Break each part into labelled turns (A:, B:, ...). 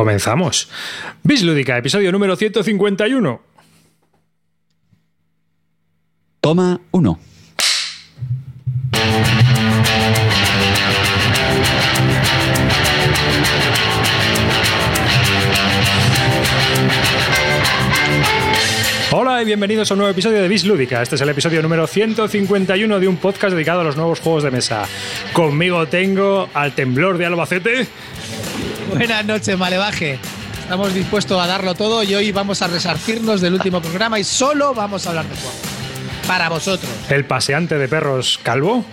A: Comenzamos. Bislúdica, episodio número 151.
B: Toma 1.
A: Hola y bienvenidos a un nuevo episodio de Bis Lúdica. Este es el episodio número 151 de un podcast dedicado a los nuevos juegos de mesa. Conmigo tengo al temblor de Albacete.
C: Buenas noches, Malevaje. Estamos dispuestos a darlo todo y hoy vamos a resarcirnos del último programa y solo vamos a hablar de juegos. Para vosotros.
A: El paseante de perros Calvo.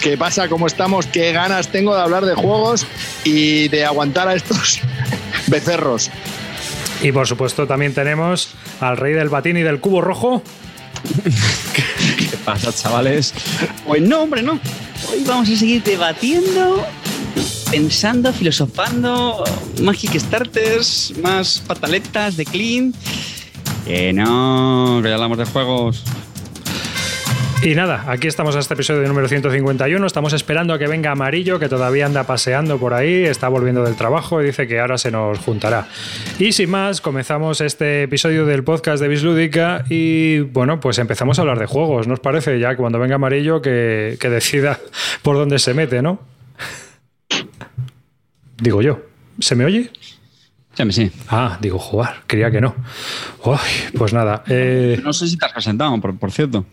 D: ¿Qué pasa? ¿Cómo estamos? ¿Qué ganas tengo de hablar de juegos y de aguantar a estos becerros?
A: Y por supuesto también tenemos al rey del batín y del cubo rojo.
B: ¿Qué pasa, chavales? Pues no, hombre, no. Hoy vamos a seguir debatiendo, pensando, filosofando, más Kickstarters, más pataletas de Clean. Que no, que ya hablamos de juegos.
A: Y nada, aquí estamos a este episodio número 151. Estamos esperando a que venga Amarillo, que todavía anda paseando por ahí, está volviendo del trabajo y dice que ahora se nos juntará. Y sin más, comenzamos este episodio del podcast de Bislúdica y bueno, pues empezamos a hablar de juegos, ¿no parece? Ya cuando venga Amarillo que, que decida por dónde se mete, ¿no? Digo yo, ¿se me oye?
B: Sí, sí.
A: Ah, digo, jugar, quería que no. Uy, pues nada. Eh...
B: No sé si te has presentado, por, por cierto.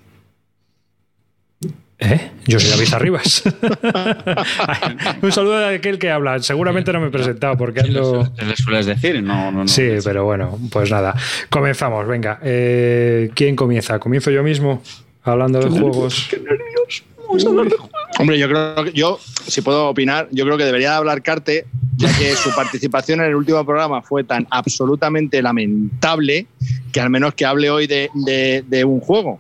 A: ¿Eh? Yo soy David Arribas. Un saludo a aquel que habla. Seguramente no me he presentado porque ando.
B: Le sueles decir, no, no, no.
A: Sí, pero bueno, pues nada. Comenzamos, venga. Eh, ¿Quién comienza? ¿Comienzo yo mismo? Hablando de juegos.
D: Qué nervios. Vamos a hablar de juegos. Hombre, yo creo que yo, si puedo opinar, yo creo que debería hablar Carte, ya que su participación en el último programa fue tan absolutamente lamentable que al menos que hable hoy de, de, de un juego.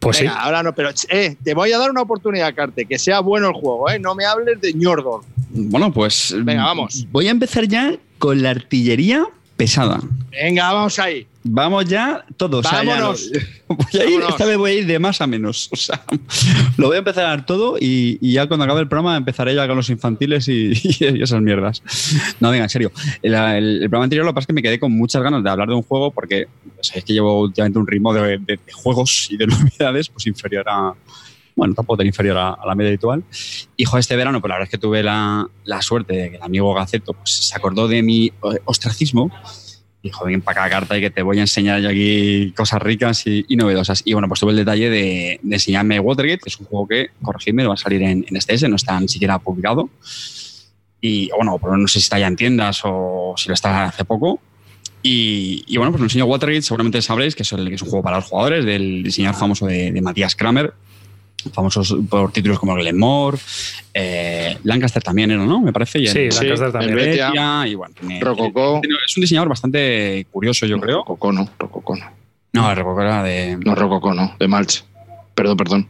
A: Pues
D: Venga,
A: sí.
D: ahora no, pero eh, te voy a dar una oportunidad, Carte, que sea bueno el juego, ¿eh? No me hables de Ñordor.
B: Bueno, pues.
D: Venga, vamos.
B: Voy a empezar ya con la artillería pesada.
D: Venga, vamos ahí.
B: Vamos ya todos. o sea, ya
D: Vámonos.
B: no- voy a ir,
D: Vámonos.
B: esta vez voy a ir de más a menos. O sea, lo voy a empezar todo y, y ya cuando acabe el programa empezaré ya con los infantiles y, y esas mierdas. No, venga, en serio. El, el- el programa anterior lo que pasa es que me quedé con muchas ganas de hablar de un juego porque sabéis que llevo últimamente un ritmo de, de- de juegos y de novedades pues inferior a. Bueno, tampoco tan inferior a, a la media habitual. Y joder, este verano, pues la verdad es que tuve la, la suerte de que el amigo Gaceto pues, se acordó de mi eh, ostracismo dijo, ven para acá carta y que te voy a enseñar yo aquí cosas ricas y, y novedosas. Y bueno, pues tuve el detalle de, de enseñarme Watergate, que es un juego que, corregidme, va a salir en, en STS, no está ni siquiera publicado. Y bueno, pero no sé si está ya en tiendas o si lo está hace poco. Y, y bueno, pues lo enseño Watergate, seguramente sabréis que es, el- que es un juego para los jugadores del diseñador famoso de, de Matías Kramer, famosos por títulos como Glenmore, eh, Lancaster también era, ¿no? Me parece. Y
A: Sí,
B: el-
A: Lancaster también.
D: Helvetia.
B: Helvetia, y bueno, tiene-
D: Rococó.
B: tiene- es un diseñador bastante curioso, yo creo.
D: Rococó no, Rococó no.
B: No, Rococó era de.
D: No, Rococó no, de Malch. Perdón, perdón.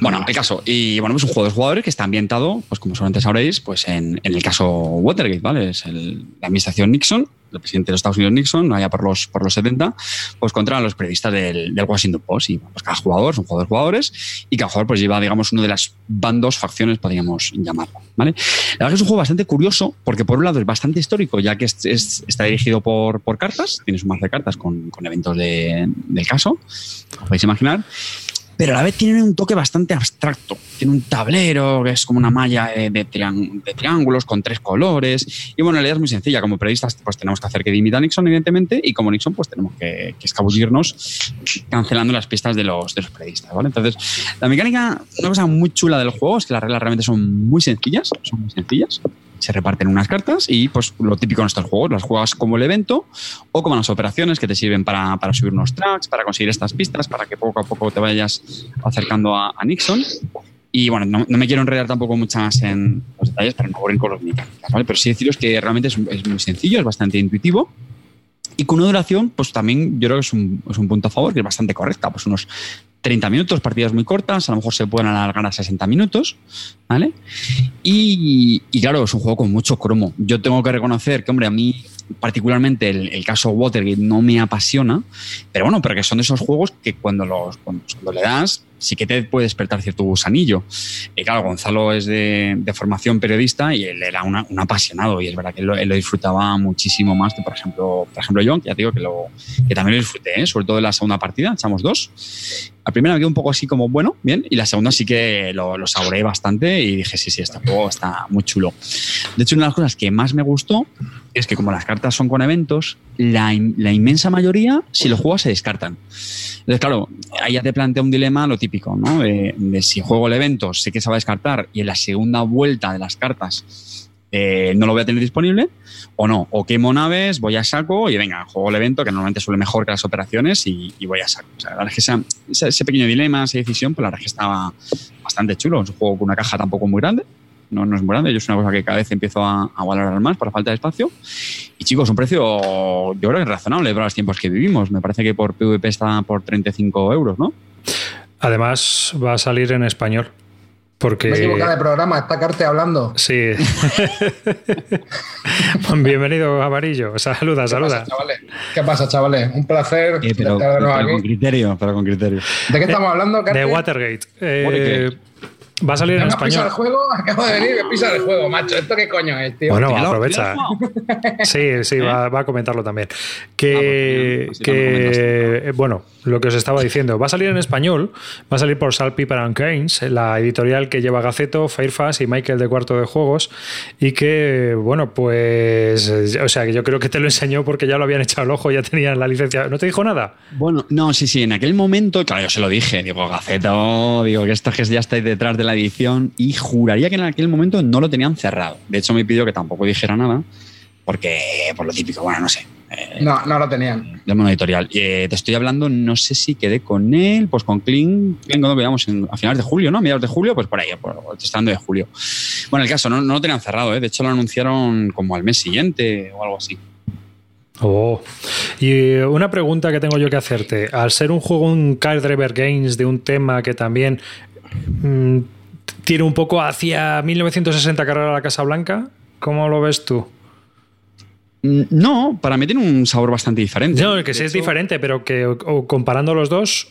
B: Bueno, el caso. Y bueno, pues un juego de jugadores que está ambientado, pues como seguramente sabréis, pues en, en el caso Watergate, ¿vale? Es el- la administración Nixon, el presidente de los Estados Unidos Nixon, allá por los, por los 70, pues contra los periodistas del, del Washington Post. Y pues cada jugador son jugadores jugadores y cada jugador pues lleva, digamos, uno de las bandos, facciones, podríamos llamarlo, ¿vale? La verdad que es un juego bastante curioso porque por un lado es bastante histórico, ya que es- es- está dirigido por, por cartas, tienes un mazo de cartas con, con eventos de- del caso, como podéis imaginar, pero a la vez tiene un toque bastante abstracto. Tiene un tablero que es como una malla de, de de triángulos con tres colores. Y bueno, la idea es muy sencilla. Como periodistas, pues tenemos que hacer que dimita a Nixon, evidentemente, y como Nixon, pues tenemos que, que escabullirnos cancelando las pistas de los, de los periodistas. ¿vale? Entonces, la mecánica, una cosa muy chula del juego es que las reglas realmente son muy sencillas. Son muy sencillas. Se reparten unas cartas y, pues, lo típico en estos juegos, las juegas como el evento o como las operaciones que te sirven para, para subir unos tracks, para conseguir estas pistas, para que poco a poco te vayas acercando a, Nixon. Y bueno, no, me quiero enredar tampoco mucho más en los detalles para no aburrir con los mecánicas, ¿vale? Pero sí deciros que realmente es, es muy sencillo, es bastante intuitivo. Y con una duración, pues también yo creo que es un, es un punto a favor, que es bastante correcta. Pues unos 30 minutos, partidas muy cortas, a lo mejor se pueden alargar a 60 minutos, ¿vale? Y, claro, es un juego con mucho cromo. Yo tengo que reconocer que, hombre, a mí particularmente el, el caso Watergate no me apasiona, pero bueno, pero que son de esos juegos que cuando, los, cuando, le das, sí que te puede despertar cierto gusanillo. Y claro, Gonzalo es de, formación periodista y él era un apasionado y es verdad que él lo, disfrutaba muchísimo más que, por ejemplo, por ejemplo yo, que ya digo que, lo, que también lo disfruté, ¿eh? sobre todo en la segunda partida, echamos dos. La primera me quedó un poco así como, bueno, bien, y la segunda sí que lo, lo saboreé bastante y dije, sí, sí, este juego está muy chulo. De hecho, una de las cosas que más me gustó es que como las cartas son con eventos, la, la inmensa mayoría, si lo juegas, se descartan. Entonces, claro, ahí ya te plantea un dilema lo típico, ¿no? De, si juego el evento, sé que se va a descartar y en la segunda vuelta de las cartas eh, no lo voy a tener disponible, o no. O quemo naves, voy a saco y venga, juego el evento, que normalmente suele mejor que las operaciones, y, voy a saco. O sea, la verdad es que ese, pequeño dilema, esa decisión, pues la verdad es que estaba bastante chulo. Es un juego con una caja tampoco muy grande, no, no es muy grande, yo es una cosa que cada vez empiezo a, valorar más por falta de espacio. Y chicos, un precio yo creo que es razonable para los tiempos que vivimos. Me parece que por PvP está por 35 euros, ¿no?
A: Además, va a salir en español. Porque...
E: Me he equivocado de programa, está Carte hablando.
A: Sí. Bienvenido, Amarillo. Saluda, saluda.
E: ¿Qué pasa, chavales? Un placer.
B: pero, con criterio, pero con criterio.
E: ¿De qué estamos hablando,
A: Carte? De Watergate. Eh, Va a salir en español.
E: El juego, acabo de venir me pisa el juego, macho. ¿Esto qué coño es, tío?
A: Bueno, aprovecha. Sí, sí, va, a comentarlo también. Que, que bueno, lo que os estaba diciendo, va a salir en español, va a salir por Salt, Pepper and Canes, la editorial que lleva Gaceto, Fairfax y Michael de Cuarto de Juegos, y que, bueno, pues, o sea, que yo creo que te lo enseñó porque ya lo habían echado el ojo, ya tenían la licencia. ¿No te dijo nada?
B: Bueno, no, sí, sí, en aquel momento, claro, yo se lo dije, digo, Gaceto, digo que esto que ya estáis detrás de la edición y juraría que en aquel momento no lo tenían cerrado. De hecho, me pidió que tampoco dijera nada, porque por lo típico, bueno, no sé.
E: Eh, no, no lo tenían.
B: De una editorial. Eh, te estoy hablando, no sé si quedé con él, pues con Kling, cuando veamos a finales de julio, ¿no? A mediados de julio, pues por ahí, por, estando de julio. Bueno, el caso, no, no lo tenían cerrado, ¿eh? De hecho, lo anunciaron como al mes siguiente o algo así.
A: Oh. Y una pregunta que tengo yo que hacerte. Al ser un juego, un Card Driver Games de un tema que también Mm, tiene un poco hacia 1960 carrera a la Casa Blanca. ¿Cómo lo ves tú?
B: Mm, no, para mí tiene un sabor bastante diferente.
A: No, que sí es diferente, pero que comparando los dos,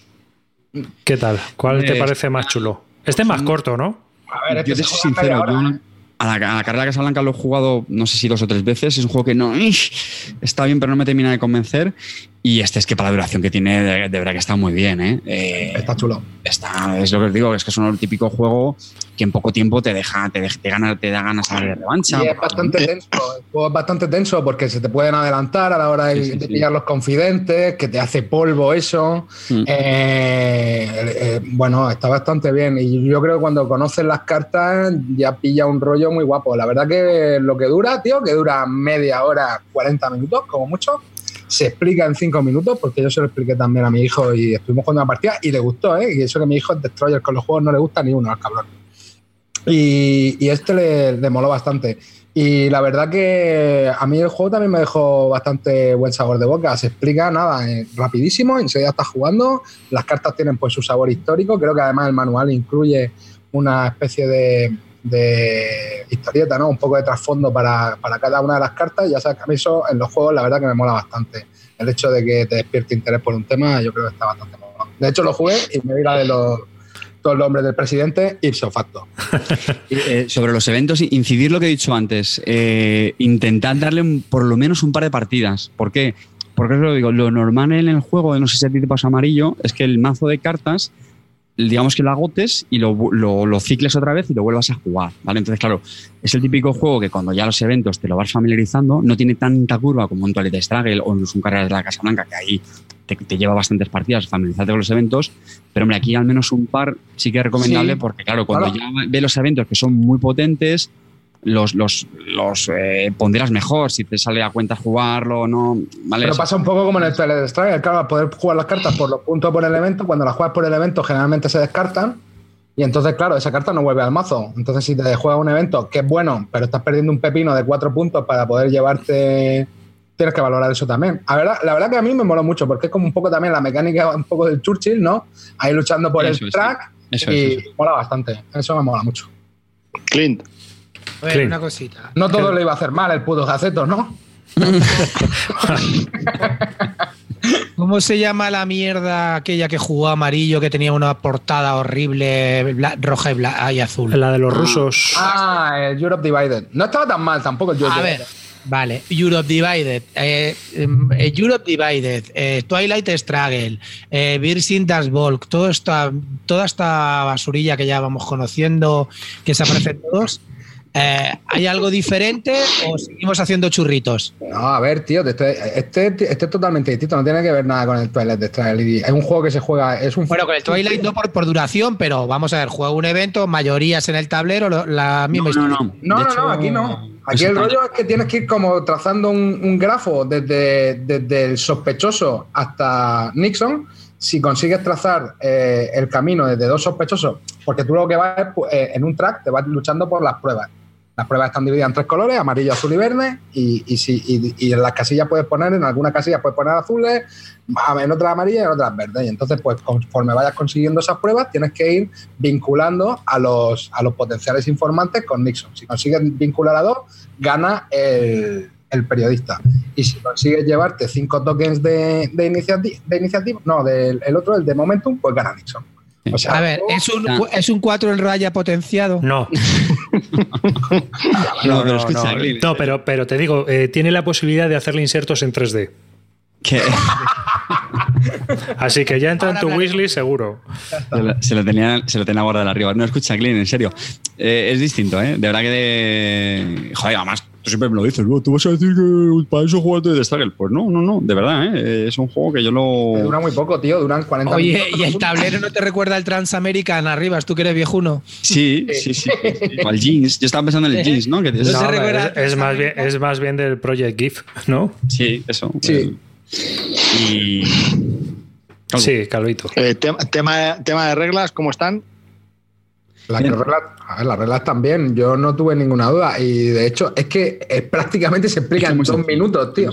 A: ¿qué tal? ¿Cuál te parece más chulo? Este es más corto, ¿no?
B: A ver, yo te soy sincero, a la, carrera de la Casa Blanca lo he jugado no sé si dos o tres veces. Es un juego que no está bien, pero no me termina de convencer. Y este es que para la duración que tiene, de, verdad que está muy bien. ¿eh?
E: Eh, está chulo.
B: Está, es lo que os digo, es que es un típico juego que en poco tiempo te deja, te, te, gana, te da ganas de revancha.
E: Y es bastante tenso, el juego es bastante tenso porque se te pueden adelantar a la hora de, pillar los confidentes, que te hace polvo eso. Mm. Eh, bueno, está bastante bien. Y yo creo que cuando conoces las cartas ya pilla un rollo muy guapo. La verdad que lo que dura, tío, que dura media hora, 40 minutos, como mucho se explica en cinco minutos, porque yo se lo expliqué también a mi hijo y estuvimos jugando una partida y le gustó, ¿eh? Y eso que mi hijo es Destroyer, con los juegos no le gusta ni uno al cabrón. Y, este le, le, moló bastante. Y la verdad que a mí el juego también me dejó bastante buen sabor de boca. Se explica nada, eh, rapidísimo, enseguida estás jugando. Las cartas tienen pues su sabor histórico. Creo que además el manual incluye una especie de, de historieta, ¿no? Un poco de trasfondo para, cada una de las cartas. Ya sabes que a mí eso en los juegos la verdad que me mola bastante. El hecho de que te despierte interés por un tema, yo creo que está bastante mola. De hecho, lo jugué y me vi la de los todos los nombres del presidente, ipso facto.
B: Eh, sobre los eventos, incidir lo que he dicho antes. Eh, intentad darle por lo menos un par de partidas. ¿Por qué? Porque lo digo, lo normal en el juego, no sé si a ti te pasa amarillo, es que el mazo de cartas digamos que lo agotes y lo, lo, cicles otra vez y lo vuelvas a jugar, ¿vale? Entonces, claro, es el típico juego que cuando ya los eventos te lo vas familiarizando, no tiene tanta curva como un Toilet Struggle o incluso un Carrera de la Casa Blanca, que ahí te, lleva bastantes partidas familiarizarte con los eventos, pero hombre, aquí al menos un par sí que es recomendable porque, claro, cuando ya ve los eventos que son muy potentes, los, los, los eh, ponderas mejor, si te sale a cuenta jugarlo o no. ¿vale?
E: Pero pasa un poco como en el Strike, claro, poder jugar las cartas por los puntos por el evento, cuando las juegas por el evento generalmente se descartan. Y entonces, claro, esa carta no vuelve al mazo. Entonces, si te juegas un evento que es bueno, pero estás perdiendo un pepino de cuatro puntos para poder llevarte, tienes que valorar eso también. La verdad, la verdad que a mí me mola mucho, porque es como un poco también la mecánica un poco del Churchill, ¿no? Ahí luchando por el track. y mola bastante. Eso me mola mucho.
D: Clint.
C: A ver, una cosita.
E: No todo le iba a hacer mal el puto gaceto, ¿no?
C: ¿Cómo se llama la mierda aquella que jugó amarillo, que tenía una portada horrible, roja y, azul?
A: La de los rusos.
E: Ah, el Europe Divided. No estaba tan mal tampoco el Europe
C: A ver, vale. Europe Divided. Eh, eh, Europe Divided. Eh, Twilight Struggle. Eh, Virgin Das Volk. Todo esta, toda esta basurilla que ya vamos conociendo, que se aparecen todos. Eh, ¿Hay algo diferente o seguimos haciendo churritos?
E: No, a ver, tío, este, este, este, es totalmente distinto, no tiene que ver nada con el Twilight de Struggle. Es un juego que se juega. Es un
C: bueno, con el Twilight no por, por, duración, pero vamos a ver, juego un evento, mayorías en el tablero, la misma
E: no, No, no, no, no, aquí no. Aquí el rollo es que tienes que ir como trazando un, grafo desde, desde, el sospechoso hasta Nixon. Si consigues trazar eh, el camino desde dos sospechosos, porque tú lo que vas es pues, eh, en un track, te vas luchando por las pruebas. Las pruebas están divididas en tres colores, amarillo, azul y verde, y, y, en las casillas puedes poner, en alguna casilla puedes poner azules, en otras amarillas y en otras verdes. Y entonces, pues conforme vayas consiguiendo esas pruebas, tienes que ir vinculando a los, a los potenciales informantes con Nixon. Si consigues vincular a dos, gana el, periodista. Y si consigues llevarte cinco tokens de, de, iniciativa, de iniciativa, no, del el otro, el de Momentum, pues gana Nixon
C: a ver, ¿es un, ¿es un 4 en raya potenciado?
A: No. no, pero, no, pero, pero, te digo, eh, tiene la posibilidad de hacerle insertos en 3D. ¿Qué? Así que ya entra en tu wishlist seguro.
B: Se lo, tenía, se lo tenía guardado arriba. No, escucha, Clean, en serio. Eh, es distinto, ¿eh? De verdad que de... Joder, además, tú siempre me lo dices, tú vas a decir que para eso jugaste de Struggle. Pues no, no, no, de verdad, ¿eh? Es un juego que yo lo...
E: Dura muy poco, tío, duran 40
C: Oye, ¿y el tablero no te recuerda al Transamerican arriba? ¿Tú que eres viejuno?
B: Sí, sí, sí. O al Jeans. Yo estaba pensando en el Jeans, ¿no?
A: es, más bien, es más bien del Project GIF, ¿no?
B: Sí, eso.
E: Sí.
B: Y...
A: Sí, Calvito.
D: Eh, tema, tema de reglas, ¿cómo están?
E: Las reglas, también, yo no tuve ninguna duda. Y de hecho, es que prácticamente se explica en dos minutos, tío.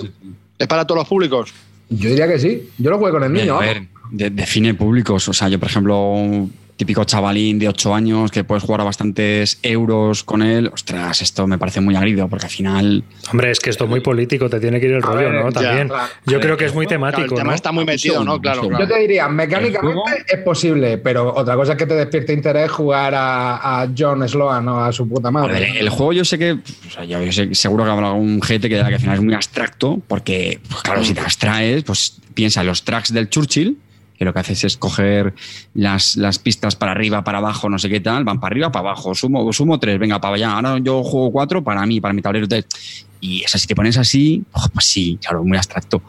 D: ¿Es para todos los públicos?
E: Yo diría que sí. Yo lo juego con el niño. A ver,
B: define públicos. O sea, yo, por ejemplo, típico chavalín de 8 años que puedes jugar a bastantes euros con él, ostras, esto me parece muy agrido porque al final...
A: Hombre, es que esto es muy político, te tiene que ir el rollo, ¿no? También. Yo creo que es muy temático. el tema
D: está muy metido, ¿no? Claro,
E: Yo te diría, mecánicamente es posible, pero otra cosa es que te despierte interés jugar a, John Sloan o a su puta madre.
B: el, juego yo sé que, o sea, yo sé, seguro que habrá algún gente que, que al final es muy abstracto porque, pues, claro, si te abstraes, pues piensa en los tracks del Churchill lo que haces es coger las, las, pistas para arriba, para abajo, no sé qué tal, van para arriba, para abajo, sumo, sumo tres, venga, para allá, ahora yo juego cuatro para mí, para mi tablero. Y eso, si te pones así, oh, pues sí, claro, muy abstracto.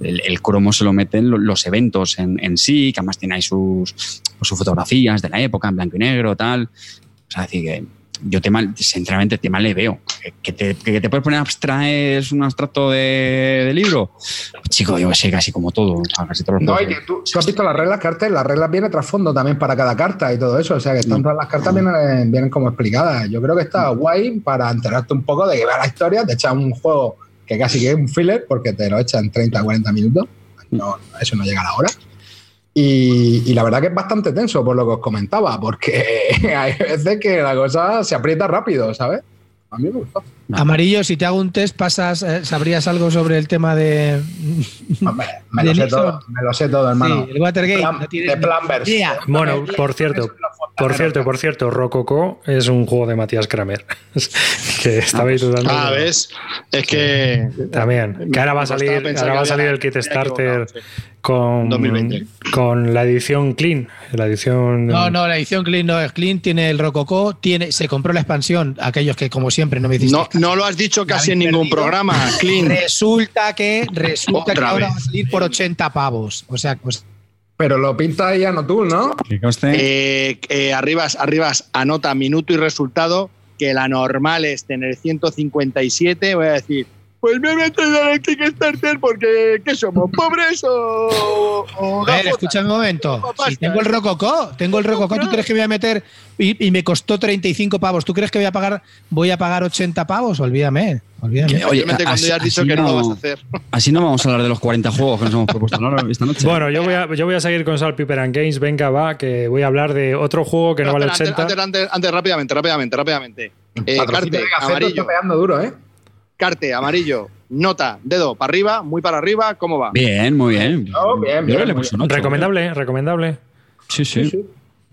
B: El, cromo se lo meten los eventos en, sí, que además tiene ahí sus, sus fotografías de la época, en blanco y negro, tal. O sea, decir que yo tema, sinceramente, tema le veo. ¿Que te, que te puedes poner a abstraer un abstracto de, de libro? Pues, chico, yo sé casi como todo. casi
E: no, ¿tú, has visto las reglas, cartas, las reglas vienen trasfondo también para cada carta y todo eso. O sea, que están mm. todas las cartas vienen, vienen como explicadas. Yo creo que está guay para enterarte un poco de que va la historia, de echar un juego que casi que es un filler, porque te lo echan en 30 o 40 minutos. No, eso no llega a la hora. Y, la verdad que es bastante tenso por lo que os comentaba, porque hay veces que la cosa se aprieta rápido, ¿sabes? A mí me gustó.
C: Amarillo, si te hago un test, pasas, eh, ¿sabrías algo sobre el tema de.
E: me, lo sé todo, me lo sé todo, hermano.
C: Sí, el Watergate.
E: De, plan,
A: Bueno, por cierto, por cierto, por cierto, Rococo es un juego de Matías Kramer. que estabais dudando.
D: Ah, ¿ves? Es que.
A: También. Que ahora va a salir, ahora va a salir el kit starter con, con la edición Clean. La edición.
C: No, no, la edición Clean no es Clean, tiene el Rococo, tiene, se compró la expansión. Aquellos que, como siempre, no me dicen.
D: No, no lo has dicho casi en ningún programa, Clean.
C: Resulta que, resulta que ahora va a salir por 80 pavos. O sea, pues
E: pero lo pinta ya no tú, ¿no?
D: Eh, eh, arribas, arribas, anota minuto y resultado, que la normal es tener 157, voy a decir, pues me meto en el Kickstarter porque ¿qué somos? ¿Pobres o.?
C: a ver, escucha un momento. Si tengo el Rococó, tengo el Rococó, ¿tú crees que voy a meter y, me costó 35 pavos? ¿Tú crees que voy a pagar voy a pagar 80 pavos? Olvídame. Olvídame.
D: Oye, cuando ya has dicho que no, lo vas a hacer.
B: Así no vamos a hablar de los 40 juegos que nos hemos propuesto esta noche.
A: Bueno, yo voy a, yo voy a seguir con Sal Piper and Games. Venga, va, que voy a hablar de otro juego que no vale 80.
D: Antes, antes, antes, rápidamente, rápidamente, rápidamente. Eh, Carte, amarillo.
E: Está duro, ¿eh?
D: Carte, amarillo. nota, dedo para arriba, muy para arriba, ¿cómo va?
B: Bien, muy bien.
E: Oh, bien, bien,
B: puse un ocho,
A: Recomendable, recomendable.
B: ¿eh? Sí, sí.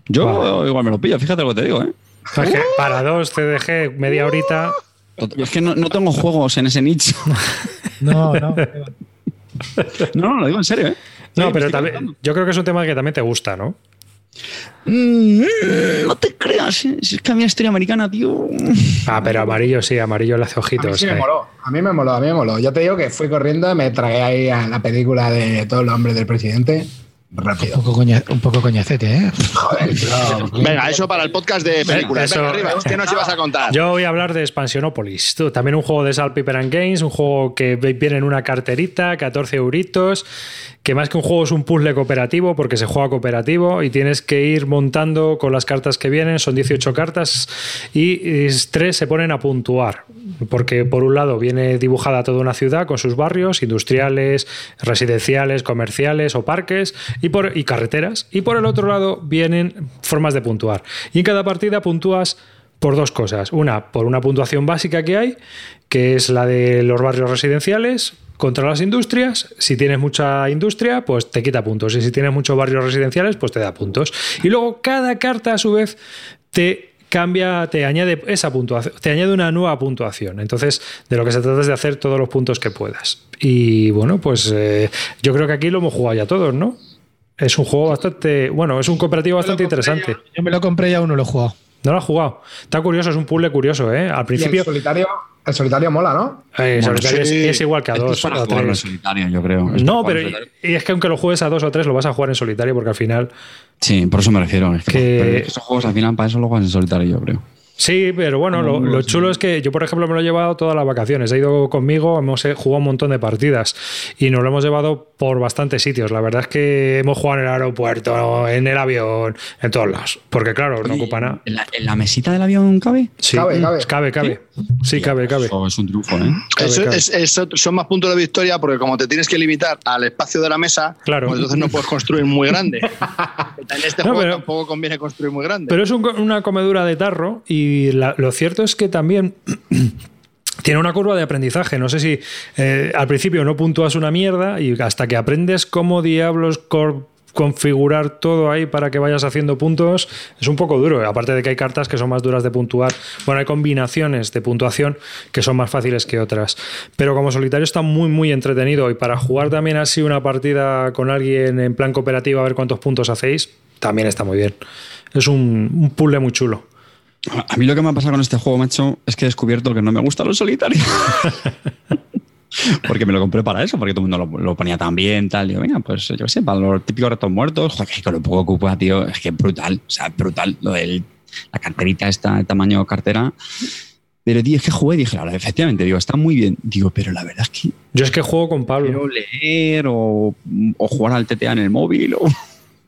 B: Yo igual me lo pillo, fíjate lo que te digo, ¿eh?
A: Es que para dos CDG, media horita.
B: Yo es que no, no tengo juegos en ese nicho.
C: No, no.
B: No, no, lo digo en serio, ¿eh?
A: No,
B: Sí,
A: pero también, yo creo que es un tema que también te gusta, ¿no?
B: Mm, no te creas, ¿eh? Es que a mí la historia americana, tío.
A: Ah, pero amarillo sí, amarillo le hace
E: A mí
A: ojitos.
E: sí me
A: eh.
E: moló, a mí me moló, a mí me moló. Ya te digo que fui corriendo y me tragué ahí a la película de todos los hombres del presidente.
C: Un
E: Rápido.
C: poco, coña- un poco coñacete, ¿eh?
E: Joder, tío.
D: Venga, eso para el podcast de películas.
A: Eso-
D: Venga, arriba, ¿qué nos ibas a contar?
A: Yo voy a hablar de Expansionopolis. Tú, También un juego de Salt Paper and Games, un juego que viene en una carterita, 14 euritos, que más que un juego es un puzzle cooperativo porque se juega cooperativo y tienes que ir montando con las cartas que vienen, son 18 cartas y es- tres se ponen a puntuar. Porque por un lado viene dibujada toda una ciudad con sus barrios industriales, residenciales, comerciales o parques y, por, y carreteras. Y por el otro lado vienen formas de puntuar. Y en cada partida puntúas por dos cosas. Una, por una puntuación básica que hay, que es la de los barrios residenciales contra las industrias. Si tienes mucha industria, pues te quita puntos. Y si tienes muchos barrios residenciales, pues te da puntos. Y luego cada carta, a su vez, te cambia, te añade esa puntuación, te añade una nueva puntuación. Entonces, de lo que se trata es de hacer todos los puntos que puedas. Y bueno, pues eh, yo creo que aquí lo hemos jugado ya todos, ¿no? Es un juego bastante, bueno, es un cooperativo bastante interesante.
C: Yo me lo compré y aún no lo he jugado.
A: No lo has jugado. Está curioso, es un puzzle curioso, ¿eh? Al
E: Y el
A: principio,
E: solitario, el solitario mola, ¿no?
A: eh,
B: Bueno,
A: solitario es-
D: sí.
A: es, igual que a dos
B: es para
A: o tres.
B: solitario, yo creo.
A: No, pero y es que aunque lo juegues a dos o tres, lo vas a jugar en solitario porque al final.
B: Sí, por eso me refiero. Es que,
A: Que-
B: pero es que esos juegos al final para eso lo juegas en solitario, yo creo.
A: Sí, pero bueno, lo, lo chulo es que yo, por ejemplo, me lo he llevado todas las vacaciones. He ido conmigo, hemos eh, jugado un montón de partidas y nos lo hemos llevado por bastantes sitios. La verdad es que hemos jugado en el aeropuerto, en el avión, en todos lados. Porque, claro, no ocupa nada.
B: ¿En la, en la mesita del avión cabe?
A: Sí,
E: Cabe, cabe.
A: cabe. cabe. Sí, cabe, cabe.
B: Eso es un triunfo, ¿eh?
A: Cabe,
D: Eso,
A: cabe.
D: es- eso son más puntos de victoria porque como te tienes que limitar al espacio de la mesa,
A: Claro.
D: pues entonces no puedes construir muy grande. en este
A: No,
D: juego
A: pero-
D: tampoco conviene construir muy grande.
A: Pero es un una comedura de tarro y la- lo cierto es que también tiene una curva de aprendizaje. No sé si eh, al principio no puntúas una mierda y hasta que aprendes cómo diablos configurar todo ahí para que vayas haciendo puntos es un poco duro. Aparte de que hay cartas que son más duras de puntuar. Bueno, hay combinaciones de puntuación que son más fáciles que otras. Pero como solitario está muy, muy entretenido y para jugar también así una partida con alguien en plan cooperativo a ver cuántos puntos hacéis, también está muy bien. Es un, un puzzle muy chulo.
B: A mí lo que me ha pasado con este juego, macho, es que he descubierto que no me gusta lo solitario. porque me lo compré para eso, porque todo el mundo lo, lo ponía tan bien, tal. Digo, venga, pues yo qué sé, para los típicos retos muertos, joder, con lo poco ocupa, tío, es que es brutal, o sea, brutal. Lo de la carterita esta, de tamaño cartera. Pero, tío, es que jugué y dije, ahora, efectivamente, digo, está muy bien. Digo, pero la verdad es que
A: Yo es que juego con Pablo.
B: quiero leer o, o jugar al TTA en el móvil o...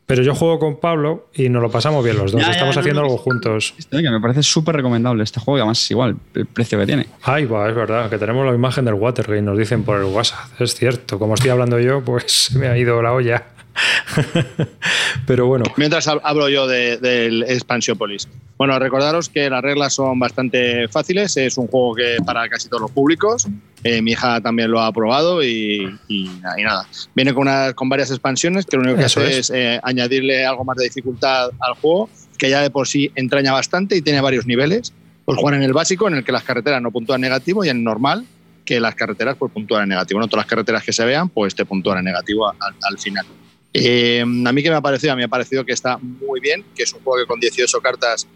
A: Pero yo juego con Pablo y nos lo pasamos bien los dos.
B: Ya, ya,
A: Estamos
B: no,
A: haciendo
B: no,
A: algo juntos.
B: Que me parece súper recomendable este juego y además es igual el precio que tiene.
A: Ay, va, es verdad, que tenemos la imagen del Watergate, nos dicen por el WhatsApp. Es cierto, como estoy hablando yo, pues me ha ido la olla. Pero bueno,
D: Mientras hab- hablo yo de- del Expansiopolis. Bueno, recordaros que las reglas son bastante fáciles. Es un juego que para casi todos los públicos. Eh, mi hija también lo ha probado y, y y nada. Viene con, una- con varias expansiones que lo único que
A: Eso
D: hace
A: es.
D: es, eh, añadirle algo más de dificultad al juego, que ya de por sí entraña bastante y tiene varios niveles. Pues jugar en el básico, en el que las carreteras no puntúan negativo, y en normal, que las carreteras pues puntúan en negativo. No todas las carreteras que se vean, pues te puntúan en negativo al, al final. Eh, a mí que me ha parecido, a mí me ha parecido que está muy bien, que es un juego que con 18 cartas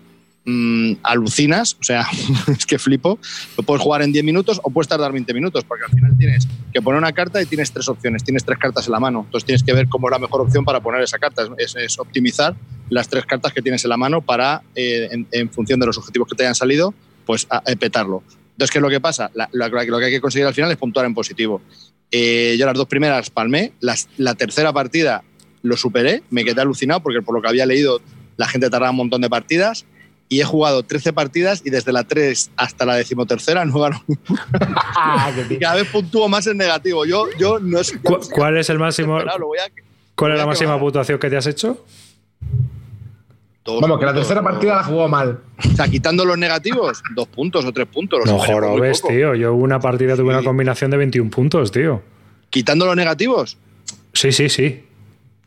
D: mm, alucinas, o sea, es que flipo. Lo puedes jugar en 10 minutos o puedes tardar 20 minutos, porque al final tienes que poner una carta y tienes tres opciones, tienes tres cartas en la mano. Entonces tienes que ver cómo es la mejor opción para poner esa carta. Es, optimizar las tres cartas que tienes en la mano para, eh, en, función de los objetivos que te hayan salido, pues a, petarlo. Entonces, ¿qué es lo que pasa? Lo que hay que conseguir al final es puntuar en positivo. Eh, yo las dos primeras palmé, las- la tercera partida lo superé, me quedé alucinado porque por lo que había leído la gente tardaba un montón de partidas y he jugado 13 partidas y desde la 3 hasta la decimotercera no gano. y cada vez puntúo más en negativo. Yo, yo no sé.
A: ¿cu- ¿cuál es el máximo?
D: Lo voy a-
A: ¿Cuál es la máxima puntuación que te has hecho?
E: Vamos, que la tercera partida la jugó mal.
D: O sea, quitando los negativos, dos puntos o tres puntos.
A: No jorobes, tío. Yo una partida tuve una combinación de 21 puntos, tío.
D: ¿Quitando los negativos?
A: Sí, sí, sí.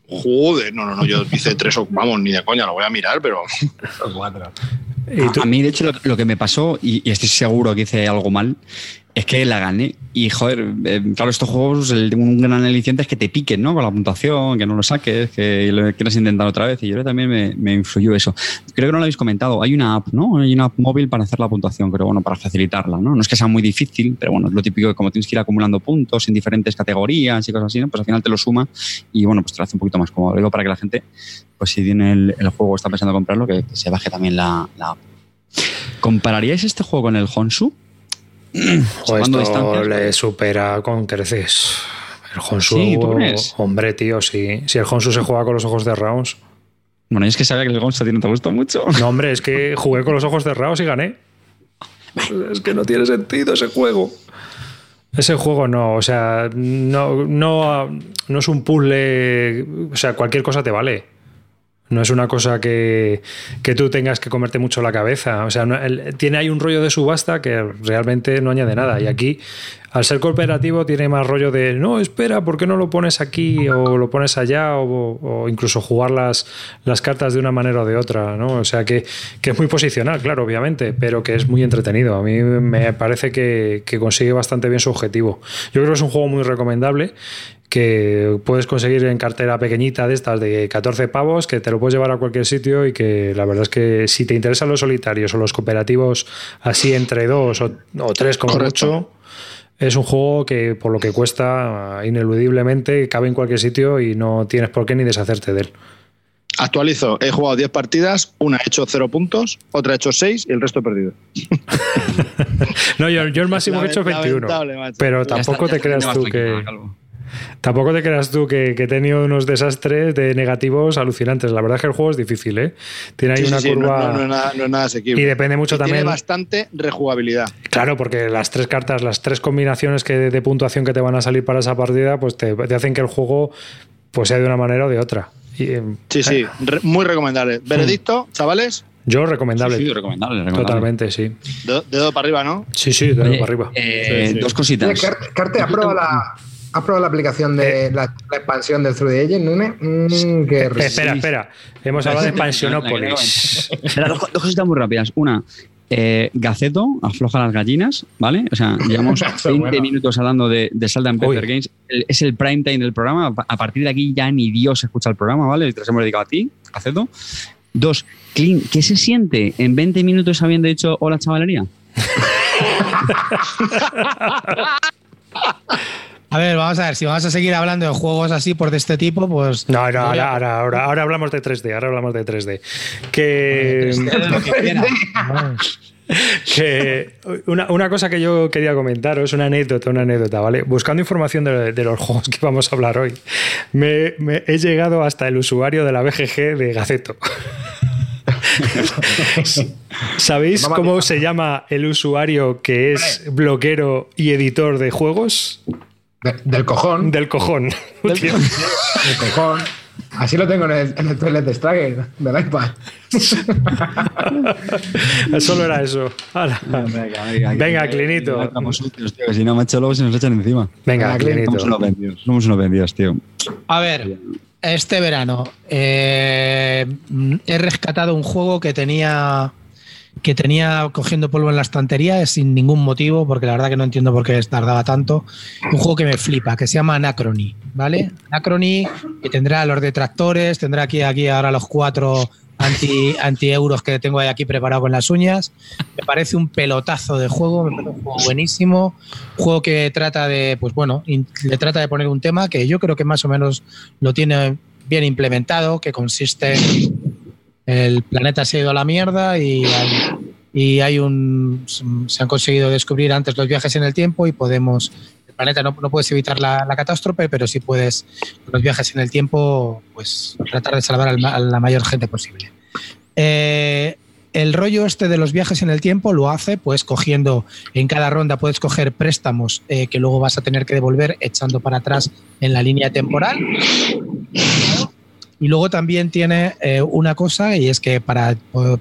D: Joder, no, no, no, yo hice tres o vamos, ni de coña, lo voy a mirar, pero.
B: cuatro. A, mí, de hecho, lo, que me pasó, y, estoy seguro que hice algo mal, es que la gané. Y joder, eh, claro, estos juegos, el, un gran aliciente es que te piquen, ¿no? Con la puntuación, que no lo saques, que lo quieras intentar otra vez. Y yo también me, influyó eso. Creo que no lo habéis comentado. Hay una app, ¿no? Hay una app móvil para hacer la puntuación, pero bueno, para facilitarla, ¿no? No es que sea muy difícil, pero bueno, es lo típico que como tienes que ir acumulando puntos en diferentes categorías y cosas así, ¿no? Pues al final te lo suma y bueno, pues te lo hace un poquito más cómodo. Digo para que la gente, pues si tiene el, juego está pensando comprarlo, que, se baje también la, la app. ¿Compararíais este juego con el Honsu?
A: Pues esto le supera con creces. El Honsu, hombre, tío, sí. Si el Honsu se juega con los ojos cerrados.
B: Bueno, es que sabía que el Honsu a ti no te gustó mucho.
A: No, hombre, es que jugué con los ojos cerrados y gané. Es que no tiene sentido ese juego. Ese juego no, o sea, no, no, no es un puzzle. O sea, cualquier cosa te vale. No es una cosa que, tú tengas que comerte mucho la cabeza. O sea, tiene ahí un rollo de subasta que realmente no añade nada. Y aquí, al ser cooperativo, tiene más rollo de no, espera, ¿por qué no lo pones aquí o lo pones allá? O, incluso jugar las, las, cartas de una manera o de otra. ¿no? O sea, que, es muy posicional, claro, obviamente, pero que es muy entretenido. A mí me parece que, que consigue bastante bien su objetivo. Yo creo que es un juego muy recomendable que puedes conseguir en cartera pequeñita de estas de 14 pavos, que te lo puedes llevar a cualquier sitio y que la verdad es que si te interesan los solitarios o los cooperativos así entre dos o, tres como mucho, es un juego que por lo que cuesta ineludiblemente cabe en cualquier sitio y no tienes por qué ni deshacerte de él.
D: Actualizo, he jugado 10 partidas, una he hecho 0 puntos, otra he hecho 6 y el resto he perdido.
A: no, yo, el máximo he hecho 21. Pero tampoco te creas tú que... Tampoco te creas tú que, he tenido unos desastres de negativos alucinantes. La verdad es que el juego es difícil, ¿eh? Tiene ahí una curva.
D: No, es nada, asequible.
A: Y depende mucho también.
D: Tiene bastante rejugabilidad.
A: Claro, porque las tres cartas, las tres combinaciones que, de puntuación que te van a salir para esa partida, pues te, hacen que el juego pues sea de una manera o de otra.
D: Eh, sí, sí, eh. muy recomendable. Veredicto, chavales.
A: Yo recomendable.
B: Sí, recomendable,
A: Totalmente, sí.
D: Dedo, para arriba, ¿no?
A: Sí, sí, dedo para arriba.
B: Dos cositas.
E: Carte, aprueba la, ¿Has probado la aplicación de eh. la, expansión del 3D Agent, Nune? Mm,
A: espera, espera. Hemos hablado de expansionópolis.
B: dos, cositas muy rápidas. Una, eh, Gaceto afloja las gallinas, ¿vale? O sea, llevamos 20 minutos hablando de, de Salda Pepper Games. es el prime time del programa. A partir de aquí ya ni Dios escucha el programa, ¿vale? Te hemos dedicado a ti, Gaceto. Dos, Clean, ¿qué se siente en 20 minutos habiendo dicho hola chavalería?
C: A ver, vamos a ver, si vamos a seguir hablando de juegos así por de este tipo, pues.
A: No, no, ahora, ahora, ahora, ahora, hablamos de 3D, ahora hablamos de 3D. Que. que una, una, cosa que yo quería comentaros, una anécdota, una anécdota, ¿vale? Buscando información de, de los juegos que vamos a hablar hoy, me, me, he llegado hasta el usuario de la BGG de Gaceto. ¿Sabéis cómo se llama el usuario que es bloquero y editor de juegos?
E: Del cojón.
A: Del cojón.
E: Del, cojón. Así lo tengo en el, en el toilet de Stragger del iPad.
A: Solo era eso. Venga, Clinito.
B: si no, macho, luego se nos echan encima.
A: Venga, Clinito.
B: Somos unos vendidos, somos unos vendidos, tío.
C: A ver, este verano eh, he rescatado un juego que tenía que tenía cogiendo polvo en la estantería sin ningún motivo, porque la verdad que no entiendo por qué tardaba tanto. Un juego que me flipa, que se llama Anacrony, ¿vale? Anacrony, que tendrá los detractores, tendrá aquí, aquí ahora los cuatro anti, anti euros que tengo ahí aquí preparado con las uñas. Me parece un pelotazo de juego, me parece un juego buenísimo. Juego que trata de, pues bueno, le trata de poner un tema que yo creo que más o menos lo tiene bien implementado, que consiste el planeta se ha ido a la mierda y hay, hay un se han conseguido descubrir antes los viajes en el tiempo y podemos el planeta no, no puedes evitar la, catástrofe pero sí puedes los viajes en el tiempo pues tratar de salvar a la mayor gente posible. Eh, el rollo este de los viajes en el tiempo lo hace pues cogiendo en cada ronda puedes coger préstamos eh, que luego vas a tener que devolver echando para atrás en la línea temporal Y luego también tiene eh, una cosa y es que para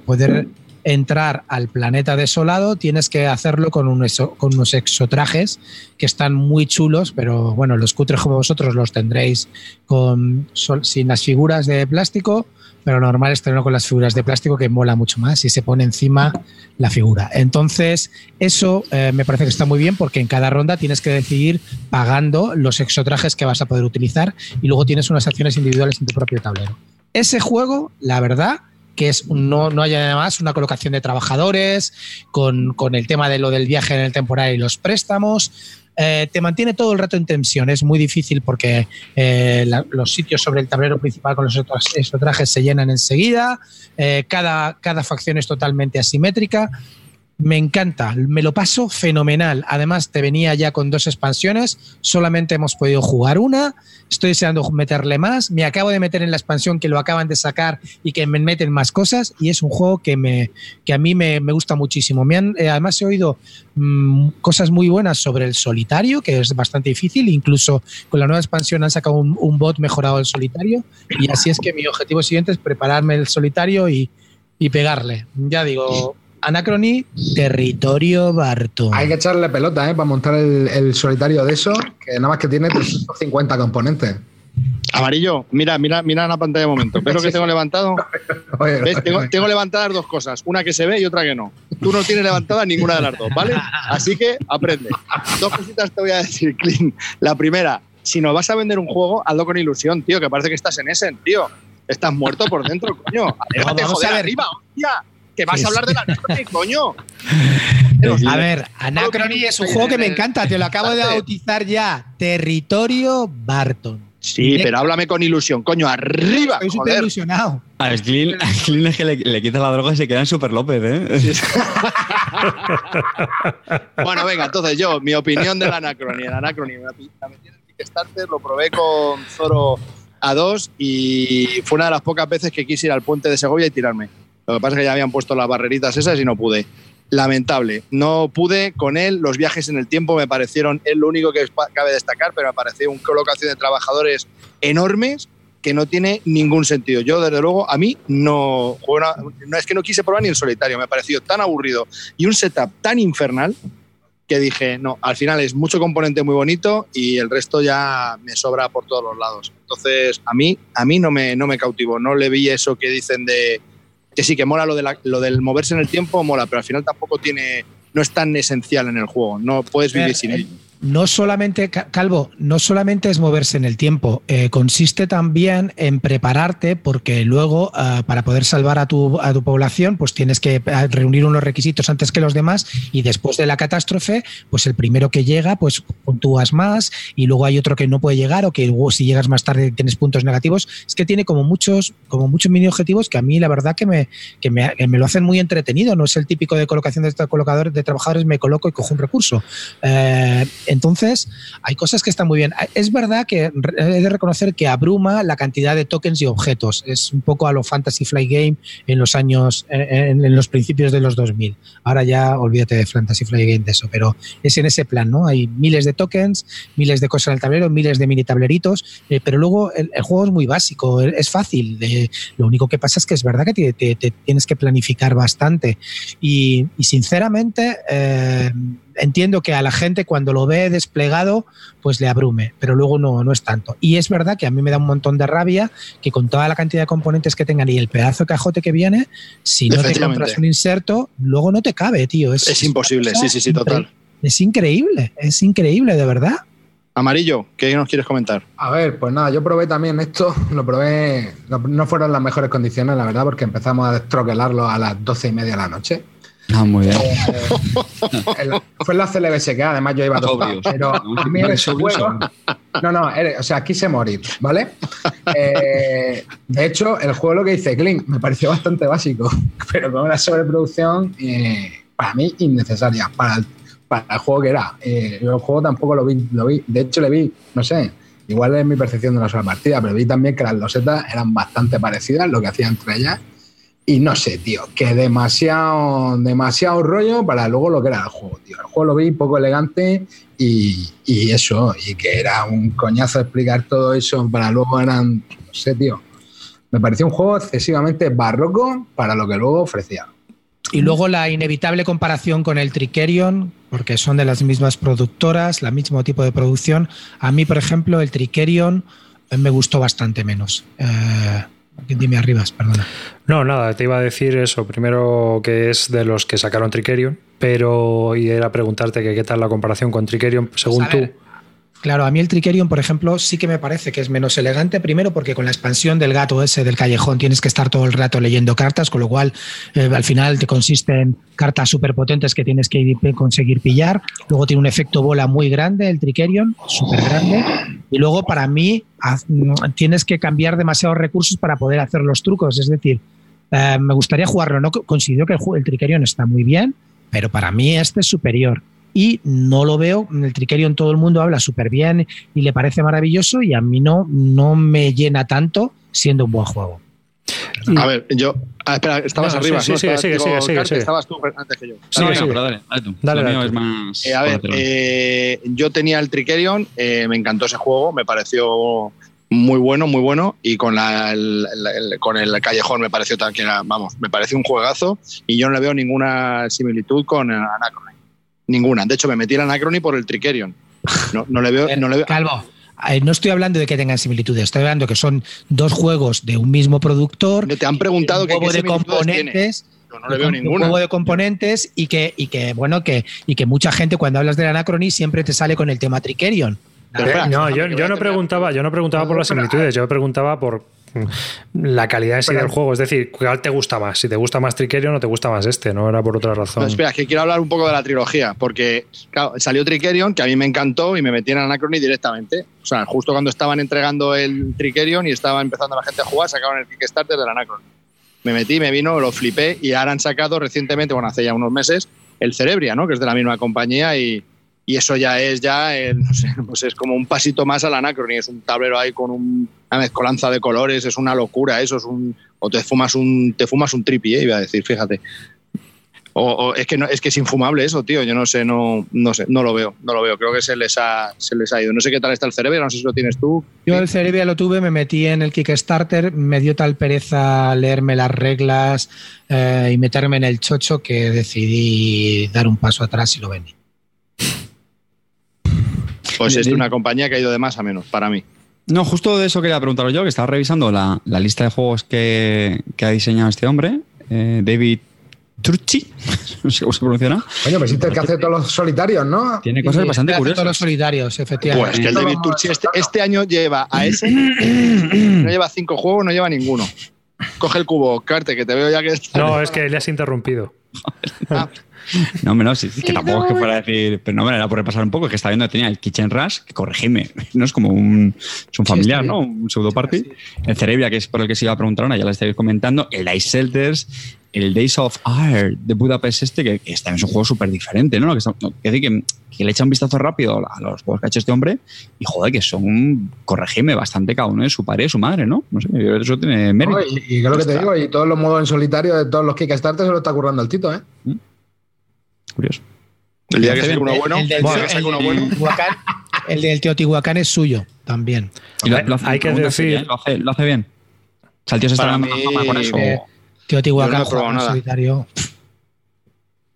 C: poder entrar al planeta desolado tienes que hacerlo con, unos exotrajes que están muy chulos, pero bueno, los cutres como vosotros los tendréis con, sin las figuras de plástico, pero normal es tenerlo con las figuras de plástico que mola mucho más y se pone encima la figura. Entonces, eso eh, me parece que está muy bien porque en cada ronda tienes que decidir pagando los exotrajes que vas a poder utilizar y luego tienes unas acciones individuales en tu propio tablero. Ese juego, la verdad, que es no, no haya además una colocación de trabajadores, con, con, el tema de lo del viaje en el temporal y los préstamos. Eh, te mantiene todo el rato en tensión. Es muy difícil porque eh, los sitios sobre el tablero principal con los otros trajes se llenan enseguida. Eh, cada, cada facción es totalmente asimétrica. Me encanta, me lo paso fenomenal. Además, te venía ya con dos expansiones, solamente hemos podido jugar una. Estoy deseando meterle más. Me acabo de meter en la expansión que lo acaban de sacar y que me meten más cosas. Y es un juego que, me, que a mí me, gusta muchísimo. Me han, eh, además, he oído mm, cosas muy buenas sobre el solitario, que es bastante difícil. Incluso con la nueva expansión han sacado un, un bot mejorado del solitario. Y así es que mi objetivo siguiente es prepararme el solitario y, y pegarle. Ya digo Anacrony, territorio Barton.
E: Hay que echarle pelota, ¿eh? Para montar el, solitario de eso, que nada más que tiene 350 componentes.
D: Amarillo, mira, mira, mira la pantalla un momento. ¿Ves lo que tengo levantado? Tengo, levantadas dos cosas, una que se ve y otra que no. Tú no tienes levantada ninguna de las dos, ¿vale? Así que aprende. Dos cositas te voy a decir, Clean. La primera, si no vas a vender un juego, hazlo con ilusión, tío, que parece que estás en ese, tío. Estás muerto por dentro, coño. Déjate joder arriba, hostia que vas a hablar de la Anacrony, coño.
C: A ver, Anacrony es un juego que me encanta, te lo acabo de bautizar ya. Territorio Barton.
D: Sí, pero háblame con ilusión, coño, arriba.
C: Estoy súper ilusionado.
B: A Slim, es que le, quita la droga y se queda en Super López, ¿eh?
D: bueno, venga, entonces yo, mi opinión de la Anacrony. La Anacrony, me metí en el Kickstarter, lo probé con Zoro A2 y fue una de las pocas veces que quise ir al puente de Segovia y tirarme. Lo que pasa es que ya habían puesto las barreritas esas y no pude. Lamentable. No pude con él. Los viajes en el tiempo me parecieron, es lo único que cabe destacar, pero me pareció una colocación de trabajadores enormes que no tiene ningún sentido. Yo, desde luego, a mí no, no es que no quise probar ni el solitario, me pareció tan aburrido y un setup tan infernal que dije, no, al final es mucho componente muy bonito y el resto ya me sobra por todos los lados. Entonces, a mí, a mí no me, no me cautivó, no le vi eso que dicen de que sí, que mola lo, de lo del moverse en el tiempo, mola, pero al final tampoco tiene, no es tan esencial en el juego, no puedes vivir sin él
C: no solamente, Calvo, no solamente es moverse en el tiempo, eh, consiste también en prepararte porque luego ah, para poder salvar a tu, a tu población pues tienes que ah, reunir unos requisitos antes que los demás y después de la catástrofe pues el primero que llega pues puntúas más y luego hay otro que no puede llegar o que si llegas más tarde tienes puntos negativos. Es que tiene como muchos, como muchos mini objetivos que a mí la verdad que me, que me, lo hacen muy entretenido, no es el típico de colocación de colocadores de trabajadores me coloco y cojo un recurso. Eh, entonces, hay cosas que están muy bien. Es verdad que he de reconocer que abruma la cantidad de tokens y objetos. Es un poco a lo Fantasy Flight Game en los años, en, los principios de los 2000. Ahora ya olvídate de Fantasy Flight Game de eso, pero es en ese plan, ¿no? Hay miles de tokens, miles de cosas en el tablero, miles de mini tableritos, eh, pero luego el, juego es muy básico, es fácil. lo único que pasa es que es verdad que te, tienes que planificar bastante. Y, sinceramente, eh, entiendo que a la gente cuando lo ve desplegado, pues le abrume, pero luego no, no es tanto. Y es verdad que a mí me da un montón de rabia que con toda la cantidad de componentes que tengan y el pedazo de cajote que viene, si no te compras un inserto, luego no te cabe, tío.
D: Es, imposible, sí, sí, sí, total.
C: Es increíble, es increíble, de verdad.
D: Amarillo, ¿qué nos quieres comentar?
E: A ver, pues nada, yo probé también esto, lo probé, no, fueron las mejores condiciones, la verdad, porque empezamos a destroquelarlo a las doce y media de la noche.
B: Ah, muy bien.
E: Eh, fue en la CLBSK, además yo iba a dos pero a mí ese juego. No, no, o sea, quise morir, ¿vale? Eh, de hecho, el juego lo que dice Clint me pareció bastante básico, pero con una sobreproducción eh, para mí innecesaria, para el, para el juego que era. el juego tampoco lo vi, lo vi, de hecho le vi, no sé, igual es mi percepción de una sola partida, pero vi también que las losetas eran bastante parecidas, lo que hacía entre ellas y no sé, tío, que demasiado, demasiado rollo para luego lo que era el juego, tío. El juego lo vi poco elegante y, eso, y que era un coñazo explicar todo eso para luego eran, no sé, tío. me pareció un juego excesivamente barroco para lo que luego ofrecía.
C: Y luego la inevitable comparación con el Trickerion, porque son de las mismas productoras, el mismo tipo de producción. A mí, por ejemplo, el Trickerion me gustó bastante menos. Eh, dime arribas, perdona.
A: No, nada, te iba a decir eso. Primero que es de los que sacaron Trickerion, pero y era preguntarte que qué tal la comparación con Trickerion, según tú.
C: Claro, a mí el Trickerion, por ejemplo, sí que me parece que es menos elegante. Primero, porque con la expansión del gato ese del callejón tienes que estar todo el rato leyendo cartas, con lo cual eh, al final te consiste en cartas súper potentes que tienes que conseguir pillar. Luego tiene un efecto bola muy grande el Trickerion, súper grande. Y luego, para mí, tienes que cambiar demasiados recursos para poder hacer los trucos. Es decir, eh, me gustaría jugarlo. No considero que el, el Trickerion está muy bien, pero para mí este es superior y no lo veo. El Trickerion todo el mundo habla súper bien y le parece maravilloso y a mí no, no me llena tanto siendo un buen juego.
D: A ver, yo. Ah, espera, estabas arriba. Sí, sí, sí, sí, Estabas tú antes que yo.
B: Sí, sí, pero dale, dale tú. Dale, Es más
D: eh, a ver, eh, yo tenía el Trickerion, eh, me encantó ese juego, me pareció muy bueno, muy bueno. Y con, la, el, con el Callejón me pareció que era, vamos, me pareció un juegazo. Y yo no le veo ninguna similitud con Anacron. Ninguna. De hecho, me metí en Anacrony por el Trickerion. No, no le veo. No le veo.
C: Calvo. Eh, no estoy hablando de que tengan similitudes, estoy hablando que son dos juegos de un mismo productor.
D: Te han preguntado
C: qué de componentes.
D: no le veo ninguna.
C: Un juego de componentes y que, y que bueno, que, y que mucha gente cuando hablas del Anacrony siempre te sale con el tema Trickerion.
A: no, yo, yo, no preguntaba, yo no preguntaba por las similitudes, yo preguntaba por, la calidad en del juego. Es decir, ¿cuál te gusta más? Si te gusta más Trickerion o te gusta más este, no era por otra razón.
D: espera, es que quiero hablar un poco de la trilogía, porque salió Trickerion, que a mí me encantó y me metí en Anachrony directamente. O sea, justo cuando estaban entregando el Trickerion y estaba empezando la gente a jugar, sacaron el Kickstarter del Anachrony. Me metí, me vino, lo flipé y ahora han sacado recientemente, bueno, hace ya unos meses, el Cerebria, ¿no? Que es de la misma compañía y, y eso ya es ya no sé, pues es como un pasito más al Anacrony, es un tablero ahí con una mezcolanza de colores, es una locura, eso es un o te fumas un te fumas un tripi, ¿eh? iba a decir, fíjate. O, es que no, es que es infumable eso, tío, yo no sé, no no sé, no lo veo, no lo veo, creo que se les ha se les ha ido. No sé qué tal está el cerebro, no sé si lo tienes tú.
C: Yo el cerebro lo tuve, me metí en el Kickstarter, me dio tal pereza leerme las reglas eh, y meterme en el chocho que decidí dar un paso atrás y lo vendí.
D: Pues es una compañía que ha ido de más a menos, para mí.
B: No, justo de eso quería preguntaros yo, que estaba revisando la, lista de juegos que, ha diseñado este hombre, eh, David Turchi, no sé cómo se pronunciará.
E: Coño, pues el que hace todos los solitarios, ¿no?
B: Tiene cosas bastante curiosas.
C: Todos los solitarios, efectivamente.
D: Pues que el David Turchi este, este, año lleva a ese, no lleva cinco juegos, no lleva ninguno. Coge el cubo, Carte, que te veo ya que está.
A: No, es que le has interrumpido.
B: ah. No, menos, sí, que tampoco es que fuera a decir, pero no me era por repasar un poco, que estaba viendo que tenía el Kitchen Rush, que corregime, no es como un, es un familiar, ¿no? Un pseudo party. El Cerebria, que es por el que se iba a preguntar ahora, ya lo estáis comentando. El Ice Shelters, el Days of Air de Budapest este, que, que también es un juego súper diferente, ¿no? Que, que, que, que, le echa un vistazo rápido a los juegos que ha hecho este hombre y, joder, que son, corregime, bastante cada uno de su padre y su madre, ¿no? No sé, eso tiene mérito.
E: y, lo que te digo, y todos los modos en solitario de todos los Kickstarter se lo está currando el Tito, ¿eh? ¿Mm?
B: Curioso.
D: El día que saque uno bueno, el,
C: del, Teotihuacán es suyo también.
A: hay que decir.
B: Lo hace, lo hace bien. O sea, el tío se está dando fama con eso. Eh,
C: Teotihuacán no solitario.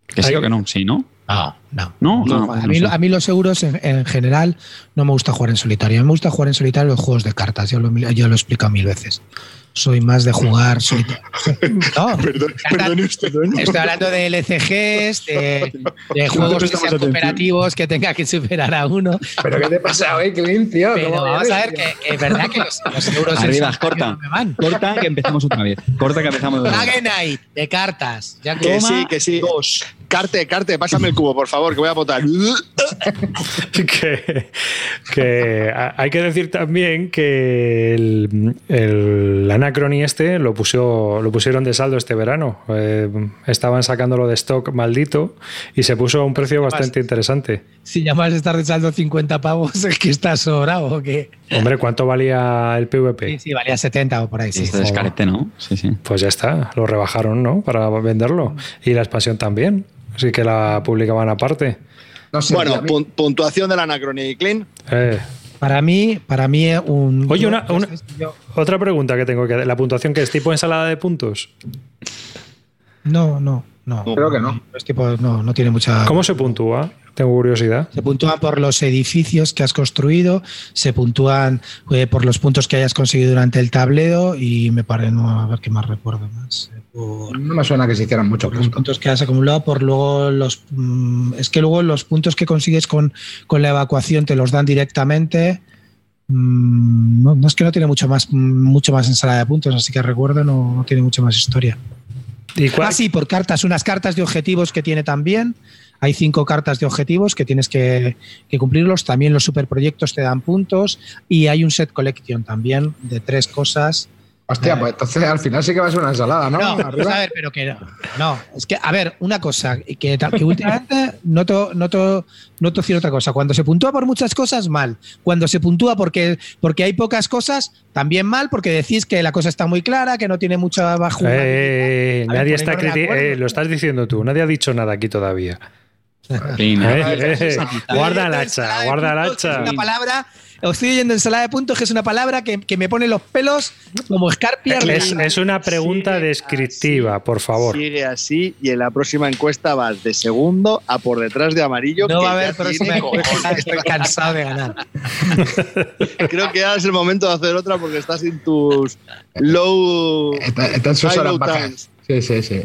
B: Que sí o que no, sí, ¿no?
C: No, no. ¿No? no, a, mí, a, mí, los seguros en, en, general no me gusta jugar en solitario. A mí me gusta jugar en solitario los juegos de cartas. Yo lo, yo lo he explicado mil veces soy más de jugar. Soy...
D: No, perdón, perdón usted,
C: Estoy hablando de LCGs, de, de juegos que sean cooperativos que tenga que superar a uno.
E: ¿Pero qué te pasa hoy, Clint, tío?
C: Pero vamos a ver que, es verdad que los, los euros
B: Arriba, corta. No me van. Corta que empezamos otra vez. Corta que empezamos
C: otra vez. Night, de cartas.
D: Ya que sí, que sí. Dos. Carte, Carte, pásame el cubo, por favor, que voy a votar.
A: que, que hay que decir también que el, el Anacrony este lo, puso, lo pusieron de saldo este verano. Eh, estaban sacándolo de stock maldito y se puso a un precio bastante interesante.
C: Si llamas estar de saldo 50 pavos, es que está sobrado o qué.
A: Hombre, ¿cuánto valía el PvP?
C: Sí, sí, valía 70 o por ahí. Sí,
B: este descarete, ¿no? Sí, sí.
A: Pues ya está, lo rebajaron, ¿no? Para venderlo. Y la expansión también. Así que la publicaban aparte.
D: bueno, puntuación del Anacrony, Clean.
A: Eh,
C: Para mí, para mí un.
A: Oye, una, otra pregunta que tengo que. ¿La puntuación que es tipo ensalada de puntos?
C: No, no, no.
E: Creo que no.
C: Es tipo, no, no tiene mucha.
A: ¿Cómo se puntúa? Tengo curiosidad.
C: Se puntúan por los edificios que has construido, se puntúan eh, por los puntos que hayas conseguido durante el tablero y me parece, no, a ver qué más recuerdo más.
E: No me suena que se hicieran mucho.
C: Los puntos que has acumulado, por luego los. Mm, es que luego los puntos que consigues con, con la evacuación te los dan directamente. Mm, no, es que no tiene mucho más, mucho más ensalada de puntos, así que recuerdo, no, no tiene mucha más historia. ¿Y ah, sí, por cartas, unas cartas de objetivos que tiene también. Hay cinco cartas de objetivos que tienes que, cumplirlos. También los superproyectos te dan puntos. Y hay un set collection también de tres cosas.
E: Hostia, pues entonces al final sí que va a ser una ensalada, ¿no?
C: No, pues a ver, pero que no. No, es que, a ver, una cosa, que, que últimamente noto, noto, noto decir otra cosa. Cuando se puntúa por muchas cosas, mal. Cuando se puntúa porque, porque hay pocas cosas, también mal, porque decís que la cosa está muy clara, que no tiene mucha bajo.
A: Eh, nadie está eh, lo estás diciendo tú, nadie ha dicho nada aquí todavía. Eh, guarda el hacha, guarda el hacha.
C: Una palabra, estoy oyendo ensalada de puntos, que es una palabra que, me pone los pelos como escarpia.
A: Es, una pregunta descriptiva, por favor.
D: Sigue así y en la próxima encuesta vas de segundo a por detrás de amarillo.
C: No va a haber próxima encuesta, estoy cansado de ganar.
D: Creo que ahora es el momento de hacer otra porque estás en tus low.
E: Estás en Sí, sí, sí.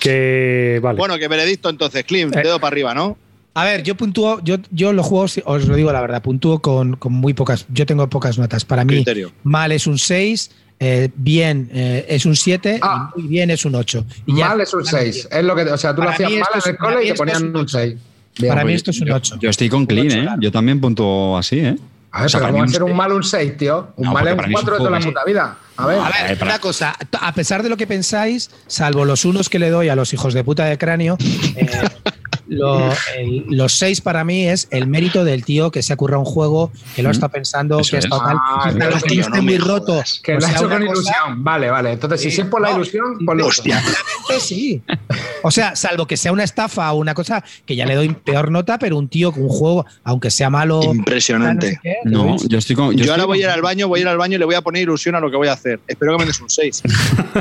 A: Que, vale.
D: Bueno, que veredicto entonces, Klim, eh. dedo para arriba, ¿no?
C: A ver, yo puntúo, yo, yo los juegos, os lo digo la verdad, puntúo con, muy pocas, yo tengo pocas notas. Para mí, mal es un 6, eh, bien eh, es un 7 y ah. muy bien es un 8.
E: mal es un 6, es lo que, o sea, tú lo hacías mal en el cole y te ponían un 6.
C: para mí esto es un 8.
B: Yo, estoy con Clean, ¿eh? Yo también puntúo así, ¿eh?
E: A ver, pero vamos a hacer un mal un 6, tío. Un mal es un 4 de toda la puta vida. A ver,
C: a ver una cosa. A pesar de lo que pensáis, salvo los unos que le doy a los hijos de puta de cráneo, eh, los seis para mí es el mérito del tío que se ha currado un juego, que lo está pensando, que está mal, ah, que esté muy roto.
E: Que lo ha hecho con ilusión. Vale, vale. Entonces, si es por la ilusión, por
C: hostia. sí. O sea, salvo que sea una estafa o una cosa que ya le doy peor nota, pero un tío con un juego, aunque sea malo.
D: Impresionante.
B: No, yo estoy con.
D: Yo, ahora voy a ir al baño, voy a ir al baño y le voy a poner ilusión a lo que voy a hacer. Espero que me des un 6.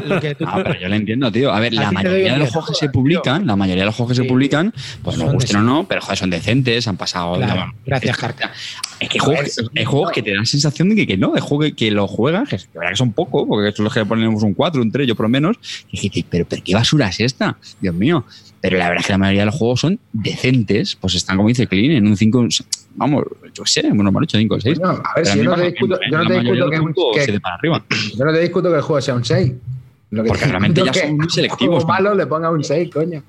B: ah, pero yo lo entiendo, tío. A ver, la mayoría de los juegos que se publican, la mayoría de los juegos que se publican, pues no gusten o no, pero joder, son decentes, han pasado.
C: gracias, Carta.
B: Es que hay juegos, que te dan la sensación de que, no, de juego que, lo juegan, que, que son pocos, porque son los que ponemos un 4, un 3, yo por lo menos. Y dices, pero, pero ¿qué basura es esta? Dios mío. Pero la verdad es que la mayoría de los juegos son decentes, pues están, como dice Clean, en un 5, vamos, yo sé, bueno, me han hecho 5 o 6.
E: a ver, si yo no te discuto, yo no te discuto que, que, yo no te discuto que el juego sea un 6.
B: Porque realmente ya son muy selectivos.
E: Malo le ponga un 6, coño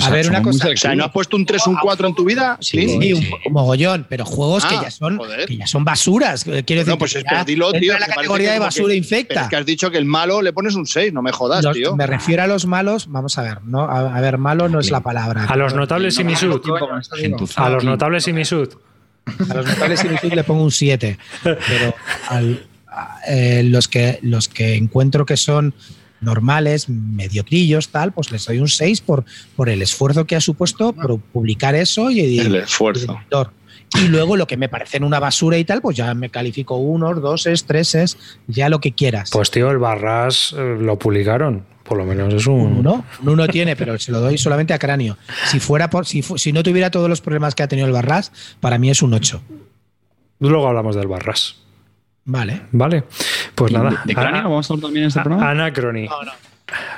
C: a ver, una cosa.
D: O sea, ¿no has puesto un 3, un 4 en tu vida?
C: Sí, sí, un, mogollón, pero juegos que, ah, ya son, que ya son basuras. Quiero decir,
D: no, pues es dilo, tío.
C: La categoría de basura infecta.
D: es que has dicho que el malo le pones un 6, no me jodas, tío.
C: Me refiero a los malos, vamos a ver, ¿no? A, ver, malo no es la palabra.
A: A los notables y Misud. A los notables y Misud.
C: A los notables y Misud le pongo un 7. Pero al, eh, los, que, los que encuentro que son normales, mediocrillos, tal, pues les doy un 6 por, por el esfuerzo que ha supuesto por publicar eso y
D: el esfuerzo.
C: Y luego lo que me parecen una basura y tal, pues ya me califico unos, doses, treses, ya lo que quieras.
A: Pues tío, el Barras eh, lo publicaron. Por lo menos es un.
C: Uno, uno tiene, pero se lo doy solamente a cráneo. Si fuera por, si, si no tuviera todos los problemas que ha tenido el Barras, para mí es un 8.
A: Luego hablamos del Barras.
C: Vale.
A: Vale. Pues nada.
B: ¿De, cráneo vamos a hablar también en este programa?
A: Anacrony. No, no.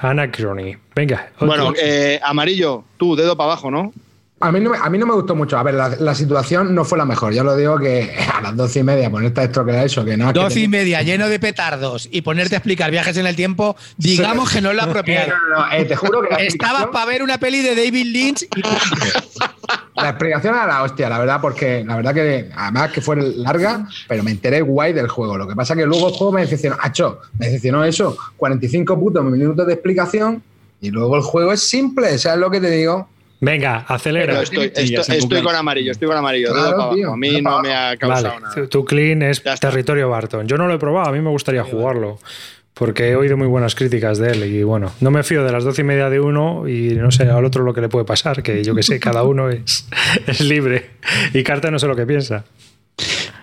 A: Anacrony. Venga.
D: Bueno, eh, amarillo, tú, dedo para abajo, ¿no?
E: A mí, no, a mí no me gustó mucho. A ver, la, situación no fue la mejor. Ya lo digo que a las doce y media ponerte esto que era eso, que no.
C: Doce y media, lleno de petardos y ponerte a explicar viajes en el tiempo, digamos que no es la apropiado.
E: No, no, eh, te juro que.
C: Estabas para ver una peli de David Lynch y.
E: La explicación era la hostia, la verdad, porque la verdad que, además que fue larga, pero me enteré guay del juego. Lo que pasa que luego el juego me decepcionó. Acho, me decepcionó eso. 45 putos minutos de explicación y luego el juego es simple, ¿sabes lo que te digo?
A: Venga, acelera.
D: estoy, con amarillo, estoy con amarillo. a mí no me ha causado nada.
A: Tu clean es territorio Barton. Yo no lo he probado, a mí me gustaría jugarlo. Porque he oído muy buenas críticas de él y bueno, no me fío de las doce y media de uno y no sé al otro lo que le puede pasar, que yo que sé, cada uno es, es libre y Carta no sé lo que piensa.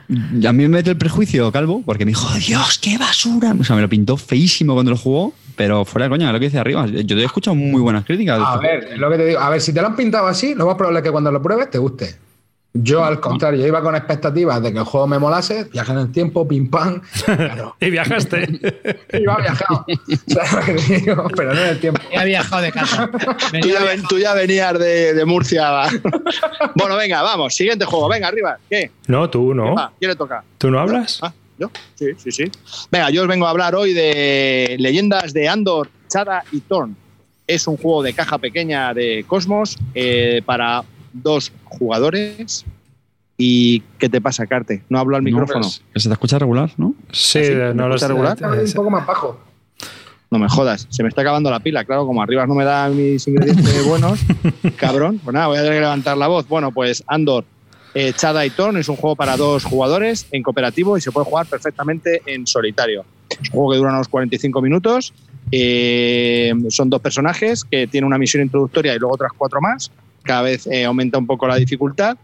B: A mí me mete el prejuicio, Calvo, porque me dijo, Dios, qué basura. O sea, me lo pintó feísimo cuando lo jugó, pero fuera de coña, lo que dice arriba. Yo te he escuchado muy buenas críticas.
E: A ver, lo que te digo. A ver, si te lo han pintado así, lo más probable es que cuando lo pruebes te guste. Yo, al contrario, yo iba con expectativas de que el juego me molase, viajé en el tiempo, pim pam.
A: y viajaste.
E: Iba viajado. pero no en el tiempo.
C: Ya viajado de casa.
D: Tú ya, venías de, Murcia. bueno, venga, vamos. Siguiente juego. Venga, arriba. ¿Qué?
A: No, tú no.
D: ¿Quién le toca?
A: ¿Tú no hablas?
D: Ah, ¿Yo? Sí, sí, sí. Venga, yo os vengo a hablar hoy de leyendas de Andor, Chada y Thorn. Es un juego de caja pequeña de Cosmos eh, para dos jugadores. ¿Y qué te pasa, Carte? No hablo al micrófono.
B: Pues, se te escucha regular, ¿no?
A: Sí, ¿Ah, no lo
D: está regular.
E: un poco más bajo.
D: No me jodas, se me está acabando la pila. Claro, como arriba no me da mis ingredientes buenos, cabrón. Pues nada, voy a tener que levantar la voz. Bueno, pues Andor, eh, Chada y Torn es un juego para dos jugadores en cooperativo y se puede jugar perfectamente en solitario. Es un juego que dura unos 45 minutos. Eh, son dos personajes que tienen una misión introductoria y luego otras cuatro más cada vez eh, aumenta un poco la dificultad.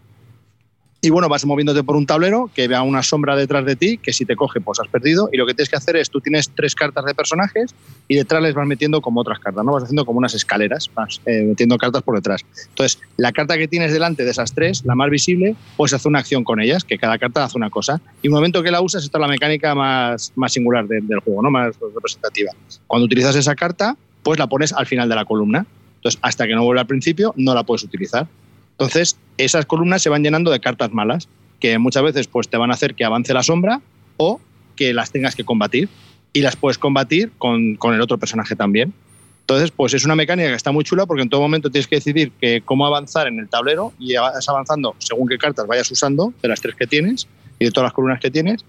D: Y bueno, vas moviéndote por un tablero que vea una sombra detrás de ti, que si te coge, pues has perdido. Y lo que tienes que hacer es, tú tienes tres cartas de personajes y detrás les vas metiendo como otras cartas, ¿no? Vas haciendo como unas escaleras, vas eh, metiendo cartas por detrás. Entonces, la carta que tienes delante de esas tres, la más visible, puedes hacer una acción con ellas, que cada carta hace una cosa. Y un momento que la usas, esta es la mecánica más, más singular del juego, ¿no? Más representativa. Cuando utilizas esa carta, pues la pones al final de la columna. Entonces, hasta que no vuelva al principio, no la puedes utilizar. Entonces, esas columnas se van llenando de cartas malas, que muchas veces pues, te van a hacer que avance la sombra o que las tengas que combatir. Y las puedes combatir con, el otro personaje también. Entonces, pues es una mecánica que está muy chula porque en todo momento tienes que decidir que cómo avanzar en el tablero y vas avanzando según qué cartas vayas usando, de las tres que tienes y de todas las columnas que tienes.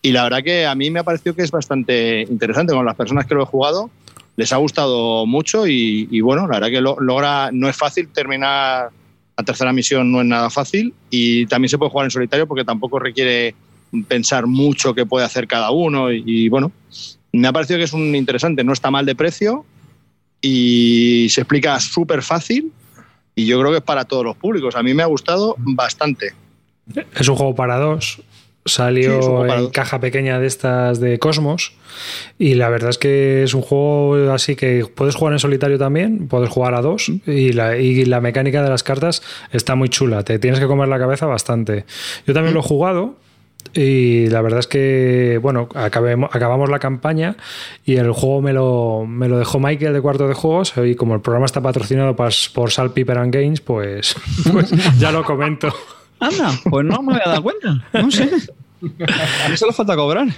D: Y la verdad que a mí me ha parecido que es bastante interesante con las personas que lo he jugado les ha gustado mucho y, bueno, la verdad que logra, no es fácil terminar la tercera misión, no es nada fácil y también se puede jugar en solitario porque tampoco requiere pensar mucho qué puede hacer cada uno y, bueno, me ha parecido que es un interesante, no está mal de precio y se explica súper fácil y yo creo que es para todos los públicos. A mí me ha gustado bastante.
A: Es un juego para dos, Salió en caja pequeña de estas de Cosmos. Y la verdad es que es un juego así que puedes jugar en solitario también, puedes jugar a dos. Y la, y la mecánica de las cartas está muy chula. Te tienes que comer la cabeza bastante. Yo también lo he jugado. Y la verdad es que, bueno, acabamos la campaña y el juego me lo, me lo dejó Michael de cuarto de juegos. Y como el programa está patrocinado por Salt Piper and Games, pues, pues ya lo comento.
B: Anda, pues no me había dado cuenta. No sé. A mí solo falta cobrar.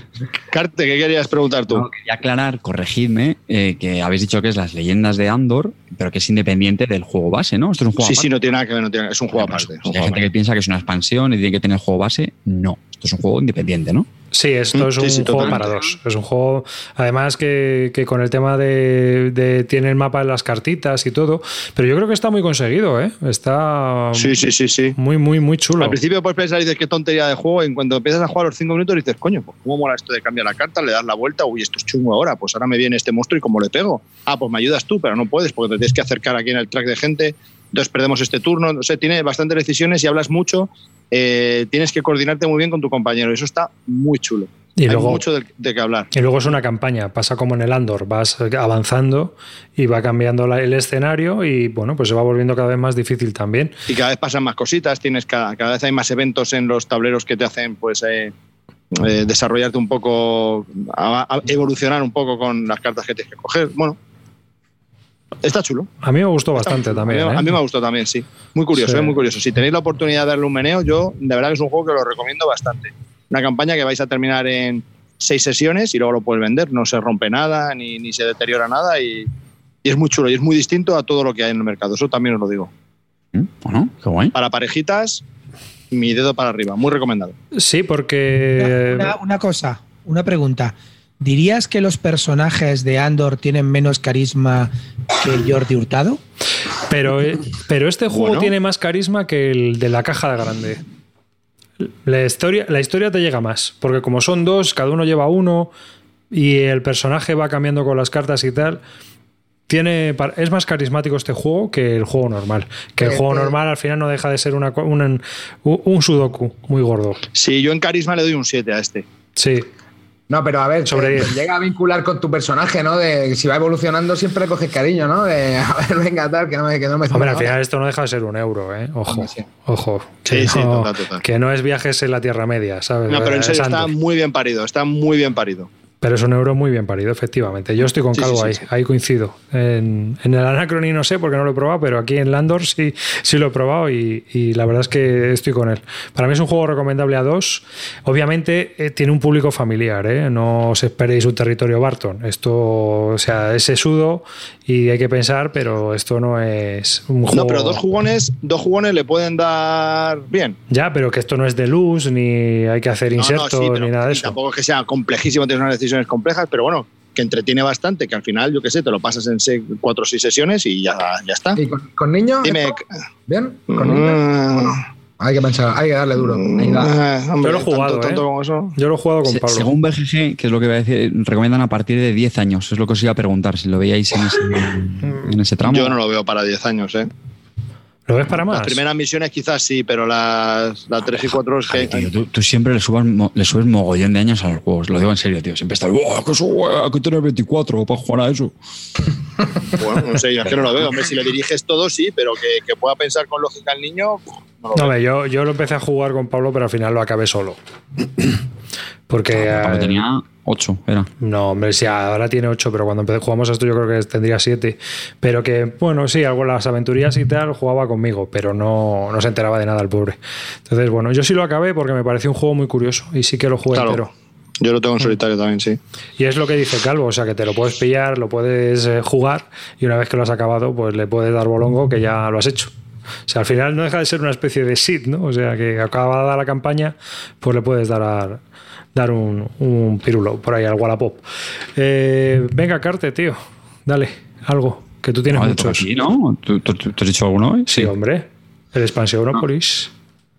D: Carte, ¿qué querías preguntar tú?
B: quería aclarar, corregidme, eh, que habéis dicho que es las leyendas de Andor, pero que es independiente del juego base, ¿no?
D: Esto es un juego Sí, sí, no tiene nada que ver, no tiene, es un juego aparte.
B: hay gente que piensa que es una expansión y tiene que tener juego base. No, esto es un juego independiente, ¿no?
A: Sí, esto es un juego para dos. Es un juego, además que, con el tema de, tiene el mapa de las cartitas y todo, pero yo creo que está muy conseguido, ¿eh? Está
D: sí, sí, sí, sí.
A: muy, muy, muy chulo.
D: Al principio puedes pensar y dices qué tontería de juego, y en cuando empiezas a jugar los cinco minutos dices, coño, pues cómo mola esto de cambiar la carta, le das la vuelta, uy, esto es chungo ahora, pues ahora me viene este monstruo y cómo le pego. Ah, pues me ayudas tú, pero no puedes porque te tienes que acercar aquí en el track de gente, entonces perdemos este turno, no sé, tiene bastantes decisiones y hablas mucho, eh, tienes que coordinarte muy bien con tu compañero, eso está muy chulo. Y Hay luego, mucho de, qué hablar.
A: Y luego es una campaña, pasa como en el Andor, vas avanzando y va cambiando el escenario y bueno, pues se va volviendo cada vez más difícil también.
D: Y cada vez pasan más cositas, tienes cada, cada vez hay más eventos en los tableros que te hacen pues eh, eh, desarrollarte un poco, evolucionar un poco con las cartas que tienes que coger. Bueno, Está chulo.
A: A mí me gustó bastante también.
D: A mí, me gustó también, sí. Muy curioso, muy curioso. Si tenéis la oportunidad de darle un meneo, yo de verdad que es un juego que lo recomiendo bastante una campaña que vais a terminar en seis sesiones y luego lo puedes vender. No se rompe nada ni, ni se deteriora nada y, es muy chulo y es muy distinto a todo lo que hay en el mercado. Eso también os lo digo.
B: Mm, bueno, qué guay.
D: Para parejitas, mi dedo para arriba. Muy recomendado.
A: Sí, porque.
C: Una, cosa, una pregunta. ¿Dirías que los personajes de Andor tienen menos carisma que Jordi Hurtado?
A: Pero, eh, pero este juego tiene más carisma que el de la caja de grande. La historia, la historia te llega más, porque como son dos, cada uno lleva uno y el personaje va cambiando con las cartas y tal. tiene, es más carismático este juego que el juego normal. Que el juego normal al final no deja de ser una, un, un sudoku muy gordo.
D: Sí, yo en carisma le doy un 7 a este.
A: Sí.
E: No, pero a ver, Sobre llega a vincular con tu personaje, ¿no? De si va evolucionando siempre coges cariño, ¿no? De a ver, venga, tal, que no me, que no me
A: Hombre, al final esto no deja de ser un euro, ¿eh? Ojo, ojo. Sí, sí, total, total. Que no es viajes en la Tierra Media, ¿sabes?
D: No, pero en serio está muy bien parido, está muy bien parido.
A: Pero es un euro muy bien parido, efectivamente. Yo estoy con Calvo ahí, ahí coincido. En, el Anacrony no sé porque no lo he probado, pero aquí en Landor sí, sí lo he probado y, la verdad es que estoy con él. Para mí es un juego recomendable a dos. Obviamente eh, tiene un público familiar, ¿eh? no os esperéis un territorio Barton. Esto, o sea, es sesudo y hay que pensar, pero esto no es un juego.
D: No, pero dos jugones, dos jugones le pueden dar bien.
A: Ya, pero que esto no es de luz, ni hay que hacer insertos, ni nada de eso.
D: Tampoco es que sea complejísimo, tienes una decisión complejas, pero bueno, que entretiene bastante, que al final, yo qué sé, te lo pasas en cuatro o seis sesiones y ya, ya está.
E: ¿Y con, niños? ¿Bien? ¿Con niños? Mm. hay que pensar, hay que darle duro. Mm,
A: yo lo he jugado, ¿eh? Yo lo he jugado con Pablo.
B: Según BGG, que es lo que voy a decir, recomiendan a partir de 10 años. Es lo que os iba a preguntar, si lo veíais en ese, en ese tramo.
D: Yo no lo veo para 10 años, ¿eh?
A: ¿Lo ves para más?
D: Las primeras misiones quizás sí, pero las, 3 y 4 es que...
B: tú, siempre le, subas, le subes mogollón de años a los juegos, lo digo en serio, tío. Siempre estás, ¡oh, que eso, hay que tener 24 para jugar a eso!
D: bueno, no sé, yo es que no lo veo. Hombre, si le diriges todo, sí, pero que, que pueda pensar con lógica el niño,
A: no lo no, Yo, yo lo empecé a jugar con Pablo, pero al final lo acabé solo. Porque.
B: Pablo eh, tenía 8, era.
A: No, hombre, sí, ahora tiene 8, pero cuando empecé, jugamos esto yo creo que tendría 7. Pero que, bueno, sí, algo las aventurías y tal jugaba conmigo, pero no, no se enteraba de nada el pobre. Entonces, bueno, yo sí lo acabé porque me pareció un juego muy curioso y sí que lo jugué entero.
D: Yo lo tengo en solitario también, sí.
A: Y es lo que dice Calvo, o sea que te lo puedes pillar, lo puedes eh, jugar y una vez que lo has acabado, pues le puedes dar bolongo que ya lo has hecho. O sea, al final no deja de ser una especie de sit, ¿no? O sea, que acabada la campaña, pues le puedes dar, dar un, un pirulo por ahí al Wallapop. Eh, venga, Carte, tío, dale, algo, que tú tienes muchos.
B: Aquí, ¿no? ¿Tú, has dicho alguno hoy?
A: Sí, hombre. El Expansión Europolis.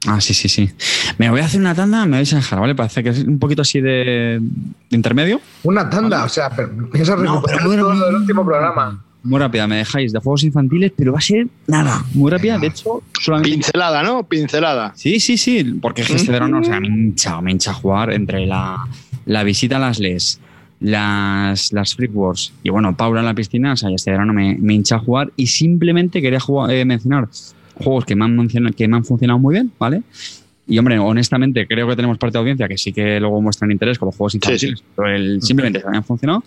B: Ah, sí, sí, sí. Me voy a hacer una tanda, me vais a dejar, ¿vale? Parece que es un poquito así de, intermedio.
E: Una tanda, o sea, piensas recuperar no, todo el último programa.
B: Muy rápida, me dejáis de juegos infantiles, pero va a ser nada, muy rápida. De hecho,
D: solamente. Pincelada, ¿no? Pincelada.
B: Sí, sí, sí, porque este verano, o sea, me hincha, me hincha jugar entre la, la visita a las LES, las, las Freak Wars y bueno, Paula en la piscina, o sea, este verano me, me hincha jugar y simplemente quería jugar, eh, mencionar juegos que me, han que me han funcionado muy bien, ¿vale? Y hombre, honestamente, creo que tenemos parte de audiencia que sí que luego muestran interés con los juegos infantiles, pero el, simplemente se han funcionado.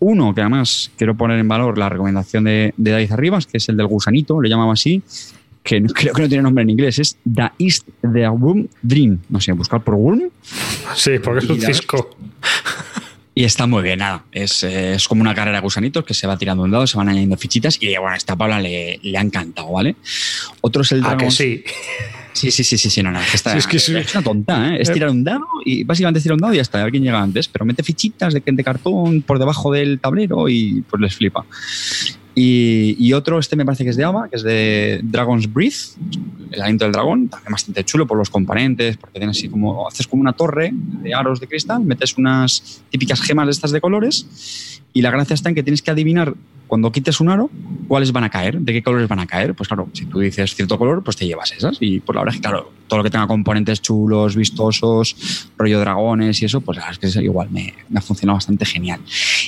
B: Uno, que además quiero poner en valor la recomendación de, de David Arribas, que es el del gusanito, le llamaba así, que creo que no tiene nombre en inglés, es The East The Worm Dream. No sé, buscar por Worm.
A: Sí, porque es un cisco.
B: Y está muy bien, nada. Es, es, como una carrera de gusanitos que se va tirando un lado, se van añadiendo fichitas y bueno, a esta Paula le, le ha encantado, ¿vale? Otro es el
A: Dragon. que sí.
B: Sí, sí, sí, sí, sí, no, no. es, que es, una tonta, ¿eh? Es tirar un dado y básicamente tirar un dado y ya está, alguien llega antes, pero mete fichitas de, de cartón por debajo del tablero y pues les flipa. Y, otro, este me parece que es de Ava, que es de Dragon's Breath, el aliento del dragón, también bastante chulo por los componentes, porque tienes así como, haces como una torre de aros de cristal, metes unas típicas gemas de estas de colores, y la gracia está en que tienes que adivinar cuando quites un aro, ¿cuáles van a caer? ¿De qué colores van a caer? Pues claro, si tú dices cierto color, pues te llevas esas. Y por la verdad que, claro, todo lo que tenga componentes chulos, vistosos, rollo dragones y eso, pues la verdad es que igual me, me ha funcionado bastante genial.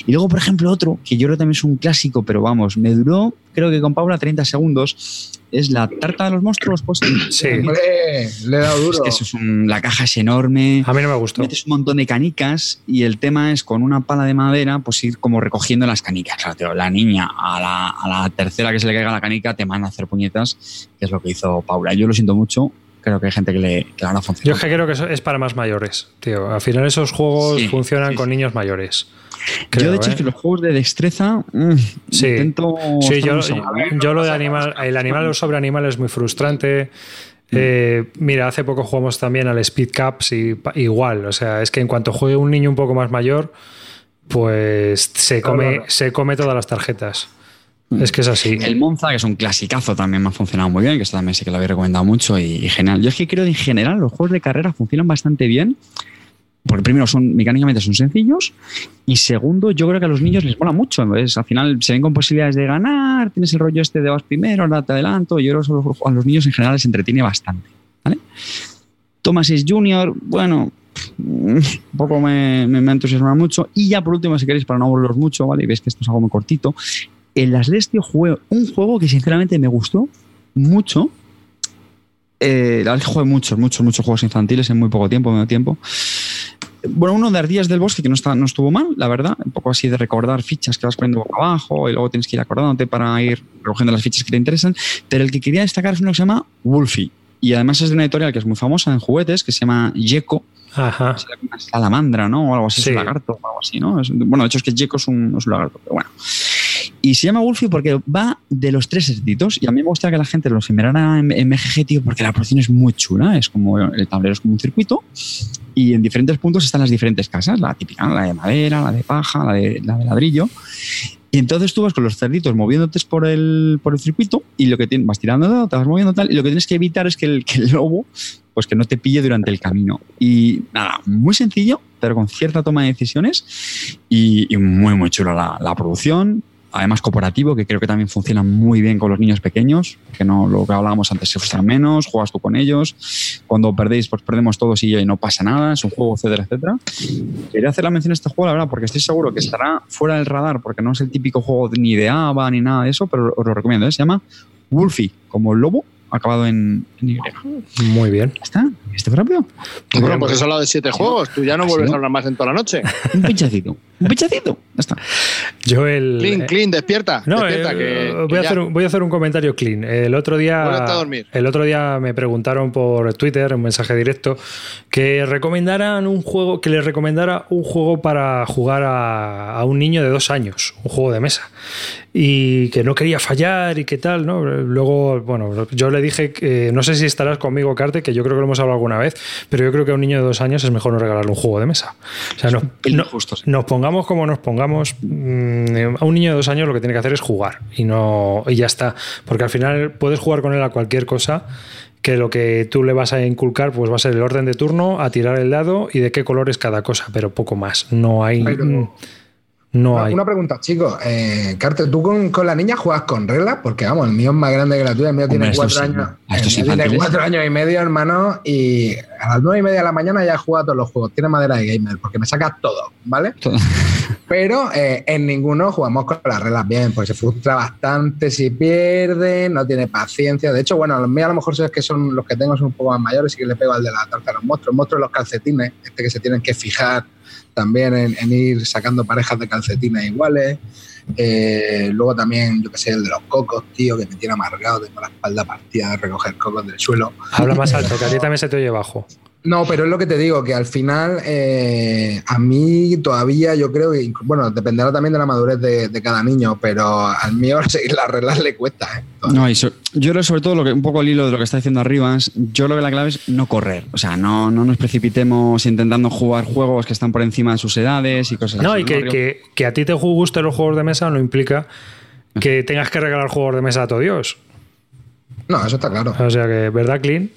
B: Y luego, por ejemplo, otro, que yo creo que también es un clásico, pero vamos, me duró, creo que con Paula, 30 segundos, es la tarta de los monstruos, pues.
A: Sí.
E: le he dado duro.
B: Es que eso es la caja es enorme.
A: A mí no me gustó.
B: Metes un montón de canicas y el tema es con una pala de madera, pues ir como recogiendo las canicas. Claro, la niña a la, a la, tercera que se le caiga la canica te manda a hacer puñetas, que es lo que hizo Paula. Yo lo siento mucho. Creo que hay gente que le, que van a funcionar.
A: Yo es que creo que es para más mayores, tío. Al final esos juegos funcionan con niños mayores
B: yo, de hecho, es que ¿eh? los juegos de destreza mm,
A: sí. intento. Sí, yo, lo de animal, el animal sobre animal es muy frustrante. Mm. Eh, mira, hace poco jugamos también al Speed Cups y igual. O sea, es que en cuanto juegue un niño un poco más mayor, pues se come, se come todas las tarjetas. Mm. Es que es así.
B: El Monza, que es un clasicazo, también me ha funcionado muy bien, que esto también sí que lo había recomendado mucho y, y, genial. Yo es que creo que en general los juegos de carrera funcionan bastante bien porque primero son mecánicamente son sencillos y segundo yo creo que a los niños les mola mucho entonces al final se ven con posibilidades de ganar tienes el rollo este de vas primero ahora te adelanto yo creo que a los niños en general les entretiene bastante ¿vale? Thomas es Junior bueno un poco me, me, entusiasma mucho y ya por último si queréis para no aburriros mucho vale y veis que esto es algo muy cortito en las Lestio jugué un juego que sinceramente me gustó mucho eh, la verdad es que jugué muchos, muchos, muchos juegos infantiles en muy poco tiempo, medio tiempo. Bueno, uno de Ardillas del Bosque que no, está, no estuvo mal, la verdad. Un poco así de recordar fichas que vas poniendo boca abajo y luego tienes que ir acordándote para ir recogiendo las fichas que te interesan. Pero el que quería destacar es uno que se llama Wolfie. Y además es de una editorial que es muy famosa en juguetes, que se llama Yeko.
A: Ajá.
B: Salamandra, ¿no? O algo así, es un lagarto o algo así, ¿no? bueno, de hecho es que Yeko es un, es un lagarto, pero bueno. Y se llama Wolfie porque va de los tres ejércitos. Y a mí me gusta que la gente lo mirara en, en MGG, tío, porque la producción es muy chula. Es como el tablero es como un circuito. Y en diferentes puntos están las diferentes casas. La típica, la de madera, la de paja, la de, la de ladrillo. Y entonces tú vas con los cerditos moviéndote por el, por el circuito y lo que tienes, vas tirando, te vas moviendo tal, y lo que tienes que evitar es que el, que el lobo pues que no te pille durante el camino. Y nada, muy sencillo, pero con cierta toma de decisiones y, y muy, muy chula la, la producción además cooperativo, que creo que también funciona muy bien con los niños pequeños, que no lo que hablábamos antes, se frustran menos, juegas tú con ellos, cuando perdéis, pues perdemos todos y, no pasa nada, es un juego, etcétera, etcétera. Quería hacer la mención a este juego, la verdad, porque estoy seguro que estará fuera del radar, porque no es el típico juego ni de ABA ni nada de eso, pero os lo recomiendo, ¿eh? se llama Wolfie, como el lobo, acabado en, en Y.
A: Muy bien.
B: ¿Está? ¿Este fue rápido?
D: Bueno, pues has hablado de siete juegos. Tú ya no vuelves a hablar más en toda la noche.
B: Un pinchacito. Un pinchacito. Ya está.
A: Yo el.
D: Clean, clean, despierta.
A: No,
D: despierta,
A: eh,
D: que,
A: voy,
D: que
A: a
D: ya.
A: hacer, un- voy a hacer un comentario clean. El otro día.
D: A dormir.
A: El otro día me preguntaron por Twitter, un mensaje directo, que recomendaran un juego, que les recomendara un juego para jugar a, a un niño de dos años, un juego de mesa. Y que no quería fallar y qué tal, ¿no? Luego, bueno, yo le dije que no sé si estarás conmigo, Carte, que yo creo que lo hemos hablado alguna vez, pero yo creo que a un niño de dos años es mejor no regalarle un juego de mesa. O sea, no,
B: pelín
A: no-
B: justo, sí.
A: nos pongamos como nos pongamos, mm, a un niño de dos años lo que tiene que hacer es jugar y no y ya está, porque al final puedes jugar con él a cualquier cosa que lo que tú le vas a inculcar pues va a ser el orden de turno, a tirar el dado y de qué color es cada cosa, pero poco más. No hay
E: Pero-
A: no
E: Una,
A: hay.
E: una pregunta, chicos. Eh, Carter, ¿tú con, con la niña juegas con reglas? Porque vamos, el mío es más grande que la tuya. El mío
B: Hombre,
E: tiene cuatro
B: sí,
E: años.
B: ¿no? A estos
E: el mío tiene
B: infantiles.
E: cuatro años y medio, hermano. Y a las nueve y media de la mañana ya jugado todos los juegos. Tiene madera de gamer, porque me sacas todo, ¿vale?
B: Todo.
E: Pero eh, en ninguno jugamos con las reglas bien, porque se frustra bastante si pierde, no tiene paciencia. De hecho, bueno, los míos a lo mejor es que son los que tengo son un poco más mayores y que le pego al de la tarta a los monstruos. El monstruo de los calcetines, este que se tienen que fijar también en, en ir sacando parejas de calcetines iguales. Eh, luego también, yo que sé, el de los cocos, tío, que me tiene amargado, tengo la espalda partida de recoger cocos del suelo.
A: Habla más alto, que a ti también se te oye bajo.
E: No, pero es lo que te digo, que al final eh, a mí todavía yo creo que, bueno, dependerá también de la madurez de, de cada niño, pero al mío seguir las reglas le cuesta. ¿eh?
B: No, y so- yo creo sobre todo lo que un poco el hilo de lo que está diciendo arriba es, yo creo que la clave es no correr. O sea, no, no nos precipitemos intentando jugar juegos que están por encima de sus edades y cosas
A: No,
B: así.
A: y que, que, que a ti te gusten los juegos de mesa no implica que tengas que regalar juegos de mesa a todo Dios.
E: No, eso está claro.
A: O sea que, ¿verdad, Clean?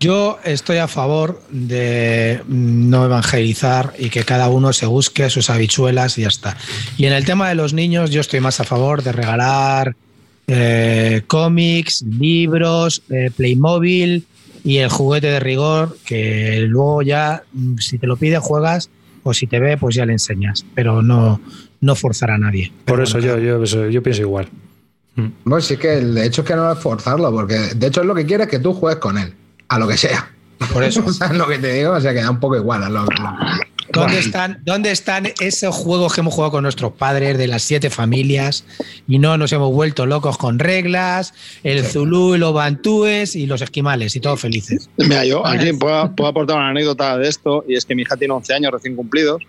C: Yo estoy a favor de no evangelizar y que cada uno se busque sus habichuelas y ya está. Y en el tema de los niños, yo estoy más a favor de regalar eh, cómics, libros, eh, Playmobil y el juguete de rigor, que luego ya, mm, si te lo pide, juegas, o si te ve, pues ya le enseñas. Pero no, no forzar a nadie.
A: Por eso yo, yo, eso- yo pienso igual.
E: Pues sí que el hecho es que no es forzarlo, porque de hecho es lo que quiere es que tú juegues con él, a lo que sea.
C: Por eso.
E: ¿Sabes lo que te digo? O sea, que da un poco igual a lo,
C: ¿Dónde están, ¿Dónde están esos juegos que hemos jugado con nuestros padres de las siete familias y no nos hemos vuelto locos con reglas, el Zulu y los bantúes y los esquimales y todos felices?
D: Mira, yo aquí puedo, puedo aportar una anécdota de esto, y es que mi hija tiene 11 años recién cumplidos,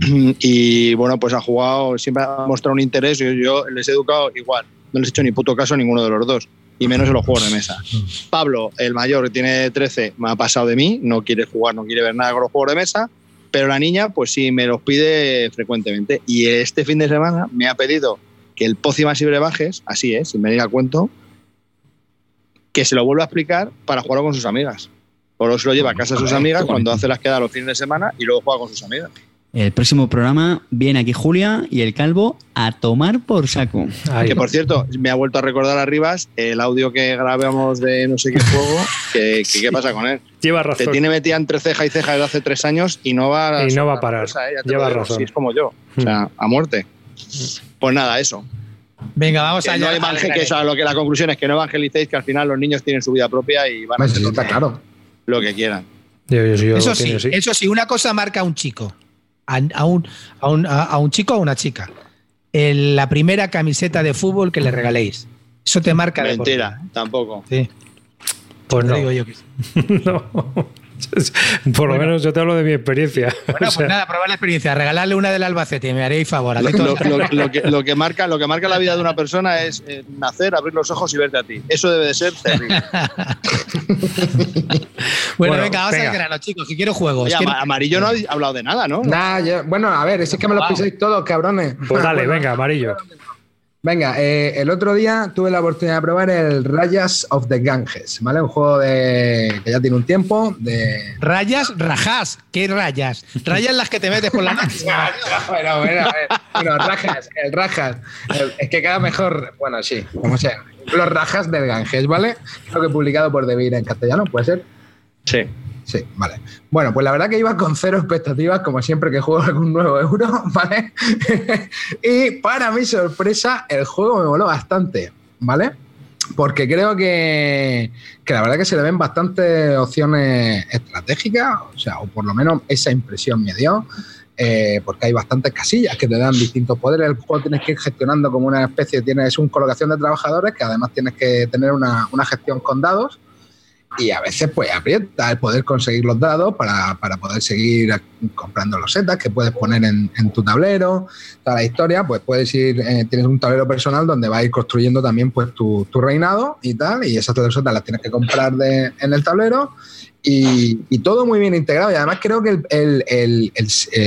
D: y bueno, pues ha jugado, siempre ha mostrado un interés, y yo les he educado igual, no les he hecho ni puto caso a ninguno de los dos, y menos en los juegos de mesa. Pablo, el mayor, que tiene 13, me ha pasado de mí, no quiere jugar, no quiere ver nada con los juegos de mesa, pero la niña, pues sí, me los pide frecuentemente, y este fin de semana me ha pedido que el Pócimas y Brebajes, así es, sin venir al cuento, que se lo vuelva a explicar para jugarlo con sus amigas. O se lo lleva a casa a sus amigas cuando hace las quedas los fines de semana y luego juega con sus amigas.
B: El próximo programa viene aquí Julia y el calvo a tomar por saco.
D: Que por cierto, me ha vuelto a recordar arriba el audio que grabamos de no sé qué juego. Que, qué pasa con él.
A: Lleva razón.
D: Te tiene metida entre ceja y ceja desde hace tres años y no va,
A: y no va a parar. ¿eh? Lleva razón.
D: Sí, es como yo. O sea, a muerte. Pues nada, eso.
C: Venga, vamos a
D: no que lo que la conclusión es que no evangelicéis, que al final los niños tienen su vida propia y van a
E: hacer lo, claro.
D: lo que quieran.
C: eso sí, eso sí, una cosa marca a un chico a, un, a, un, chico o a una chica. la primera camiseta de fútbol que le regaléis. Eso te marca.
D: Mentira, tampoco.
C: Sí.
A: Pues no. Digo yo que no. Por lo menos yo te hablo de mi experiencia.
C: Bueno, pues nada, probar la experiencia. Regalarle una del Albacete, me haréis favor.
D: Lo, que, marca, lo que marca la vida de una persona es eh, nacer, abrir los ojos y verte a ti. Eso debe de ser terrible.
C: bueno, venga, vamos a ver a los chicos, que quiero juegos.
D: Amarillo no ha hablado de nada, ¿no?
E: Nada, bueno, a ver, es que me lo pisáis todos, cabrones.
A: Pues dale, venga, amarillo.
E: Venga, eh, el otro día tuve la oportunidad de probar el Rayas of the Ganges, ¿vale? Un juego de, que ya tiene un tiempo. De...
C: Rayas, rajas. ¿Qué rayas? Rayas las que te metes por la noche.
E: bueno, bueno, bueno, rajas, el rajas. es que queda mejor, bueno, sí, como sea. Los rajas del Ganges, ¿vale? Creo que publicado por Devir en castellano, ¿puede ser?
D: Sí.
E: Sí, vale. Bueno, pues la verdad que iba con cero expectativas, como siempre que juego algún nuevo euro, ¿vale? y para mi sorpresa, el juego me voló bastante, ¿vale? Porque creo que, que, la verdad que se le ven bastantes opciones estratégicas, o sea, o por lo menos esa impresión me dio. Eh, porque hay bastantes casillas que te dan distintos poderes. El juego tienes que ir gestionando como una especie, tienes una colocación de trabajadores que además tienes que tener una, una gestión con dados y a veces pues aprieta el poder conseguir los dados para, poder seguir comprando los setas que puedes poner en, tu tablero, toda la historia, pues puedes ir, eh, tienes un tablero personal donde vas a ir construyendo también pues tu, reinado y tal, y esas setas las tienes que comprar de, en el tablero y, todo muy bien integrado. Y además creo que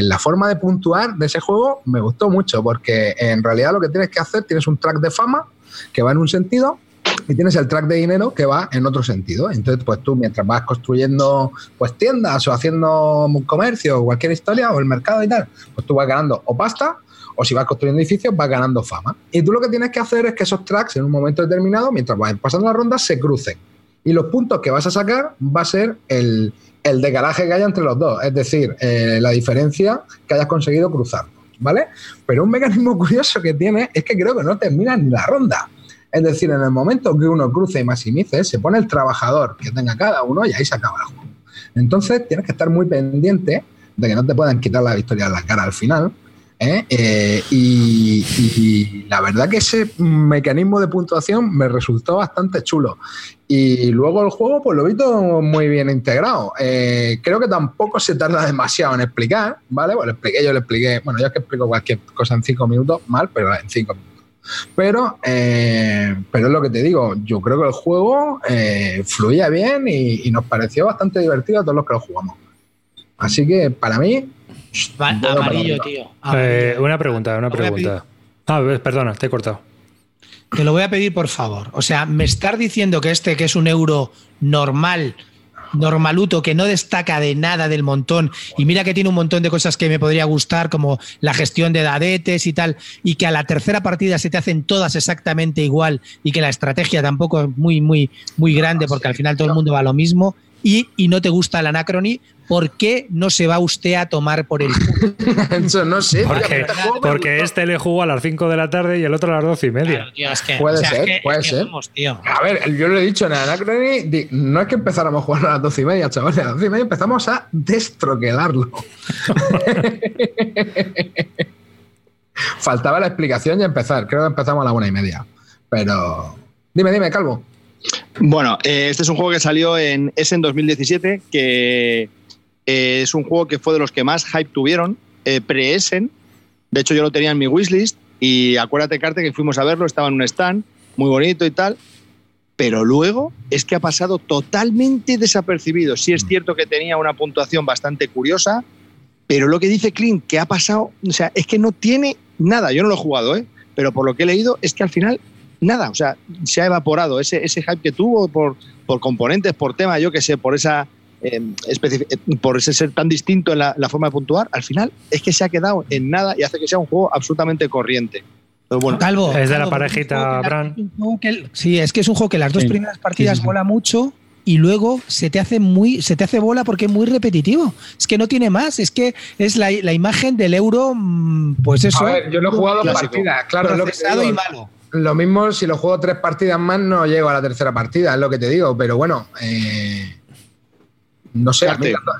E: la forma de puntuar de ese juego me gustó mucho porque en realidad lo que tienes que hacer, tienes un track de fama que va en un sentido y tienes el track de dinero que va en otro sentido. Entonces, pues tú mientras vas construyendo pues tiendas o haciendo comercio o cualquier historia o el mercado y tal, pues tú vas ganando o pasta o si vas construyendo edificios vas ganando fama. Y tú lo que tienes que hacer es que esos tracks en un momento determinado, mientras vas pasando las rondas, se crucen. Y los puntos que vas a sacar va a ser el, el decalaje que haya entre los dos, es decir, eh, la diferencia que hayas conseguido cruzar. ¿Vale? Pero un mecanismo curioso que tiene es que creo que no termina ni la ronda. Es decir, en el momento que uno cruce y maximice, se pone el trabajador que tenga cada uno y ahí se acaba el juego. Entonces tienes que estar muy pendiente de que no te puedan quitar la victoria en la cara al final. ¿eh? Eh, y, la verdad que ese mecanismo de puntuación me resultó bastante chulo. Y luego el juego, pues lo vi todo muy bien integrado. Eh, creo que tampoco se tarda demasiado en explicar, ¿vale? Bueno, expliqué, yo le expliqué, bueno, yo es que explico cualquier cosa en cinco minutos, mal, pero en cinco minutos. Pero, eh, pero es lo que te digo, yo creo que el juego eh, fluía bien y, nos pareció bastante divertido a todos los que lo jugamos. Así que para mí...
C: amarillo, tío.
A: Eh, una pregunta, una pregunta. Ah, perdona, te he cortado.
C: Te lo voy a pedir, por favor. O sea, me estás diciendo que este, que es un euro normal, normaluto que no destaca de nada del montón y mira que tiene un montón de cosas que me podría gustar como la gestión de dadetes y tal y que a la tercera partida se te hacen todas exactamente igual y que la estrategia tampoco es muy muy muy grande porque al final todo el mundo va a lo mismo y, y no te gusta el anacrony ¿por qué no se va usted a tomar por el culo?
E: Eso no sé.
A: Porque, este le jugó a las 5 de la tarde y el otro a las 12 y media.
E: puede ser, puede ser. A ver, yo lo he dicho en Anacrony, no es que empezáramos a jugar a las 12 y media, chavales, a las 12 y media empezamos a destroquelarlo. Faltaba la explicación y empezar. Creo que empezamos a la una y media. Pero. Dime, dime, Calvo.
D: Bueno, eh, este es un juego que salió en Essen 2017, que eh, es un juego que fue de los que más hype tuvieron, eh, pre-Essen. De hecho, yo lo tenía en mi wishlist y acuérdate, Carte, que fuimos a verlo, estaba en un stand muy bonito y tal. Pero luego es que ha pasado totalmente desapercibido. Sí es mm. cierto que tenía una puntuación bastante curiosa, pero lo que dice Clint, que ha pasado, o sea, es que no tiene nada. Yo no lo he jugado, ¿eh? pero por lo que he leído es que al final nada, o sea, se ha evaporado ese, ese hype que tuvo por, por componentes, por tema, yo que sé, por esa eh, por ese ser tan distinto en la, forma de puntuar, al final es que se ha quedado en nada y hace que sea un juego absolutamente corriente.
C: bueno, Calvo,
A: es de la parejita, Bran.
C: Sí, es que es un juego que las dos primeras partidas mola mucho y luego se te hace muy se te hace bola porque es muy repetitivo. Es que no tiene más, es que es la, imagen del euro, mm, pues eso.
E: A ver, yo lo he jugado dos partidas, claro, lo que y malo. Lo mismo si lo juego tres partidas más no llego a la tercera partida, es lo que te digo, pero bueno, eh, no sé,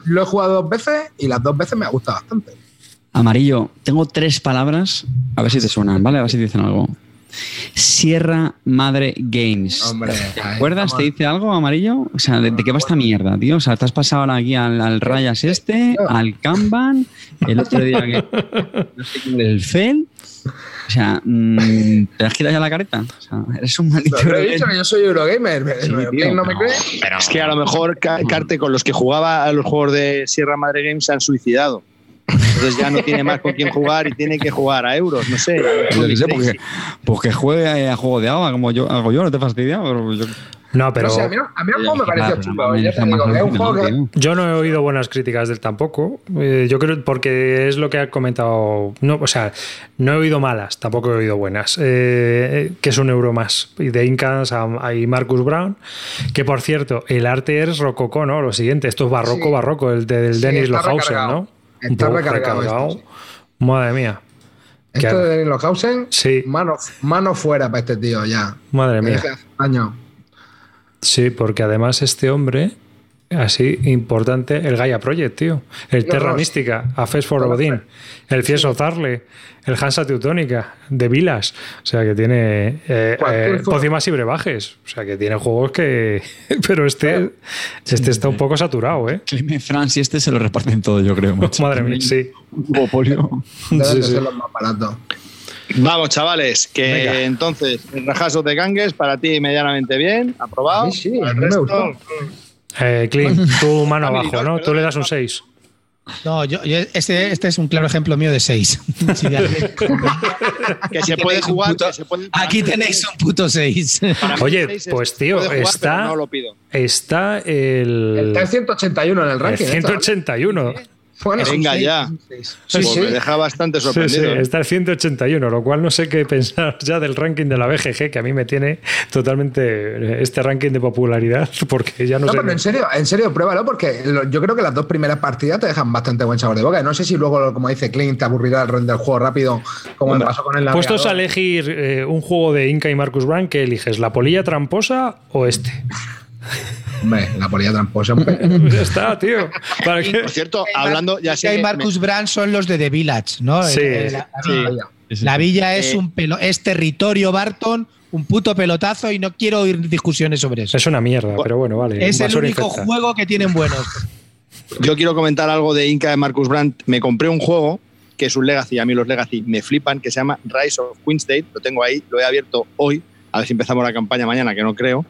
E: lo he jugado dos veces y las dos veces me ha gustado bastante.
B: Amarillo, tengo tres palabras, a ver si te suenan, ¿vale? A ver si te dicen algo. Sierra Madre Games. ¿Te acuerdas? ¿Te dice algo, amarillo? O sea, ¿de, qué va esta mierda, tío? O sea, te has pasado ahora aquí al, Rayas este, al Kanban, el otro día que. No sé el FEL. O sea, mm, ¿te has quitado ya la careta? O sea, eres un maldito.
E: Pero he dicho que yo soy Eurogamer. ¿No me crees?
D: Pero es que a lo mejor, Carte, con los que jugaba a los juegos de Sierra Madre Games se han suicidado. Entonces ya no tiene más con quién jugar y tiene que jugar a euros, no sé.
B: porque, pues que juegue a juego de agua como yo hago yo, no te fastidia.
A: No, pero.
E: a mí, el juego me pareció chulo.
A: Yo no he oído buenas críticas del tampoco. Eh, yo creo porque es lo que ha comentado. No, o sea, no he oído malas, tampoco he oído buenas. Eh, que es un euro más. Y de Incas hay Marcus Brown. Que por cierto, el arte es rococó, ¿no? Lo siguiente, esto es barroco, barroco, el del Dennis Lohausen, ¿no?
E: Está recargado.
A: Madre mía.
E: Esto de Dennis Lohausen,
A: sí.
E: mano, mano fuera para este tío ya.
A: Madre mía. Sí, porque además este hombre, así importante, el Gaia Project, tío. El Terra Mística, Afes for Odin, el Fieso Zarle, el Hansa Teutónica, de Vilas. O sea, que tiene eh, eh y brebajes. O sea, que tiene juegos que. Pero este, este está un poco saturado, ¿eh?
B: Cleme France y este se lo reparten todo, yo creo.
A: Madre mía, sí.
E: sí, sí. los más baratos.
D: Vamos, chavales, que entononces el rajazo de gangues para ti medianamente bien, aprobado.
E: Sí, sí, me gustó.
A: Eh, Clint, tú mano abajo, ¿no? Tú le das un 6.
C: No, yo, este, este, es un claro ejemplo mío de 6.
D: que se puede jugar.
C: aquí tenéis un puto 6.
A: Oye, pues tío, está, está el.
E: Está el 181 en el ranking.
A: El 181.
D: Venga ya. Sí, pues me deja bastante sorprendido.
A: Sí, está el 181, lo cual no sé qué pensar ya del ranking de la BGG, que a mí me tiene totalmente este ranking de popularidad, porque ya no,
E: no
A: sé.
E: Pero en serio, en serio, pruébalo, porque yo creo que las dos primeras partidas te dejan bastante buen sabor de boca. No sé si luego, como dice Clint, te aburrirá el render del juego rápido, como me pasó con el
A: Puestos a elegir eh, un juego de Inca y Marcus Brand, ¿qué eliges? ¿La polilla tramposa o este?
E: Hombre, la polilla tramposa.
A: ya está, tío.
D: Por cierto, hablando. Ya
C: sé y Marcus Brand son los de The Village, ¿no?
A: Sí.
C: la, villa es, eh, un es territorio Barton un puto pelotazo y no quiero oír discusiones sobre eso.
A: Es una mierda, pero bueno, vale.
C: Es el único juego que tienen buenos.
D: Yo quiero comentar algo de Inca de Marcus Brandt. Me compré un juego que es un Legacy, a mí los Legacy me flipan, que se llama Rise of Queensdale. Lo tengo ahí, lo he abierto hoy, a ver si empezamos la campaña mañana, que no creo.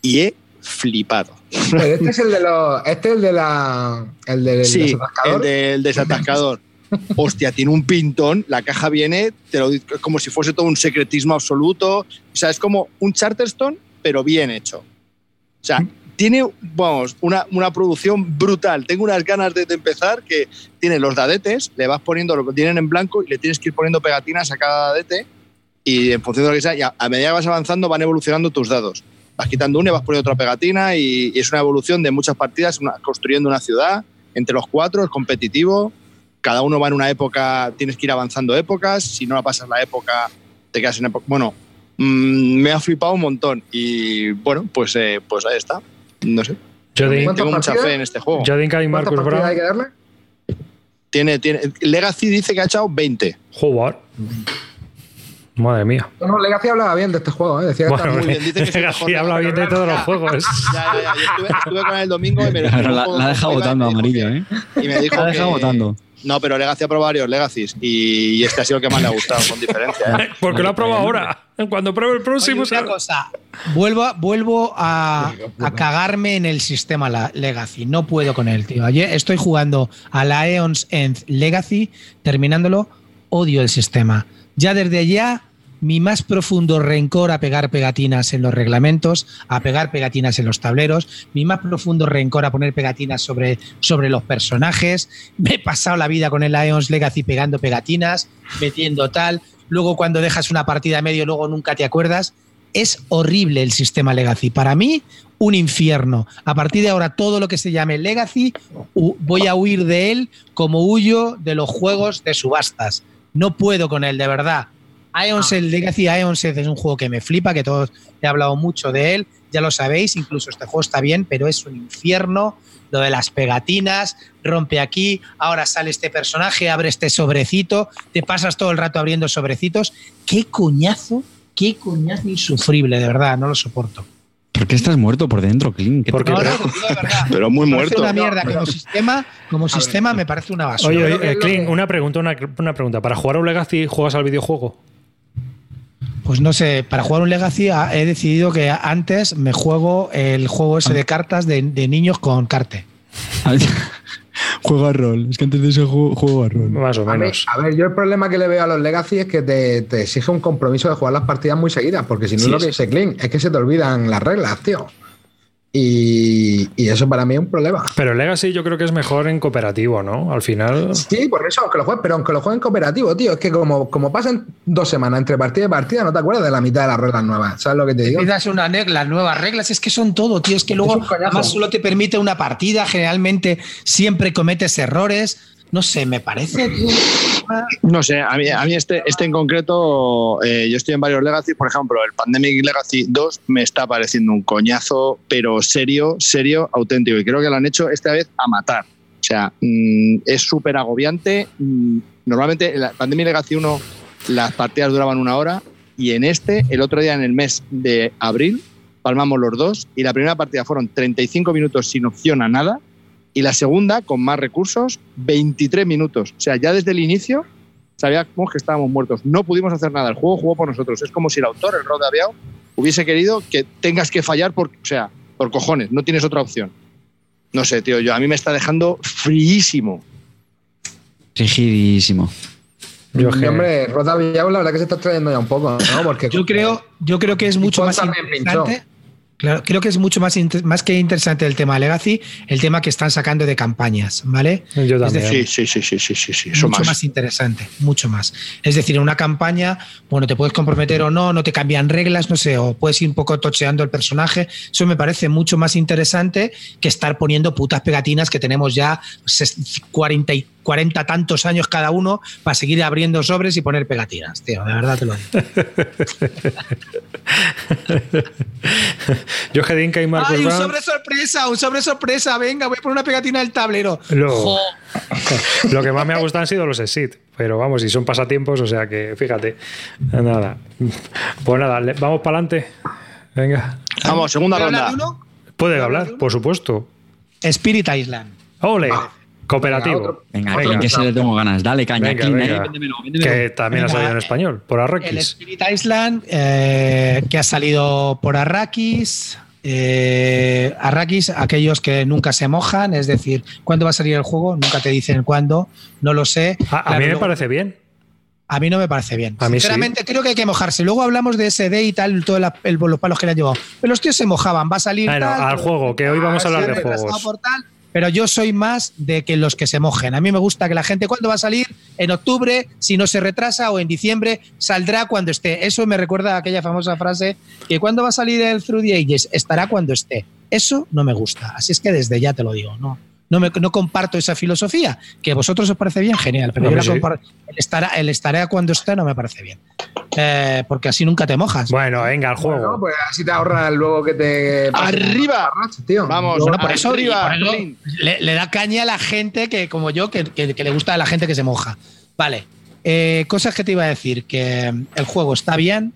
D: Y he flipado.
E: Este es el de los. Este es el de la. El del
D: sí, El del desatascador. Hostia, tiene un pintón, la caja viene, te lo como si fuese todo un secretismo absoluto. O sea, es como un Charterstone, pero bien hecho. O sea, tiene, vamos, una, una producción brutal. Tengo unas ganas de, empezar que tiene los dadetes, le vas poniendo lo que tienen en blanco y le tienes que ir poniendo pegatinas a cada dadete y en función de lo que sea, y a medida que vas avanzando van evolucionando tus dados vas quitando una y vas poniendo otra pegatina y, es una evolución de muchas partidas, construyendo una ciudad entre los cuatro, es competitivo, cada uno va en una época, tienes que ir avanzando épocas, si no la pasas la época, te quedas en época... Bueno, mm, me ha flipado un montón y bueno, pues, eh, pues ahí está, no sé.
A: Yo
D: tengo mucha fe en este juego.
A: y Marcus Brown.
E: hay que darle?
D: Tiene, tiene, Legacy dice que ha echado 20.
A: Jugar. Madre mía.
E: No, no, Legacy hablaba bien de este juego, ¿eh? Decía
A: bueno, muy bien. Dice que Legacy habla bien de todos los juegos.
D: Ya, ya, ya. Yo estuve, estuve con él el domingo y me
B: lo La, la ha dejado votando amarillo, ¿eh?
D: Y me dijo
B: la ha dejado votando.
D: No, pero Legacy ha probado varios Legacies y este ha sido el que más le ha gustado, con diferencia. ¿eh?
A: Porque lo ha probado ahora. Cuando pruebe el próximo.
C: Oye, una cosa, vuelvo, vuelvo a, a, cagarme en el sistema la Legacy. No puedo con él, tío. Ayer estoy jugando a la Eons End Legacy, terminándolo, odio el sistema. Ya desde ya mi más profundo rencor a pegar pegatinas en los reglamentos, a pegar pegatinas en los tableros, mi más profundo rencor a poner pegatinas sobre, sobre los personajes. Me he pasado la vida con el Lions Legacy pegando pegatinas, metiendo tal. Luego cuando dejas una partida a medio, luego nunca te acuerdas. Es horrible el sistema Legacy. Para mí, un infierno. A partir de ahora, todo lo que se llame Legacy, voy a huir de él como huyo de los juegos de subastas. No puedo con él, de verdad. Ions, el Legacy Ions es un juego que me flipa, que todos he hablado mucho de él, ya lo sabéis, incluso este juego está bien, pero es un infierno. Lo de las pegatinas, rompe aquí, ahora sale este personaje, abre este sobrecito, te pasas todo el rato abriendo sobrecitos. Qué coñazo, qué coñazo insufrible, de verdad, no lo soporto.
B: ¿Por qué estás muerto por dentro, Clint?
D: Porque, pero muy muerto.
C: una mierda. Como sistema, como sistema me parece una basura.
A: Oye, oye Clint, una pregunta, una, una, pregunta. ¿Para jugar a un Legacy juegas al videojuego?
C: Pues no sé, para jugar un Legacy he decidido que antes me juego el juego ese de cartas de, niños con carte.
B: juego a rol. Es que antes de ese juego, juego a rol.
A: Más o menos.
E: A, ver, yo el problema que le veo a los Legacy es que te, exige un compromiso de jugar las partidas muy seguidas, porque si no lo que dice clean es que se te olvidan las reglas, tío. Y, eso para mí es un problema.
A: Pero Legacy yo creo que es mejor en cooperativo, ¿no? Al final.
E: Sí, por eso, aunque lo juegues, pero aunque lo juegues en cooperativo, tío, es que como, como pasan dos semanas entre partida y partida, no te acuerdas de la mitad de las reglas nuevas. ¿Sabes lo que te digo?
C: Empiezas una las nuevas reglas, es que son todo, tío. Es que luego además solo te permite una partida, generalmente siempre cometes errores no sé, me parece.
D: No sé, a mí, este, este en concreto, eh, yo estoy en varios Legacy, por ejemplo, el Pandemic Legacy 2 me está pareciendo un coñazo, pero serio, serio, auténtico. Y creo que lo han hecho esta vez a matar. O sea, mm, es súper agobiante. Mm, normalmente en la Pandemic Legacy 1 las partidas duraban una hora y en este, el otro día en el mes de abril, palmamos los dos y la primera partida fueron 35 minutos sin opción a nada y la segunda, con más recursos, 23 minutos. O sea, ya desde el inicio sabíamos que estábamos muertos. No pudimos hacer nada. El juego jugó por nosotros. Es como si el autor, el Rod Aviao, hubiese querido que tengas que fallar por, o sea, por cojones. No tienes otra opción. No sé, tío. Yo, a mí me está dejando fríísimo.
B: Rigidísimo.
E: Yo, hombre, Rod Aviao la verdad que se está trayendo ya un poco, ¿no? Porque
C: yo creo, yo creo que es mucho más interesante. Claro, creo que es mucho más, más que interesante el tema de Legacy, el tema que están sacando de campañas, ¿vale?
A: Yo también.
D: sí, sí, sí, sí, sí, sí, sí.
C: Mucho más. interesante, mucho más. Es decir, en una campaña, bueno, te puedes comprometer o no, no te cambian reglas, no sé, o puedes ir un poco tocheando el personaje. Eso me parece mucho más interesante que estar poniendo putas pegatinas que tenemos ya 40 y 40 tantos años cada uno para seguir abriendo sobres y poner pegatinas, tío, de verdad te lo digo.
A: Yo, Jedinka y Marcos
C: ¡Ay, un sobre sorpresa! ¡Un sobre sorpresa! Venga, voy a poner una pegatina del tablero.
A: Lo, lo que más me ha gustado han sido los exit, pero vamos, y son pasatiempos, o sea que fíjate. Nada. Pues nada, vamos para adelante. Venga.
D: Vamos, segunda ronda.
A: Puede hablar, por supuesto.
C: Spirit Island.
A: ¡Ole! Cooperativo.
B: Venga, venga, que se le tengo ganas. Dale caña.
A: Que también ha salido en español, por Arrakis.
C: El Spirit Island, eh, que ha salido por Arrakis. Eh, Arrakis, aquellos que nunca se mojan, es decir, ¿cuándo va a salir el juego? Nunca te dicen cuándo, no lo sé.
A: a mí me parece bien.
C: A mí no me parece bien. Sinceramente, creo que hay que mojarse. Luego hablamos de SD y tal, todos los palos que le han llevado. Pero los tíos se mojaban, va a salir.
A: al juego, que hoy vamos a hablar de juegos
C: pero yo soy más de que los que se mojen. A mí me gusta que la gente, ¿cuándo va a salir? En octubre, si no se retrasa, o en diciembre, saldrá cuando esté. Eso me recuerda a aquella famosa frase que ¿cuándo va a salir el Through the Ages? Estará cuando esté. Eso no me gusta. Así es que desde ya te lo digo, ¿no? No, me, no comparto esa filosofía. Que a vosotros os parece bien, genial, pero yo la comparto. El estará, el cuando esté no me parece bien. Eh, porque así nunca te mojas.
A: Bueno, venga, al juego.
E: pues así te ahorras luego que te.
D: ¡Arriba!
E: tío.
D: Vamos,
C: bueno, por eso, arriba. le, da caña a la gente que, como yo, que, que, le gusta a la gente que se moja. Vale. Eh, cosas que te iba a decir: que el juego está bien,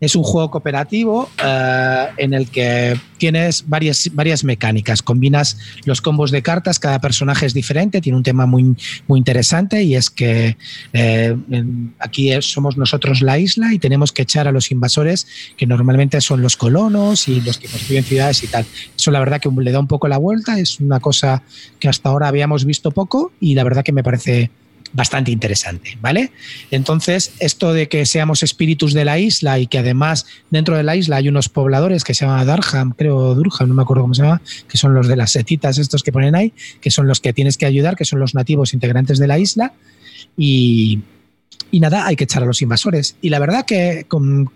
C: es un juego cooperativo eh, en el que tienes varias, varias mecánicas. Combinas los combos de cartas, cada personaje es diferente, tiene un tema muy, muy interesante y es que eh, aquí somos nosotros la isla y tenemos que echar a los invasores, que normalmente son los colonos y los que construyen ciudades y tal. Eso la verdad que le da un poco la vuelta, es una cosa que hasta ahora habíamos visto poco y la verdad que me parece bastante interesante, ¿vale? Entonces, esto de que seamos espíritus de la isla y que además dentro de la isla hay unos pobladores que se llaman Darham, creo Durham, no me acuerdo cómo se llama, que son los de las setitas estos que ponen ahí, que son los que tienes que ayudar, que son los nativos integrantes de la isla. Y, y nada, hay que echar a los invasores. Y la verdad que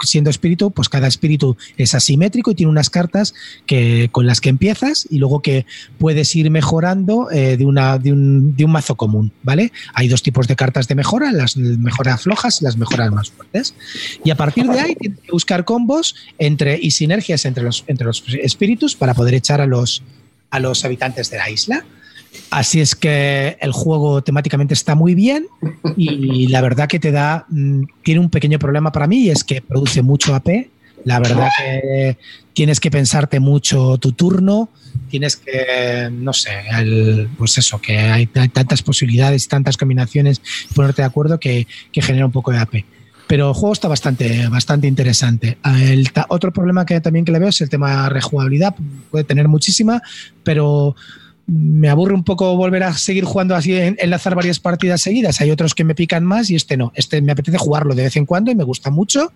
C: siendo espíritu, pues cada espíritu es asimétrico y tiene unas cartas que, con las que empiezas y luego que puedes ir mejorando eh, de, una, de, un, mazo común, ¿vale? Hay dos tipos de cartas de mejora, las mejoras flojas y las mejoras más fuertes. Y a partir de ahí que buscar combos entre, y sinergias entre los, entre los espíritus para poder echar a los, a los habitantes de la isla. Así es que el juego temáticamente está muy bien y la verdad que te da, mm, tiene un pequeño problema para mí y es que produce mucho AP. La verdad que tienes que pensarte mucho tu turno, tienes que, no sé, pues eso, que hay, tantas posibilidades, tantas combinaciones, ponerte de acuerdo que, genera un poco de AP pero el juego está bastante, bastante interesante. El otro problema que también que le veo es el tema de rejugabilidad. Puede tener muchísima, pero me aburre un poco volver a seguir jugando así, enlazar varias partidas seguidas. Hay otros que me pican más y este no. Este me apetece jugarlo de vez en cuando y me gusta mucho,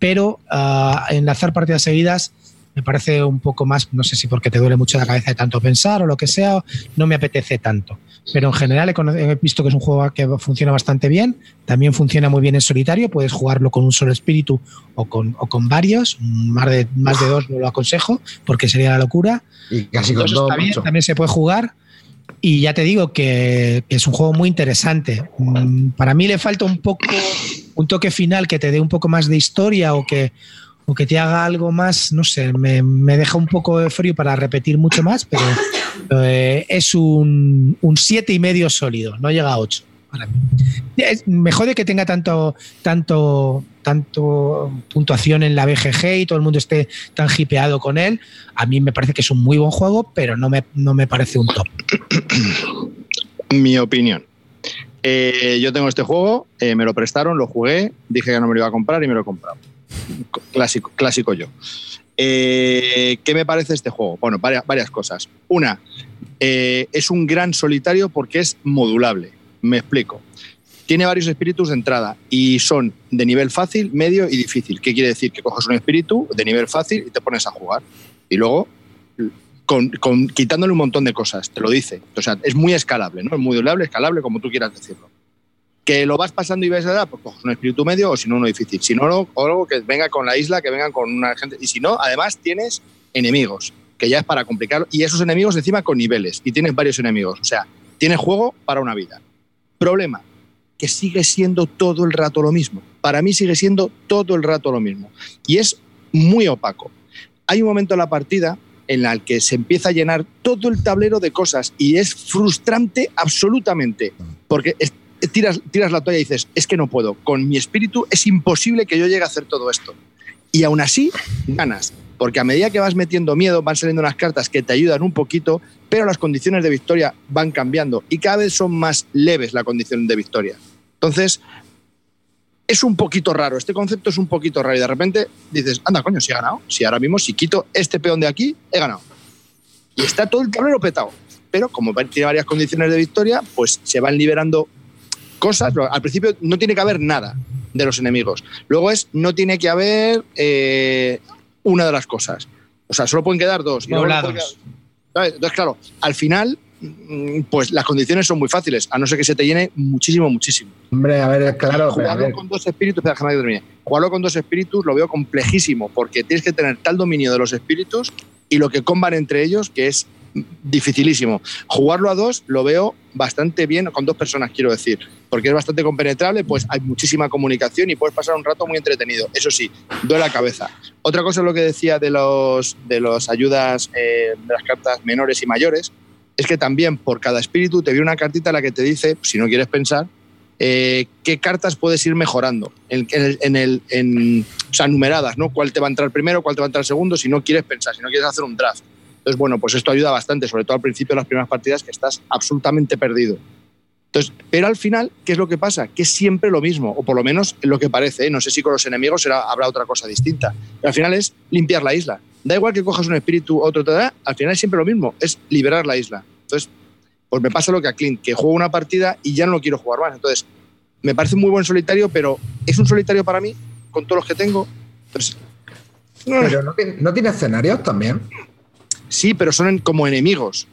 C: pero uh, enlazar partidas seguidas me parece un poco más, no sé si porque te duele mucho la cabeza de tanto pensar o lo que sea, no me apetece tanto. Pero en general he, visto que es un juego que funciona bastante bien, también funciona muy bien en solitario, puedes jugarlo con un solo espíritu o con, o con varios, más de, más de dos no lo aconsejo porque sería la locura.
E: Y casi con dos,
C: también se puede jugar. Y ya te digo que, que, es un juego muy interesante. Mm, para mí le falta un poco un toque final que te dé un poco más de historia o que, o que te haga algo más, no sé, me, deja un poco de frío para repetir mucho más, pero eh, es un, un siete y medio sólido, no llega a 8 para mí. me jode que tenga tanto, tanto, tanto puntuación en la BGG y todo el mundo esté tan hipeado con él. A mí me parece que es un muy buen juego, pero no me, no me parece un top.
D: Mi opinión. Eh, yo tengo este juego, eh, me lo prestaron, lo jugué, dije que no me lo iba a comprar y me lo he comprado clásico, clásico yo. Eh, ¿Qué me parece este juego? Bueno, varias, cosas. Una, eh, es un gran solitario porque es modulable. Me explico. Tiene varios espíritus de entrada y son de nivel fácil, medio y difícil. ¿Qué quiere decir? Que coges un espíritu de nivel fácil y te pones a jugar. Y luego, con, quitándole un montón de cosas, te lo dice. O sea, es muy escalable, ¿no? Es modulable, escalable, como tú quieras decirlo que lo vas pasando y ves a dar, pues coges un espíritu medio o si no, uno difícil. Si no, algo que venga con la isla, que vengan con una gente. Y si no, además tienes enemigos, que ya es para complicarlo. Y esos enemigos encima con niveles. Y tienes varios enemigos. O sea, tienes juego para una vida. Problema, que sigue siendo todo el rato lo mismo. Para mí sigue siendo todo el rato lo mismo. Y es muy opaco. Hay un momento en la partida en el que se empieza a llenar todo el tablero de cosas y es frustrante absolutamente, porque tiras, tiras la toalla y dices, es que no puedo, con mi espíritu es imposible que yo llegue a hacer todo esto. Y aún así, ganas, porque a medida que vas metiendo miedo, van saliendo unas cartas que te ayudan un poquito, pero las condiciones de victoria van cambiando y cada vez son más leves la condición de victoria. Entonces, es un poquito raro, este concepto es un poquito raro y de repente dices, anda, coño, si he ganado, si ahora mismo si quito este peón de aquí, he ganado. Y está todo el tablero petado. Pero como tiene varias condiciones de victoria, pues se van liberando cosas. Al principio no tiene que haber nada de los enemigos. Luego es, no tiene que haber eh, una de las cosas. O sea, solo pueden quedar dos. Entonces, claro, al final, mm, pues las condiciones son muy fáciles, a no ser que se te llene muchísimo, muchísimo.
E: Hombre, a ver, claro.
D: Jugarlo con dos espíritus, Jugarlo con dos espíritus lo veo complejísimo, porque tienes que tener tal dominio de los espíritus y lo que comban entre ellos, que es dificilísimo. Jugarlo a dos lo veo bastante bien, con dos personas quiero decir, porque es bastante compenetrable, pues hay muchísima comunicación y puedes pasar un rato muy entretenido. Eso sí, duele la cabeza. Otra cosa es lo que decía de los de las ayudas eh, de las cartas menores y mayores, es que también por cada espíritu te viene una cartita la que te dice, si no quieres pensar, eh, qué cartas puedes ir mejorando en, en, el, en, o sea, numeradas, ¿no? ¿Cuál te va a entrar primero, cuál te va a entrar segundo, si no quieres pensar, si no quieres hacer un draft. Entonces, bueno, pues esto ayuda bastante, sobre todo al principio de las primeras partidas que estás absolutamente perdido. Entonces, pero al final, ¿qué es lo que pasa? Que es siempre lo mismo, o por lo menos lo que parece. ¿eh? No sé si con los enemigos será, habrá otra cosa distinta. Pero al final es limpiar la isla. Da igual que cojas un espíritu, otro, te da, al final es siempre lo mismo, es liberar la isla. Entonces, pues me pasa lo que a Clint, que juego una partida y ya no lo quiero jugar más. Entonces, me parece muy buen solitario, pero ¿es un solitario para mí con todos los que tengo? Entonces,
E: pero no, no tiene escenarios también.
D: Sí, pero son como enemigos.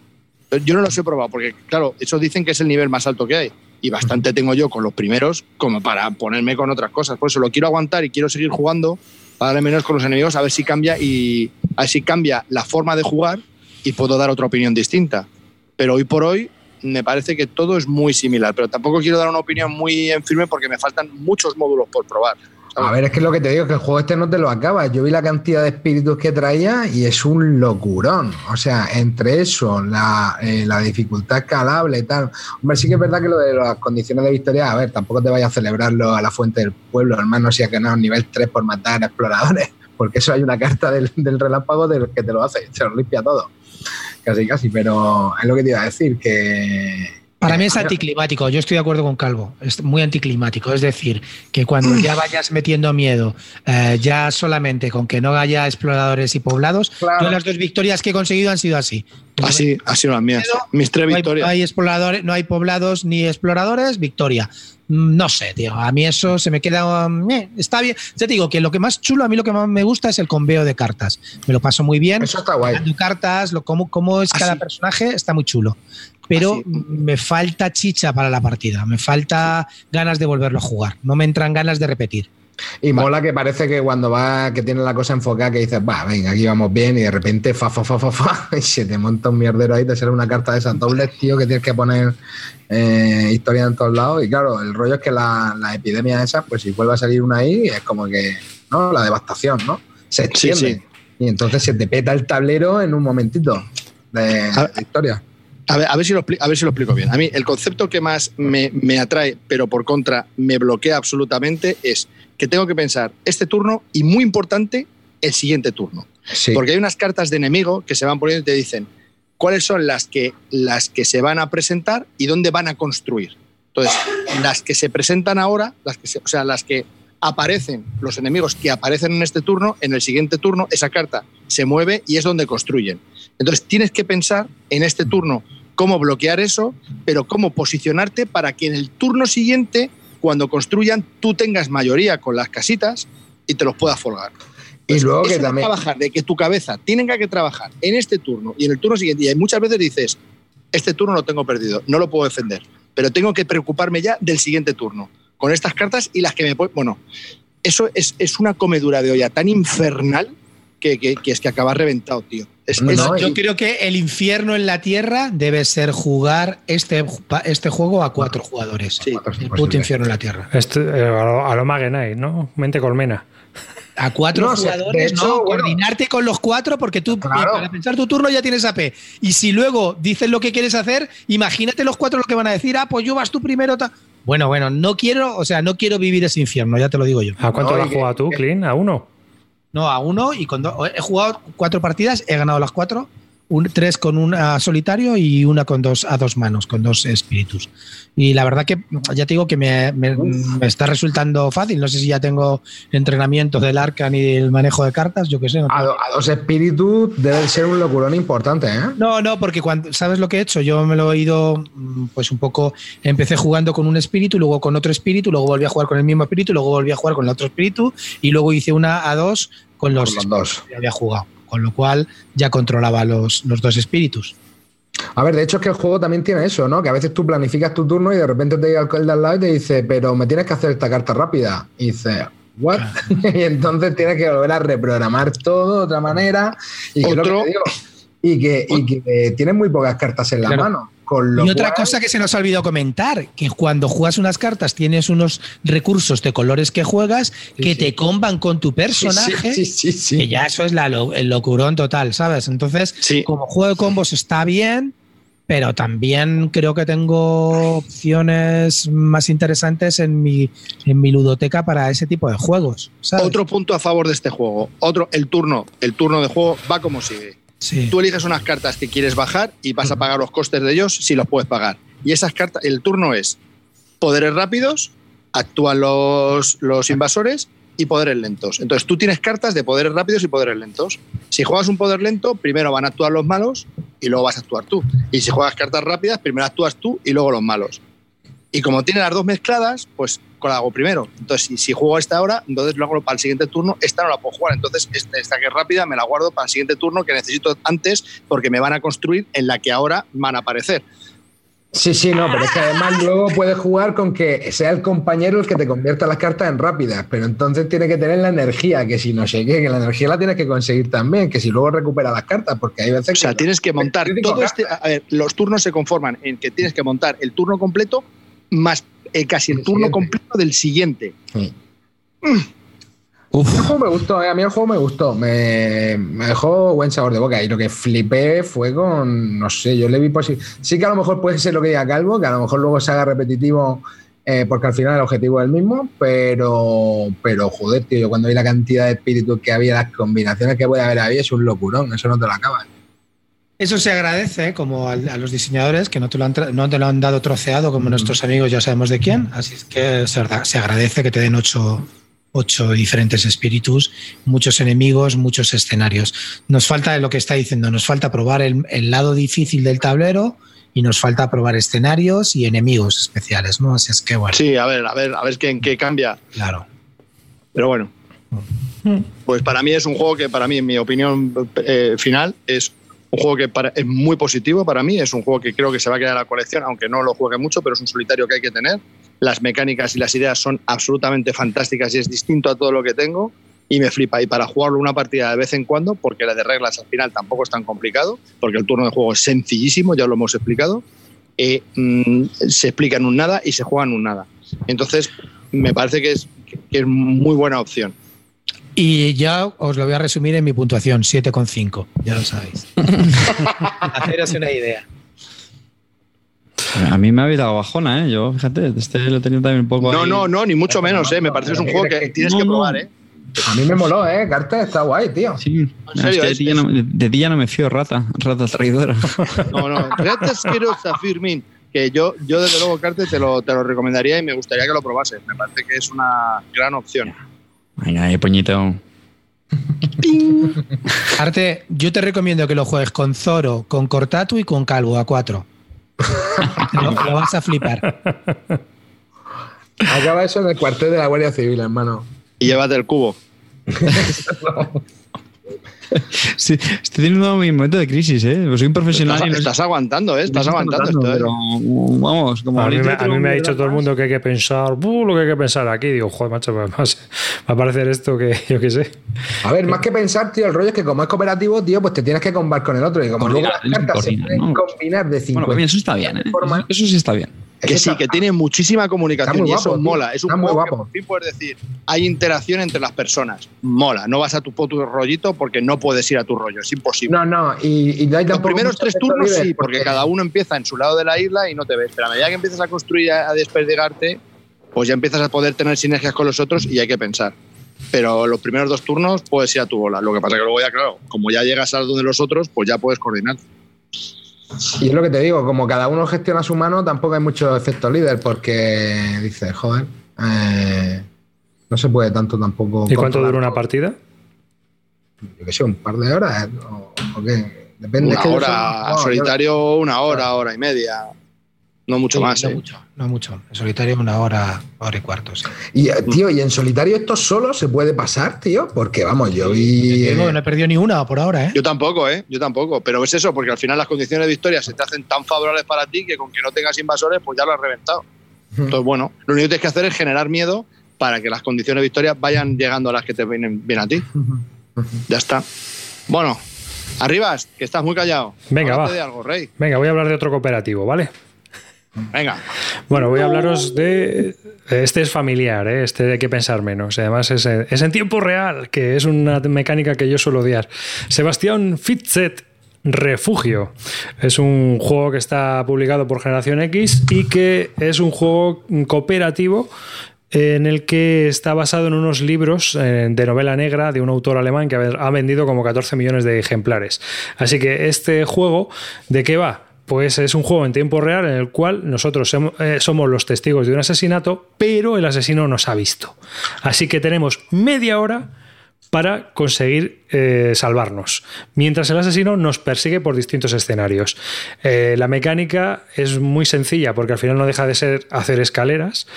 D: Yo no los he probado porque, claro, esos dicen que es el nivel más alto que hay. Y bastante tengo yo con los primeros como para ponerme con otras cosas. Por eso lo quiero aguantar y quiero seguir jugando para darle menos con los enemigos a ver si cambia y a ver si cambia la forma de jugar y puedo dar otra opinión distinta. Pero hoy por hoy me parece que todo es muy similar. Pero tampoco quiero dar una opinión muy en firme porque me faltan muchos módulos por probar.
E: A ver, es que lo que te digo, que el juego este no te lo acaba. Yo vi la cantidad de espíritus que traía y es un locurón. O sea, entre eso, la, eh, dificultad escalable y tal. Hombre, sí que es verdad que lo de las condiciones de victoria, a ver, tampoco te vayas a celebrarlo a la fuente del pueblo, hermano, si has ganado nivel 3 por matar exploradores. Porque eso hay una carta del, del relámpago del que te lo hace, se lo limpia todo. Casi, casi, pero es lo que te iba a decir, que
C: para mí es anticlimático, yo estoy de acuerdo con Calvo, es muy anticlimático, es decir, que cuando ya vayas metiendo miedo, eh, ya solamente con que no haya exploradores y poblados, yo las dos victorias que he conseguido han sido así.
D: Así, así las mías, mis tres victorias.
C: No hay, exploradores, no hay poblados ni exploradores, victoria. Mm, no sé, tío, a mí eso se me queda... Mm, eh, está bien, ya te digo que lo que más chulo, a mí lo que más me gusta es el conveo de cartas. Me lo paso muy bien.
E: Eso está guay.
C: cartas, lo, cómo, cómo es cada personaje, está muy chulo pero me falta chicha para la partida, me falta ganas de volverlo a jugar, no me entran ganas de repetir.
E: Y mola que parece que cuando va, que tiene la cosa enfocada, que dices, va, venga, aquí vamos bien, y de repente, fa, fa, fa, fa, fa, y se te monta un mierdero ahí, te sale una carta de esas dobles, tío, que tienes que poner eh, historia en todos lados. Y claro, el rollo es que la, la epidemia esa, pues si vuelve a salir una ahí, es como que, ¿no? La devastación, ¿no? Se extiende. Y entonces se te peta el tablero en un momentito de historia.
D: A ver, si lo, a ver si lo explico bien. A mí el concepto que más me, atrae, pero por contra me bloquea absolutamente, es que tengo que pensar este turno y muy importante, el siguiente turno. Porque hay unas cartas de enemigo que se van poniendo y te dicen cuáles son las que, las que se van a presentar y dónde van a construir. Entonces, las que se presentan ahora, las que o sea, las que aparecen, los enemigos que aparecen en este turno, en el siguiente turno, esa carta se mueve y es donde construyen. Entonces, tienes que pensar en este turno cómo bloquear eso, pero cómo posicionarte para que en el turno siguiente, cuando construyan, tú tengas mayoría con las casitas y te los puedas folgar.
E: y luego que también...
D: trabajar, de que tu cabeza tenga que trabajar en este turno y en el turno siguiente. Y muchas veces dices, este turno lo tengo perdido, no lo puedo defender, pero tengo que preocuparme ya del siguiente turno, con estas cartas y las que me... Bueno, eso es, es una comedura de olla tan infernal que, es que acaba reventado, tío.
C: yo creo que el infierno en la tierra debe ser jugar este, este juego a cuatro jugadores. Sí, el puto infierno en la tierra.
A: Este, eh, a lo, a ¿no? Mente colmena.
C: A cuatro jugadores, no, coordinarte con los cuatro porque tú para pensar tu turno ya tienes AP. Y si luego dices lo que quieres hacer, imagínate los cuatro lo que van a decir, ah, pues yo vas tú primero. Bueno, bueno, no quiero, o sea, no quiero vivir ese infierno, ya te lo digo yo.
A: ¿A cuánto lo has jugado tú, Clean? ¿A uno?
C: No, a uno y con dos. He jugado cuatro partidas, he ganado las cuatro tres con un solitario y una con dos a dos manos, con dos espíritus. Y la verdad que ya te digo que me, está resultando fácil. No sé si ya tengo entrenamiento del arcan y el manejo de cartas, yo qué sé.
E: a, dos espíritus debe ser un locurón importante, ¿eh?
C: No, no, porque cuando, ¿sabes lo que he hecho? Yo me lo he ido, pues un poco, empecé jugando con un espíritu, luego con otro espíritu, luego volví a jugar con el mismo espíritu, luego volví a jugar con el otro espíritu y luego hice una a dos con los,
E: con los dos
C: que había jugado con lo cual ya controlaba los, dos espíritus.
E: A ver, de hecho es que el juego también tiene eso, ¿no? Que a veces tú planificas tu turno y de repente te llega el de al lado y te dice, pero me tienes que hacer esta carta rápida. Y dice, ¿what? y entonces tienes que volver a reprogramar todo de otra manera. Y que, y tienes muy pocas cartas en la mano
C: y otra cosa que se nos ha olvidado comentar, que cuando juegas unas cartas tienes unos recursos de colores que juegas que te comban con tu personaje, que ya eso es la, el locurón total, ¿sabes? Entonces, como juego de combos está bien, pero también creo que tengo opciones más interesantes en mi, en mi ludoteca para ese tipo de juegos.
D: Otro punto a favor de este juego, otro, el turno, el turno de juego va como sigue. Tú eliges unas cartas que quieres bajar y vas a pagar los costes de ellos si los puedes pagar. Y esas cartas, el turno es poderes rápidos, actúan los, los invasores y poderes lentos. Entonces tú tienes cartas de poderes rápidos y poderes lentos. Si juegas un poder lento, primero van a actuar los malos y luego vas a actuar tú. Y si juegas cartas rápidas, primero actúas tú y luego los malos. Y como tiene las dos mezcladas, pues la hago primero. Entonces, si, si juego esta ahora, entonces lo hago para el siguiente turno, esta no la puedo jugar. Entonces, esta, esta, que es rápida me la guardo para el siguiente turno que necesito antes porque me van a construir en la que ahora van a aparecer.
E: Sí, sí, no, pero es que además luego puedes jugar con que sea el compañero el que te convierta las cartas en rápidas, pero entonces tiene que tener la energía, que si no sé qué, que la energía la tienes que conseguir también, que si luego recupera las cartas, porque hay veces
D: o sea,
E: que
D: tienes que montar todo este. A ver, los turnos se conforman en que tienes que montar el turno completo más eh, casi el, el turno siguiente. completo del siguiente. Sí.
E: Mm. El juego me gustó, eh, a mí el juego me gustó, me, me, dejó buen sabor de boca y lo que flipé fue con, no sé, yo le vi posible. Sí que a lo mejor puede ser lo que diga Calvo, que a lo mejor luego se haga repetitivo eh, porque al final el objetivo es el mismo, pero, pero joder, tío, yo cuando vi la cantidad de espíritus que había, las combinaciones que puede haber ahí, es un locurón, eso no te lo acabas.
C: Eso se agradece como a, a, los diseñadores que no te, lo han, no te lo han dado troceado como mm. nuestros amigos ya sabemos de quién, así es que se, se agradece que te den ocho ocho diferentes espíritus, muchos enemigos, muchos escenarios. Nos falta lo que está diciendo, nos falta probar el, el, lado difícil del tablero y nos falta probar escenarios y enemigos especiales, ¿no? Así es que bueno.
D: Sí, a ver, a ver, a ver qué, en qué cambia.
C: Claro.
D: Pero bueno. Pues para mí es un juego que, para mí, en mi opinión eh, final, es un juego que es muy positivo para mí. Es un juego que creo que se va a quedar en la colección, aunque no lo juegue mucho, pero es un solitario que hay que tener las mecánicas y las ideas son absolutamente fantásticas y es distinto a todo lo que tengo y me flipa. Y para jugarlo una partida de vez en cuando, porque la de reglas al final tampoco es tan complicado, porque el turno de juego es sencillísimo, ya lo hemos explicado, eh, mmm, se explica en un nada y se juega en un nada. Entonces, me parece que es, que es muy buena opción.
C: Y ya os lo voy a resumir en mi puntuación, 7,5, ya lo sabéis. Haceros una idea.
B: A mí me ha dado bajona, ¿eh? Yo, fíjate, este lo he tenido también un poco.
D: No,
B: ahí.
D: no, no, ni mucho menos, ¿eh? Me parece que es un juego que tienes que probar, ¿eh?
E: A mí me moló, ¿eh? Carta está guay, tío.
B: Sí, ¿En serio? Es que de, ti no, de, ti ya no me fío, rata, rata traidora.
D: No, no, rata asquerosa, Firmin. Que yo, yo desde luego, Carte, te lo, te lo recomendaría y me gustaría que lo probases. Me parece que es una gran opción.
B: Venga, ahí, poñito.
C: Arte, yo te recomiendo que lo juegues con Zoro, con Cortatu y con Calvo a 4. lo, lo, vas a flipar.
E: Acaba eso en el cuartel de la Guardia Civil, hermano.
D: Y llévate el cubo.
B: Sí, estoy teniendo mi momento de crisis, ¿eh? Soy un profesional.
D: Estás,
B: y no
D: estás aguantando, ¿eh? Estás aguantando esto, ¿eh?
B: Pero, vamos, como
A: a mí, me, a mí me ha dicho todo el mundo que hay que pensar, uh, lo que hay que pensar aquí. Digo, joder, macho, me va a parecer esto que yo qué sé.
E: A ver, más que pensar, tío, el rollo es que como es cooperativo, tío, pues te tienes que combar con el otro. Y como luego las cartas se pueden ¿no? combinar de 50
B: bueno, eso está bien, ¿eh? Eso sí está bien.
D: Que sí, que tiene muchísima comunicación y eso
E: guapo,
D: mola. Es un juego
E: muy
D: que
E: guapo.
D: por fin puedes decir, hay interacción entre las personas. Mola. No vas a tu puto rollito porque no puedes ir a tu rollo. Es imposible.
E: No, no. Y, y no hay
D: Los primeros tres turnos sí, porque, porque, cada uno empieza en su lado de la isla y no te ves. Pero a medida que empiezas a construir, a, a desperdigarte, pues ya empiezas a poder tener sinergias con los otros y hay que pensar. Pero los primeros dos turnos puedes ir a tu bola. Lo que pasa que luego ya, claro, como ya llegas a donde los otros, pues ya puedes coordinar.
E: Y es lo que te digo, como cada uno gestiona su mano, tampoco hay mucho efecto líder, porque dices, joder, eh, no se puede tanto tampoco.
A: ¿Y cuánto dura una partida?
E: Yo que sé, un par de horas. ¿o, o qué? Depende.
D: Una
E: es que
D: hora, no, solitario, yo... una hora, hora y media. No mucho
C: sí,
D: más.
C: No
D: ¿eh?
C: mucho, no mucho. En solitario una hora, hora y cuarto. Sí.
E: Y, tío, ¿y en solitario esto solo se puede pasar, tío? Porque, vamos, yo vi...
C: Yo no, no he perdido ni una por ahora, ¿eh?
D: Yo tampoco, ¿eh? Yo tampoco. Pero es eso, porque al final las condiciones de victoria se te hacen tan favorables para ti que con que no tengas invasores, pues ya lo has reventado. Entonces, bueno, lo único que tienes que hacer es generar miedo para que las condiciones de victoria vayan llegando a las que te vienen bien a ti. Ya está. Bueno, Arribas, que estás muy callado.
A: Venga,
D: Háblate
A: va.
D: de algo, Rey.
A: Venga, voy a hablar de otro cooperativo, ¿vale?
D: Venga.
A: Bueno, voy a hablaros de. Este es familiar, ¿eh? este hay que pensar menos. Además, es, es, en tiempo real, que es una mecánica que yo suelo odiar. Sebastián Fitzet. Refugio. Es un juego que está publicado por Generación X y que es un juego cooperativo en el que está basado en unos libros eh, de novela negra de un autor alemán que ha vendido como 14 millones de ejemplares. Así que este juego, ¿de qué va? Pues es un juego en tiempo real en el cual nosotros eh, somos los testigos de un asesinato, pero el asesino nos ha visto. Así que tenemos media hora para conseguir eh, salvarnos, mientras el asesino nos persigue por distintos escenarios. Eh, la mecánica es muy sencilla porque al final no deja de ser hacer escaleras,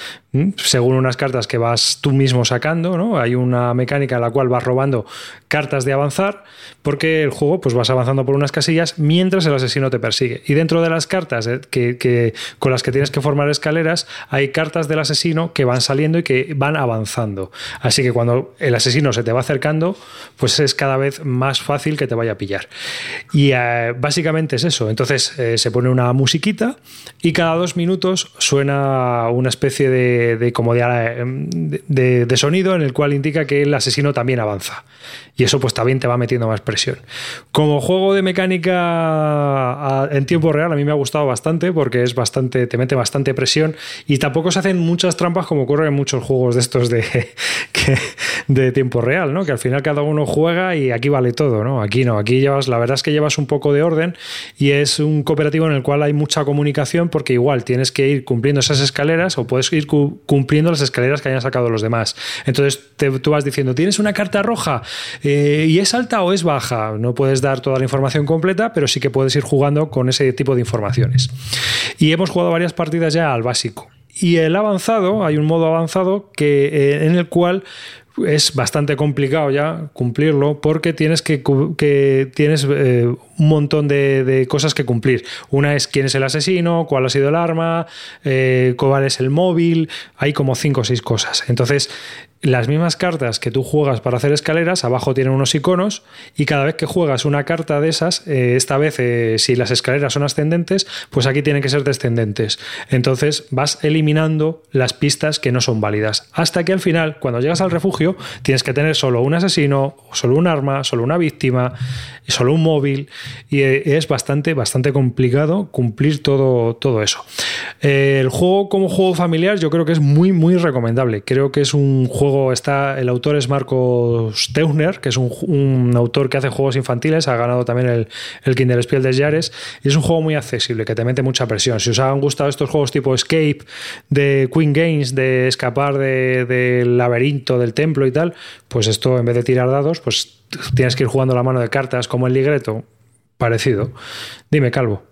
A: según unas cartas que vas tú mismo sacando, ¿no? Hay una mecánica en la cual vas robando cartas de avanzar porque el juego pues vas avanzando por unas casillas mientras el asesino te persigue. Y dentro de las cartas eh, que, con las que tienes que formar escaleras hay cartas del asesino que van saliendo y que van avanzando. Así que cuando el asesino se te va acercando, pues es cada vez más fácil que te vaya a pillar. Y eh, básicamente es eso. Entonces eh, se pone una musiquita y cada dos minutos suena una especie de, como de, de, sonido en el cual indica que el asesino también avanza. Y eso pues también te va metiendo más presión. Como juego de mecánica en tiempo real a mí me ha gustado bastante porque es bastante, te mete bastante presión y tampoco se hacen muchas trampas como ocurre en muchos juegos de estos de, de tiempo real, ¿no? Que al final cada uno juega y aquí vale todo, ¿no? Aquí no, aquí llevas, la verdad es que llevas un poco de orden y es un cooperativo en el cual hay mucha comunicación porque igual tienes que ir cumpliendo esas escaleras o puedes ir cumpliendo las escaleras que hayan sacado los demás. Entonces tú vas diciendo, tienes una carta roja eh, y es alta o es baja. No puedes dar toda la información completa, pero sí que puedes ir jugando con ese tipo de informaciones. Y hemos jugado varias partidas ya al básico. Y el avanzado, hay un modo avanzado que, eh, en el cual es bastante complicado ya cumplirlo porque tienes que, tienes eh, un montón de, cosas que cumplir. Una es quién es el asesino, cuál ha sido el arma, cuál es el móvil, hay como cinco o seis cosas. Entonces, las mismas cartas que tú juegas para hacer escaleras, abajo tienen unos iconos y cada vez que juegas una carta de esas, eh, esta vez eh, si las escaleras son ascendentes, pues aquí tienen que ser descendentes. Entonces vas eliminando las pistas que no son válidas. Hasta que al final, cuando llegas al refugio, tienes que tener solo un asesino, solo un arma, solo una víctima, solo un móvil y eh, es bastante, bastante complicado cumplir todo, todo eso. el juego como juego familiar yo creo que es muy, muy recomendable. Creo que es un juego está, el autor es Marcos Teuner, que es un, autor que hace juegos infantiles, ha ganado también el, el Kinderspiel de Jares, y es un juego muy accesible, que te mete mucha presión. Si os han gustado estos juegos tipo Escape, de Queen Games, de escapar del laberinto, del templo y tal, pues esto en vez de tirar dados, pues tienes que ir jugando la mano de cartas como el ligreto, parecido. Dime, Calvo.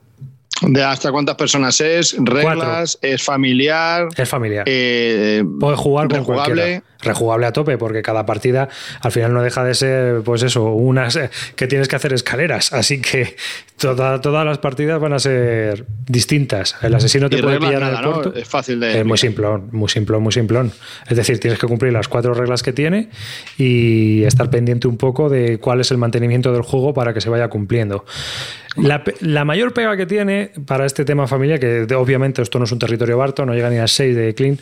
D: ¿De hasta cuántas personas es? ¿Reglas? ¿Es familiar?
A: Es familiar.
D: Eh,
A: Puedes jugar con cualquiera rejugable a tope, porque cada partida al final no deja de ser, pues eso, unas que tienes que hacer escaleras. Así que todas las partidas van a ser distintas. El asesino te puede pillar en el.
D: Es fácil de.
A: Es muy simplón, muy simplón, muy simplón. Es decir, tienes que cumplir las cuatro reglas que tiene y estar pendiente un poco de cuál es el mantenimiento del juego para que se vaya cumpliendo. La, mayor pega que tiene para este tema familia, que obviamente esto no es un territorio barto, no llega ni a 6 de Clean,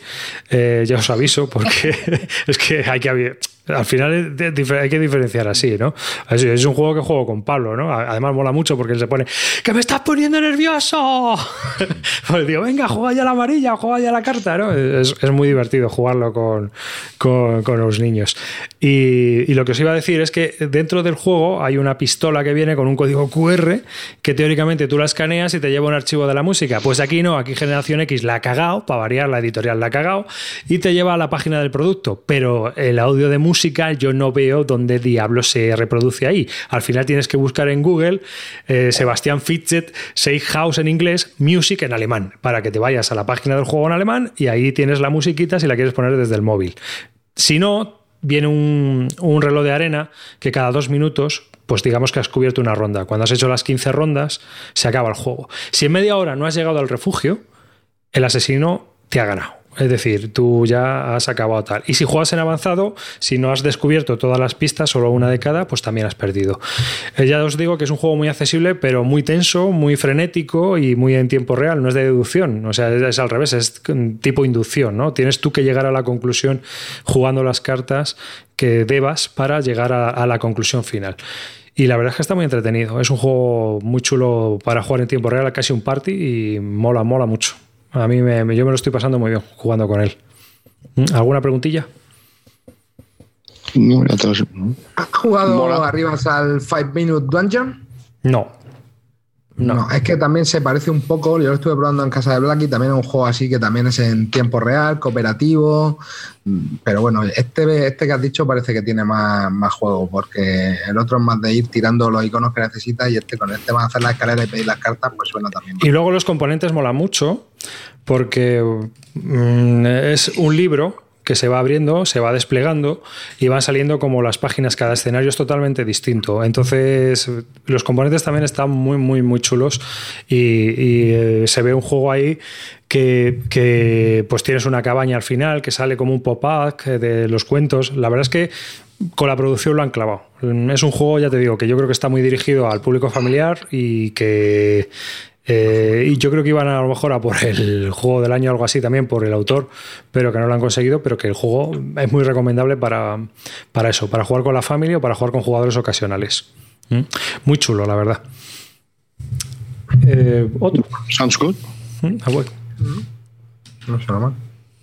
A: eh, ya os aviso, porque es que hay que al final hay que diferenciar así, ¿no? Es un juego que juego con Pablo, ¿no? Además mola mucho porque él se pone ¡Que me estás poniendo nervioso! pues digo, venga, juega ya la amarilla, juega ya la carta, ¿no? Es, muy divertido jugarlo con, los niños. Y, lo que os iba a decir es que dentro del juego hay una pistola que viene con un código QR que teóricamente tú la escaneas y te lleva un archivo de la música. Pues aquí no, aquí Generación X la ha cagado, para variar la editorial la ha cagado, y te lleva a la página del producto. Pero el audio de música yo no veo dónde diablo se reproduce ahí. Al final tienes que buscar en Google eh, Sebastián Fitchett, Safe House en inglés, Music en alemán, para que te vayas a la página del juego en alemán y ahí tienes la musiquita si la quieres poner desde el móvil. Si no, viene un, un reloj de arena que cada dos minutos pues digamos que has cubierto una ronda. Cuando has hecho las 15 rondas, se acaba el juego. Si en media hora no has llegado al refugio, el asesino te ha ganado. Es decir, tú ya has acabado tal. Y si juegas en avanzado, si no has descubierto todas las pistas, solo una de cada, pues también has perdido. Eh, ya os digo que es un juego muy accesible, pero muy tenso, muy frenético y muy en tiempo real. No es de deducción, o sea, es, al revés, es tipo inducción, ¿no? Tienes tú que llegar a la conclusión jugando las cartas que debas para llegar a la conclusión final. Y la verdad es que está muy entretenido. Es un juego muy chulo para jugar en tiempo real, casi un party y mola, mola mucho. A mí me, yo me lo estoy pasando muy bien jugando con él. ¿Mm? ¿Alguna preguntilla?
E: No, ¿Has jugado arriba al 5 Minute Dungeon?
A: No.
E: No. es que también se parece un poco, yo lo estuve probando en casa de Blacky, también es un juego así que también es en tiempo real, cooperativo, pero bueno, este, este que has dicho parece que tiene más, más juego, porque el otro es más de ir tirando los iconos que necesitas y este con este vas a hacer la escalera y pedir las cartas, pues suena también.
A: Y luego los componentes mola mucho, porque mm, es un libro que se va abriendo, se va desplegando y van saliendo como las páginas, cada escenario es totalmente distinto. Entonces, los componentes también están muy, muy, muy chulos y, eh, se ve un juego ahí que, pues tienes una cabaña al final que sale como un pop-up de los cuentos. La verdad es que con la producción lo han clavado. Es un juego, ya te digo, que yo creo que está muy dirigido al público familiar y que eh, y yo creo que iban a, lo mejor a por el juego del año o algo así también, por el autor, pero que no lo han conseguido, pero que el juego es muy recomendable para, para eso, para jugar con la familia o para jugar con jugadores ocasionales. ¿Mm? Muy chulo, la verdad.
D: Eh, otro. Sounds good.
A: ¿Mm? Ah,
B: no sé mal.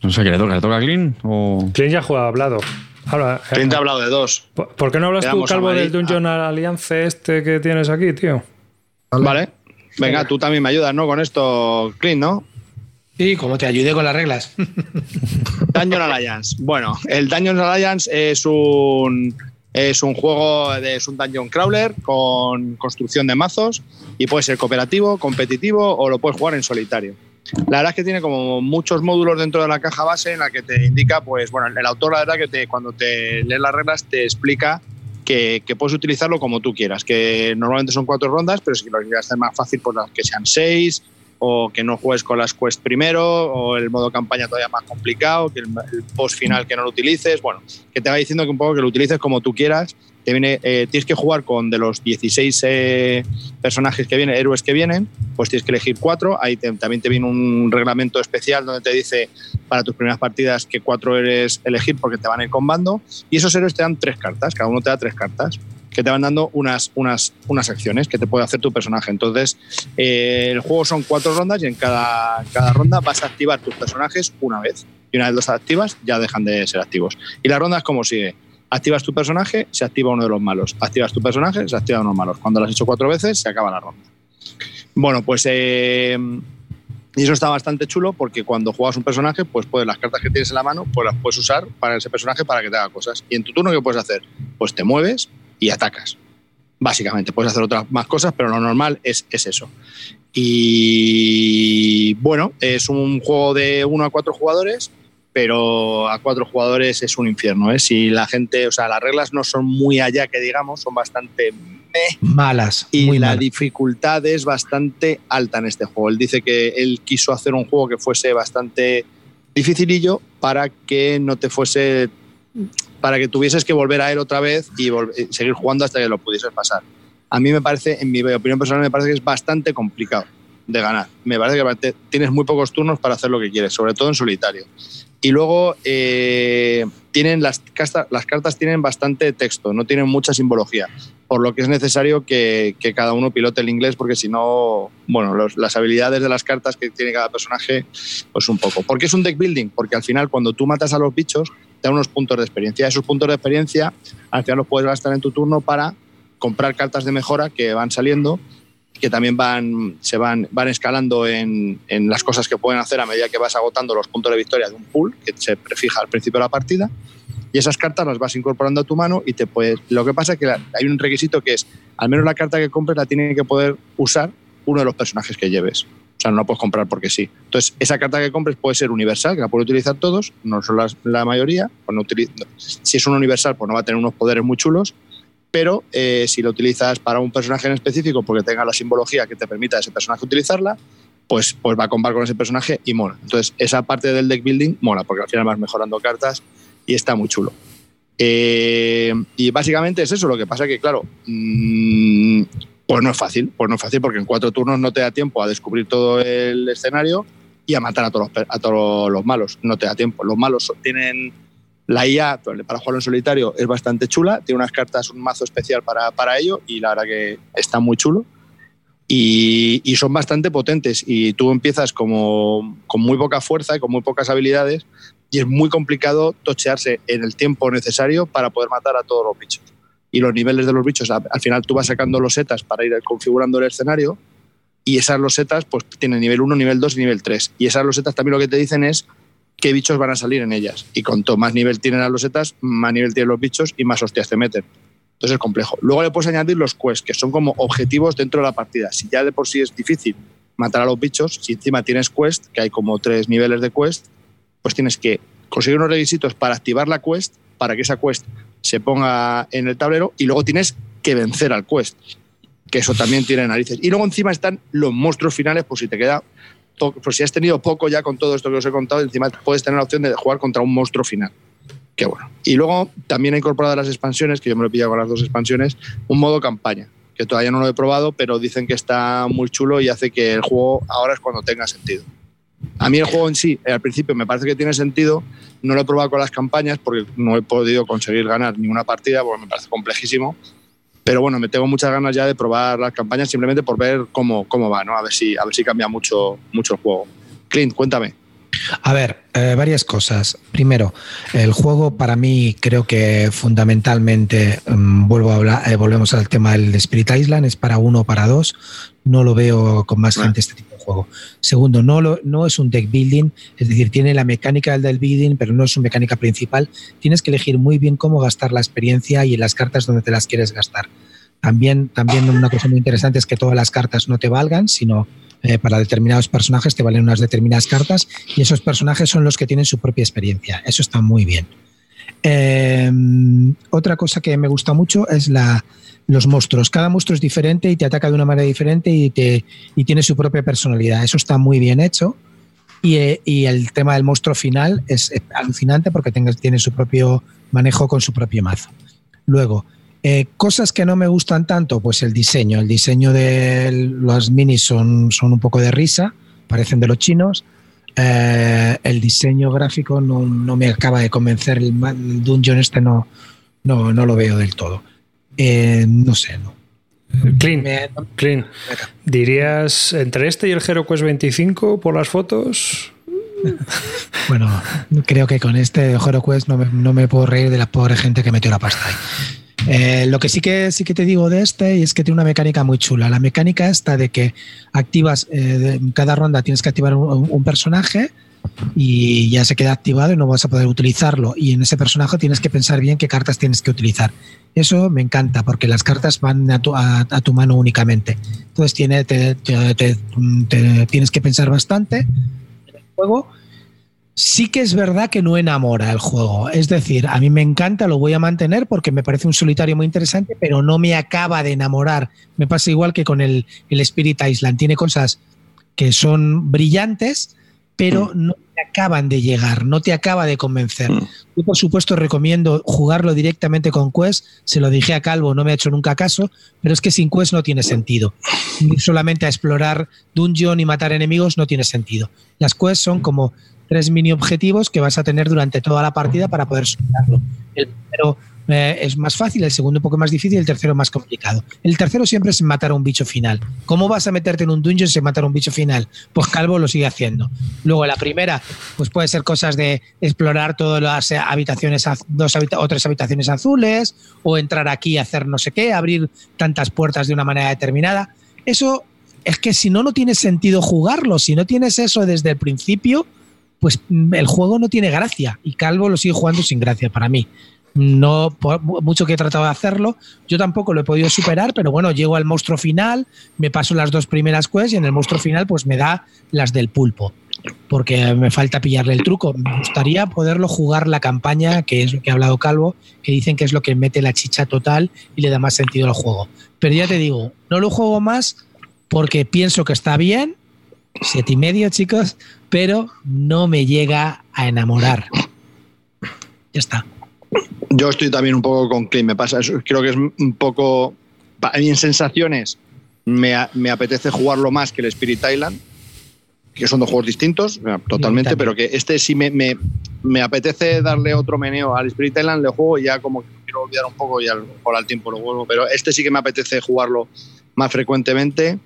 B: No sé, ¿qué le toca? ¿Le toca a Clean? O...
A: Clean ya ha hablado.
D: Ahora, Clean te ha hablado de dos.
A: ¿Por, qué no hablas tú, Calvo, del Dungeon Alliance este que tienes aquí, tío?
D: Vale. Venga, tú también me ayudas, ¿no? Con esto, Clint, ¿no?
C: Sí, como te ayude con las reglas.
D: Dungeon Alliance. Bueno, el Dungeon Alliance es un, es un juego, de, es un dungeon crawler con construcción de mazos y puede ser cooperativo, competitivo o lo puedes jugar en solitario. La verdad es que tiene como muchos módulos dentro de la caja base en la que te indica, pues bueno, el autor la verdad que te, cuando te lee las reglas te explica que, puedes utilizarlo como tú quieras, que normalmente son cuatro rondas, pero si lo quieres hacer más fácil, pues que sean seis, o que no juegues con las quests primero, o el modo campaña todavía más complicado, que el, post final que no lo utilices, bueno, que te va diciendo que un poco que lo utilices como tú quieras viene, eh, tienes que jugar con de los 16 eh, personajes que vienen, héroes que vienen, pues tienes que elegir cuatro. Ahí también te viene un reglamento especial donde te dice para tus primeras partidas que cuatro eres elegir porque te van a ir combando. Y esos héroes te dan tres cartas, cada uno te da tres cartas que te van dando unas, unas, unas acciones que te puede hacer tu personaje. Entonces, eh, el juego son cuatro rondas y en cada, cada ronda vas a activar tus personajes una vez. Y una vez los activas, ya dejan de ser activos. Y la ronda es como sigue Activas tu personaje, se activa uno de los malos. Activas tu personaje, se activa uno de los malos. Cuando lo has hecho cuatro veces, se acaba la ronda. Bueno, pues eh, y eso está bastante chulo porque cuando juegas un personaje, pues puedes las cartas que tienes en la mano, pues las puedes usar para ese personaje para que te haga cosas. Y en tu turno, ¿qué puedes hacer? Pues te mueves y atacas. Básicamente, puedes hacer otras más cosas, pero lo normal es, es eso. Y bueno, es un juego de uno a cuatro jugadores pero a cuatro jugadores es un infierno. ¿eh? Si la gente, o sea, las reglas no son muy allá que digamos, son bastante
C: malas.
D: Y la dificultad es bastante alta en este juego. Él dice que él quiso hacer un juego que fuese bastante dificilillo para que no te fuese, para que tuvieses que volver a él otra vez y, seguir jugando hasta que lo pudieses pasar. A mí me parece, en mi opinión personal, me parece que es bastante complicado de ganar. Me parece que tienes muy pocos turnos para hacer lo que quieres, sobre todo en solitario. Y luego eh, tienen las, las cartas tienen bastante texto, no tienen mucha simbología, por lo que es necesario que, cada uno pilote el inglés, porque si no, bueno, las habilidades de las cartas que tiene cada personaje, pues un poco. ¿Por qué es un deck building? Porque al final, cuando tú matas a los bichos, te dan unos puntos de experiencia. Esos puntos de experiencia, al final los puedes gastar en tu turno para comprar cartas de mejora que van saliendo que también van, se van, van escalando en, en, las cosas que pueden hacer a medida que vas agotando los puntos de victoria de un pool que se prefija al principio de la partida. Y esas cartas las vas incorporando a tu mano y te puedes. Lo que pasa es que hay un requisito que es, al menos la carta que compres la tiene que poder usar uno de los personajes que lleves. O sea, no la puedes comprar porque sí. Entonces, esa carta que compres puede ser universal, que la pueden utilizar todos, no son la mayoría. Pues no si es un universal, pues no va a tener unos poderes muy chulos pero eh, si lo utilizas para un personaje en específico porque tenga la simbología que te permita a ese personaje utilizarla, pues, pues va a compar con ese personaje y mola. Entonces, esa parte del deck building mola, porque al final vas mejorando cartas y está muy chulo. Eh, y básicamente es eso, lo que pasa que, claro, mm, pues no es fácil, pues no es fácil porque en cuatro turnos no te da tiempo a descubrir todo el escenario y a matar a todos los, malos, no te da tiempo. Los malos tienen la IA para jugarlo en solitario es bastante chula, tiene unas cartas, un mazo especial para, para ello y la verdad que está muy chulo. Y, y, son bastante potentes y tú empiezas como con muy poca fuerza y con muy pocas habilidades y es muy complicado tochearse en el tiempo necesario para poder matar a todos los bichos. Y los niveles de los bichos, al final tú vas sacando los setas para ir configurando el escenario y esas losetas pues tienen nivel 1, nivel 2 y nivel 3. Y esas losetas también lo que te dicen es qué bichos van a salir en ellas. Y cuanto más nivel tienen las losetas, más nivel tienen los bichos y más hostias te meten. Entonces es complejo. Luego le puedes añadir los quests, que son como objetivos dentro de la partida. Si ya de por sí es difícil matar a los bichos, si encima tienes quest, que hay como tres niveles de quest, pues tienes que conseguir unos requisitos para activar la quest, para que esa quest se ponga en el tablero y luego tienes que vencer al quest, que eso también tiene narices. Y luego encima están los monstruos finales, por si te queda, por si has tenido poco ya con todo esto que os he contado, encima puedes tener la opción de jugar contra un monstruo final. Qué bueno. Y luego también he incorporado las expansiones, que yo me lo he pillado con las dos expansiones, un modo campaña, que todavía no lo he probado, pero dicen que está muy chulo y hace que el juego ahora es cuando tenga sentido. A mí el juego en sí, eh, al principio me parece que tiene sentido, no lo he probado con las campañas porque no he podido conseguir ganar ninguna partida porque me parece complejísimo. Pero bueno, me tengo muchas ganas ya de probar las campañas simplemente por ver cómo, cómo va, ¿no? A ver si, a ver si cambia mucho, mucho el juego. Clint, cuéntame.
C: A ver, eh, varias cosas. Primero, el juego para mí creo que fundamentalmente, mm, vuelvo a hablar, eh, volvemos al tema del Spirit Island, es para uno o para dos. No lo veo con más gente este tipo juego. Segundo, no, lo, no es un deck building, es decir, tiene la mecánica del deck building, pero no es su mecánica principal. Tienes que elegir muy bien cómo gastar la experiencia y en las cartas donde te las quieres gastar. También, también una cosa muy interesante es que todas las cartas no te valgan, sino eh, para determinados personajes te valen unas determinadas cartas y esos personajes son los que tienen su propia experiencia. Eso está muy bien. Eh, otra cosa que me gusta mucho es la, los monstruos. Cada monstruo es diferente y te ataca de una manera diferente y, te, y tiene su propia personalidad. Eso está muy bien hecho. Y, eh, y el tema del monstruo final es alucinante porque tiene su propio manejo con su propio mazo. Luego, eh, cosas que no me gustan tanto, pues el diseño. El diseño de los minis son, son un poco de risa, parecen de los chinos. Eh, el diseño gráfico no, me acaba de convencer. El, dungeon este no, no, no, lo veo del todo. Eh, no sé, no.
A: Clean, clean. ¿Dirías entre este y el HeroQuest 25 por las fotos?
C: bueno, creo que con este HeroQuest no me, no me puedo reír de la pobre gente que metió la pasta ahí. Eh, lo que sí que sí que te digo de este es que tiene una mecánica muy chula. La mecánica esta de que activas eh, cada ronda tienes que activar un, personaje y ya se queda activado y no vas a poder utilizarlo. Y en ese personaje tienes que pensar bien qué cartas tienes que utilizar. Eso me encanta porque las cartas van a tu, mano únicamente. Entonces tiene, tienes que pensar bastante en el juego sí que es verdad que no enamora el juego. Es decir, a mí me encanta, lo voy a mantener porque me parece un solitario muy interesante, pero no me acaba de enamorar. Me pasa igual que con el, Spirit Island. Tiene cosas que son brillantes, pero mm. no te acaban de llegar, no te acaba de convencer. Mm. Yo, por supuesto, recomiendo jugarlo directamente con Quest. Se lo dije a Calvo, no me ha hecho nunca caso, pero es que sin Quest no tiene sentido. Ir solamente a explorar dungeon y matar enemigos no tiene sentido. Las Quests son como tres mini objetivos que vas a tener durante toda la partida para poder superarlo. El primero eh, es más fácil, el segundo un poco más difícil el tercero más complicado. El tercero siempre es matar a un bicho final. ¿Cómo vas a meterte en un dungeon sin matar a un bicho final? Pues Calvo lo sigue haciendo. Luego la primera, pues puede ser cosas de explorar todas las habitaciones, dos o tres habitaciones azules, o entrar aquí y hacer no sé qué, abrir tantas puertas de una manera determinada. Eso es que si no, no tiene sentido jugarlo. Si no tienes eso desde el principio, pues mm, el juego no tiene gracia y Calvo lo sigue jugando sin gracia para mí. No, mucho que he tratado de hacerlo, yo tampoco lo he podido superar, pero bueno, llego al monstruo final, me paso las dos primeras quests y en el monstruo final pues me da las del pulpo, porque me falta pillarle el truco. Me gustaría poderlo jugar la campaña, que es lo que ha hablado Calvo, que dicen que es lo que mete la chicha total y le da más sentido al juego. Pero ya te digo, no lo juego más porque pienso que está bien, siete y medio, chicos, pero no me llega a enamorar. Ya está.
D: Yo estoy también un poco con Clint, me pasa creo que es un poco, a mí en sensaciones me, me apetece jugarlo más que el Spirit Island, que son dos juegos distintos, totalmente, pero que este sí me, me, me, apetece darle otro meneo al Spirit Island, le juego y ya como que quiero olvidar un poco y al, por al tiempo lo vuelvo, pero este sí que me apetece jugarlo más frecuentemente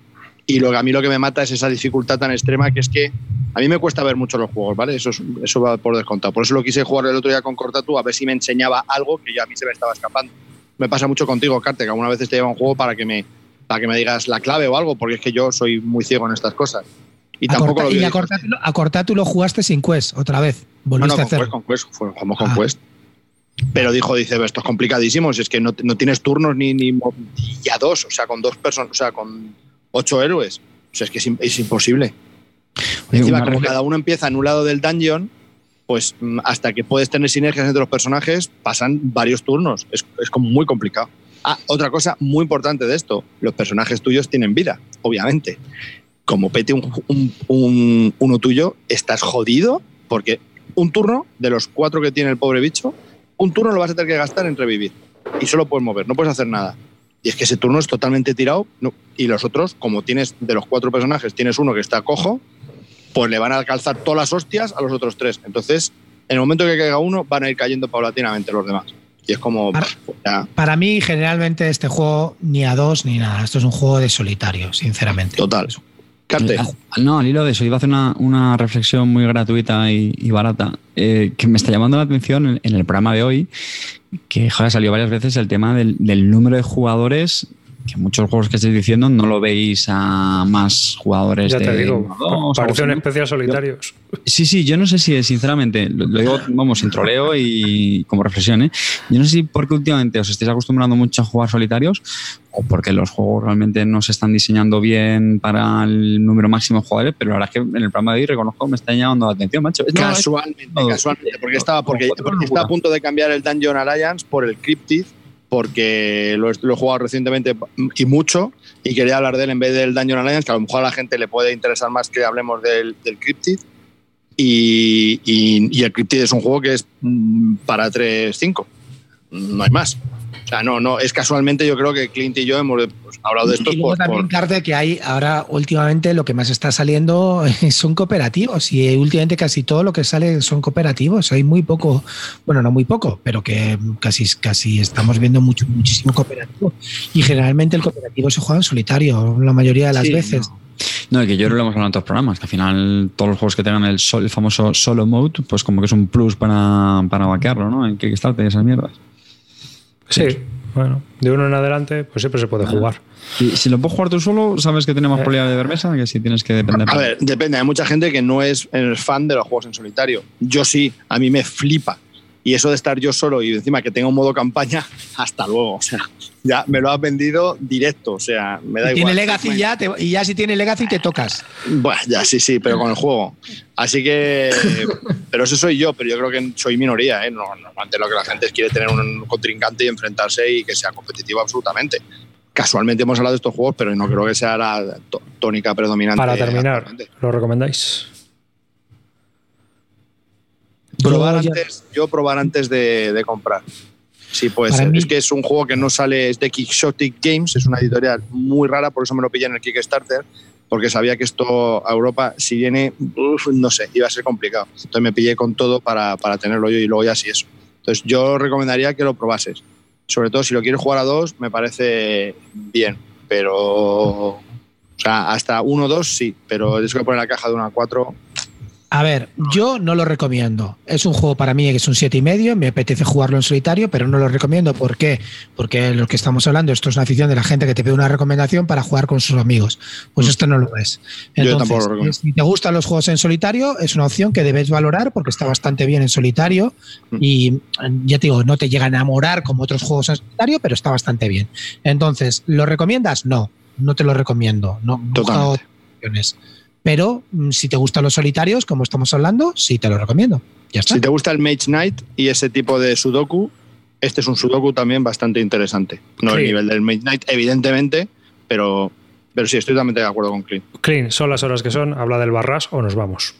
D: y lo, a mí lo que me mata es esa dificultad tan extrema que es que a mí me cuesta ver mucho los juegos, ¿vale? Eso, eso va por descontado. Por eso lo quise jugar el otro día con Cortatu, a ver si me enseñaba algo que ya a mí se me estaba escapando. Me pasa mucho contigo, Carte, que algunas veces te lleva un juego para que me para que me digas la clave o algo, porque es que yo soy muy ciego en estas cosas. Y tampoco
C: Corta-
D: lo
C: y a Cortatu, a Cortatu lo jugaste sin Quest otra vez.
D: No,
C: Volviste
D: no,
C: a
D: con
C: hacerlo.
D: Quest, con Quest, jugamos con
C: Ah.
D: Quest. Pero dijo, dice, esto es complicadísimo, si es que no, no tienes turnos ni, ni y ya dos, o sea, con dos personas, o sea, con ocho héroes. O sea, es que es, im- es imposible.
B: Oye,
D: Encima, como cada uno empieza en un lado del dungeon, pues mm, hasta que puedes tener sinergias entre los personajes, pasan varios turnos. Es, es como muy complicado. Ah, otra cosa muy importante de esto, los personajes tuyos tienen vida, obviamente. Como pete un, un- un- uno tuyo, estás jodido porque un turno de los cuatro que tiene el pobre bicho, un turno lo vas a tener que gastar en revivir. Y solo puedes mover, no puedes hacer nada. Y es que ese turno es totalmente tirado. no- y los otros, como tienes de los cuatro personajes, tienes uno que está cojo, pues le van a calzar todas las hostias a los otros tres. Entonces, en el momento que caiga uno, van a ir cayendo paulatinamente los demás. Y es como. Ya,
C: Para mí, generalmente, este juego ni a dos ni nada. Esto es un juego de solitario, sinceramente.
D: total. Carte.
B: No, al hilo de eso, iba a hacer una, una reflexión muy gratuita y, y barata eh, que me está llamando la atención en, en el programa de hoy, que joder, salió varias veces el tema del, del número de jugadores, que muchos juegos que estáis diciendo no lo veis a más jugadores
A: Ya
B: de
A: te digo,
B: dos,
A: parece solitarios.
B: Sí, sí, yo no sé si, sinceramente, lo, lo digo, vamos, sin troleo y como reflexión, ¿eh? Yo no sé si porque últimamente os estáis acostumbrando mucho a jugar solitarios o porque los juegos realmente no se están diseñando bien para el número máximo de jugadores, pero la verdad es que en el programa de hoy reconozco que me está llamando la atención, macho. No,
D: Casualmente,
B: no,
D: casualmente. Porque estaba, porque está a punto de cambiar el Dungeon Alliance por el Cryptid, porque lo, he- jugado recientemente y mucho, y quería hablar de él en vez del Dungeon Alliance, que a lo mejor a la gente le puede interesar más que hablemos del, Cryptid. Y, y- el Cryptid es un juego que es mm, para 3-5. No hay más. O sea, no, no, es casualmente yo creo que Clint y yo hemos hablado de esto
C: Y luego
D: por,
C: también,
D: por-
C: Carte, que hay ahora últimamente lo que más está saliendo son cooperativos y últimamente casi todo lo que sale son cooperativos. Hay muy poco, bueno, no muy poco, pero que casi, casi estamos viendo mucho, muchísimo cooperativo. Y generalmente el cooperativo se juega en solitario la mayoría de las
D: Sí,
C: veces.
B: No, y que yo lo hemos hablado en otros programas, que al final todos los juegos que tengan el, sol- el famoso solo mode, pues como que es un plus para, para vaquearlo, ¿no? En Kickstarter y esas mierdas.
A: Sí, bueno, de uno en adelante, pues siempre se puede jugar.
B: Y si lo puedes jugar tú solo, sabes que tiene más probabilidad de ver mesa que si tienes que depender.
D: A ver, depende. Hay mucha gente que no es eh, fan de los juegos en solitario. Yo sí, a mí me flipa. Y eso de estar yo solo y encima que tenga un modo campaña, hasta luego. O sea, ya me lo has vendido directo. O sea, me da
C: Y
D: igual.
C: tiene Legacy ya, te- y ya si tiene Legacy te tocas.
D: Bueno, ya sí, sí, pero con el juego. Así que. Pero eso soy yo, pero yo creo que soy minoría. ¿eh? No, normalmente lo que la gente es quiere tener un contrincante y enfrentarse y que sea competitivo absolutamente. Casualmente hemos hablado de estos juegos, pero no creo que sea la tó- tónica predominante.
A: Para terminar. ¿lo recomendáis?
D: Probar
C: Yo
D: antes, yo probar antes de, de comprar. Sí,
C: mí-
D: Es que es un juego que no sale, es de Quixotic Games, es una editorial muy rara, por eso me lo pillé en el Kickstarter, porque sabía que esto a Europa, si viene, uf, no sé, iba a ser complicado. Entonces me pillé con todo para, para tenerlo yo y luego ya sí eso. Entonces yo recomendaría que lo probases. Sobre todo si lo quieres jugar a dos, me parece bien, pero. O sea, hasta uno o dos sí, pero eso que poner la caja de una a cuatro.
C: A ver, yo no lo recomiendo. Es un juego para mí que es un siete y medio. Me apetece jugarlo en solitario, pero no lo recomiendo. ¿Por qué? Porque lo que estamos hablando, esto es una afición de la gente que te pide una recomendación para jugar con sus amigos. Pues
D: Mm.
C: esto no lo es.
D: Yo
C: Entonces,
D: tampoco lo recomiendo.
C: si te gustan los juegos en solitario, es una opción que debes valorar porque está bastante bien en solitario.
D: Mm.
C: Y eh, ya te digo, no te llega a enamorar como otros juegos en solitario, pero está bastante bien. Entonces, ¿lo recomiendas? No, no te lo recomiendo. No,
D: Totalmente.
C: opciones. Pero mm, si te gustan los solitarios, como estamos hablando, sí te lo recomiendo. Ya está.
D: Si te gusta el Mage Knight y ese tipo de Sudoku, este es un Sudoku también bastante interesante. No
A: Sí.
D: al nivel del Mage Knight, evidentemente, pero, pero sí, estoy totalmente de acuerdo con Clint.
A: Clean, son las horas que son, habla del barras o nos vamos.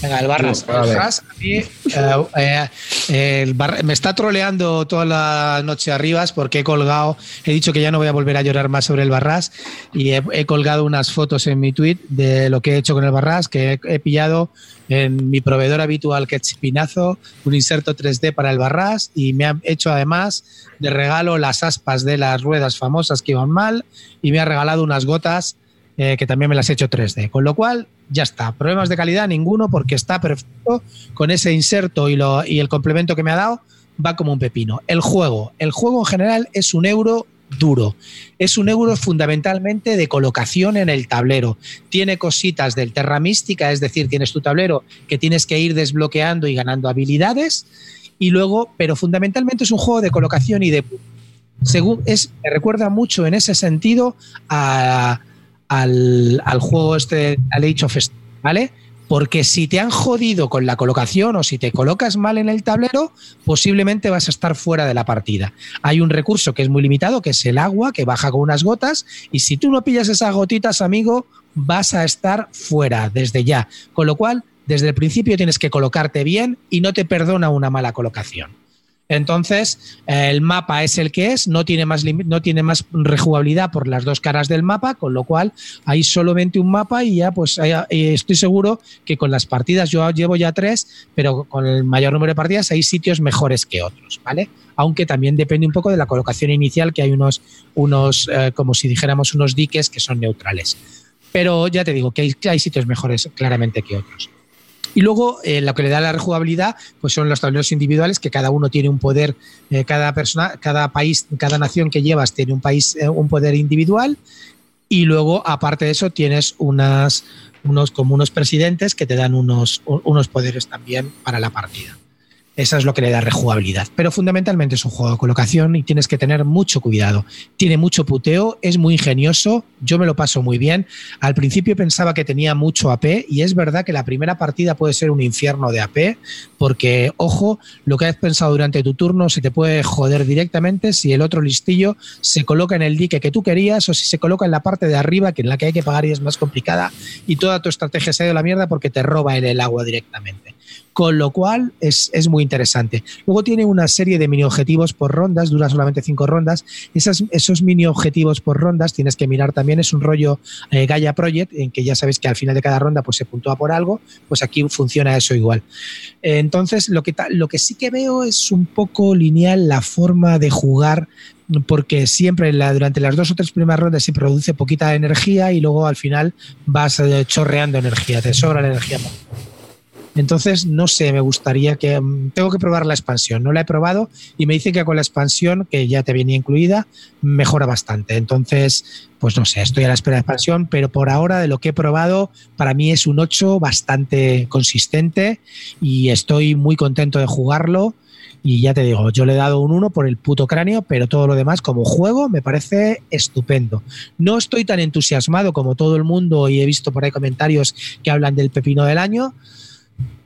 C: Venga, el Barras. El. Barras, a mí, eh, eh, el Barra- me está troleando toda la noche arribas porque he colgado, he dicho que ya no voy a volver a llorar más sobre el Barras y he, he colgado unas fotos en mi tweet de lo que he hecho con el Barras, que he, he pillado en mi proveedor habitual que es Chipinazo un inserto 3D para el Barras y me ha hecho además de regalo las aspas de las ruedas famosas que iban mal y me ha regalado unas gotas eh, que también me las he hecho 3D. Con lo cual, ya está. Problemas de calidad ninguno porque está perfecto con ese inserto y, lo, y el complemento que me ha dado. Va como un pepino. El juego. El juego en general es un euro duro. Es un euro fundamentalmente de colocación en el tablero. Tiene cositas del Terra Mística, es decir, tienes tu tablero que tienes que ir desbloqueando y ganando habilidades. Y luego, pero fundamentalmente es un juego de colocación y de. Según es, me recuerda mucho en ese sentido al, al, juego este, al Age ¿vale? Porque si te han jodido con la colocación o si te colocas mal en el tablero, posiblemente vas a estar fuera de la partida. Hay un recurso que es muy limitado, que es el agua, que baja con unas gotas, y si tú no pillas esas gotitas, amigo, vas a estar fuera desde ya. Con lo cual, desde el principio tienes que colocarte bien y no te perdona una mala colocación. Entonces, el mapa es el que es, no tiene, más no tiene más rejugabilidad por las dos caras del mapa, con lo cual hay solamente un mapa y ya pues estoy seguro que con las partidas, yo llevo ya tres, pero con el mayor número de partidas hay sitios mejores que otros, ¿vale? Aunque también depende un poco de la colocación inicial, que hay unos, unos eh, como si dijéramos, unos diques que son neutrales. Pero ya te digo que hay sitios mejores claramente que otros. Y luego eh, lo que le da la rejugabilidad pues son los tableros individuales que cada uno tiene un poder, eh, cada persona, cada país, cada nación que llevas tiene un país, eh, un poder individual. Y luego, aparte de eso, tienes unas, unos como unos presidentes que te dan unos, unos poderes también para la partida. Eso es lo que le da rejugabilidad. Pero fundamentalmente es un juego de colocación y tienes que tener mucho cuidado. Tiene mucho puteo, es muy ingenioso, yo me lo paso muy bien. Al principio pensaba que tenía mucho AP y es verdad que la primera partida puede ser un infierno de AP porque, ojo, lo que has pensado durante tu turno se te puede joder directamente si el otro listillo se coloca en el dique que tú querías o si se coloca en la parte de arriba que en la que hay que pagar y es más complicada y toda tu estrategia se ha ido a la mierda porque te roba el agua directamente con lo cual es, muy interesante. Luego tiene una serie de mini objetivos por rondas, dura solamente cinco rondas. esos mini objetivos por rondas tienes que mirar también, es un rollo eh, Gaia Project, en que ya sabes que al final de cada ronda pues, se puntúa por algo, pues aquí funciona eso igual. entonces, lo que, lo que sí que veo es un poco lineal la forma de jugar porque siempre durante las dos o tres primeras rondas se produce poquita energía y luego al final vas eh, chorreando energía, te sobra la energía. Entonces, no sé, me gustaría que. Mm, tengo que probar la expansión. No la he probado y me dice que con la expansión, que ya te venía incluida, mejora bastante. Entonces, pues no sé, estoy a la espera de expansión, pero por ahora, de lo que he probado, para mí es un 8 bastante consistente y estoy muy contento de jugarlo. Y ya te digo, yo le he dado un 1 por el puto cráneo, pero todo lo demás como juego me parece estupendo. No estoy tan entusiasmado como todo el mundo y he visto por ahí comentarios que hablan del pepino del año.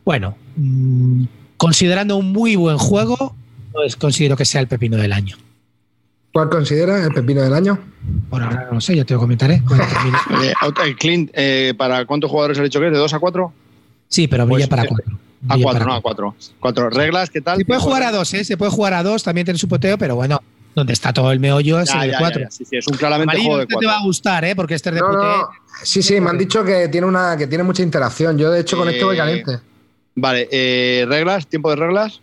C: Bueno, mm, considerando un muy buen juego, pues considero que sea el pepino del año.
E: ¿Cuál considera el pepino del año?
C: Bueno, ahora no sé, ya te lo comentaré.
D: eh, Clint, eh, ¿para cuántos jugadores ha dicho que es? ¿De 2 a 4?
C: Sí, pero brilla pues, para 4. Eh,
D: a 4, no, a 4. Cuatro reglas, ¿qué tal?
C: Se puede jugar a 2, ¿eh? Se puede jugar a 2, también tiene su poteo, pero bueno, donde está todo el meollo es el de 4.
D: Sí, sí, es un claramente juego de 4.
C: te va a gustar, ¿eh? Porque este es de
E: no, Sí, sí, me han dicho que tiene, una, que tiene mucha interacción. Yo, de hecho, con esto voy caliente.
D: Vale, eh, reglas, tiempo de reglas.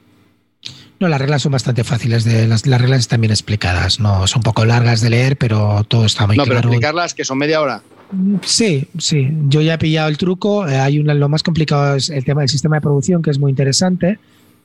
C: No, las reglas son bastante fáciles. De, las, reglas están bien explicadas. No, son un poco largas de leer, pero todo está muy claro. No,
D: pero explicarlas que son media hora.
C: Sí, sí. Yo ya he pillado el truco. Eh, hay una, lo más complicado es el tema del sistema de producción, que es muy interesante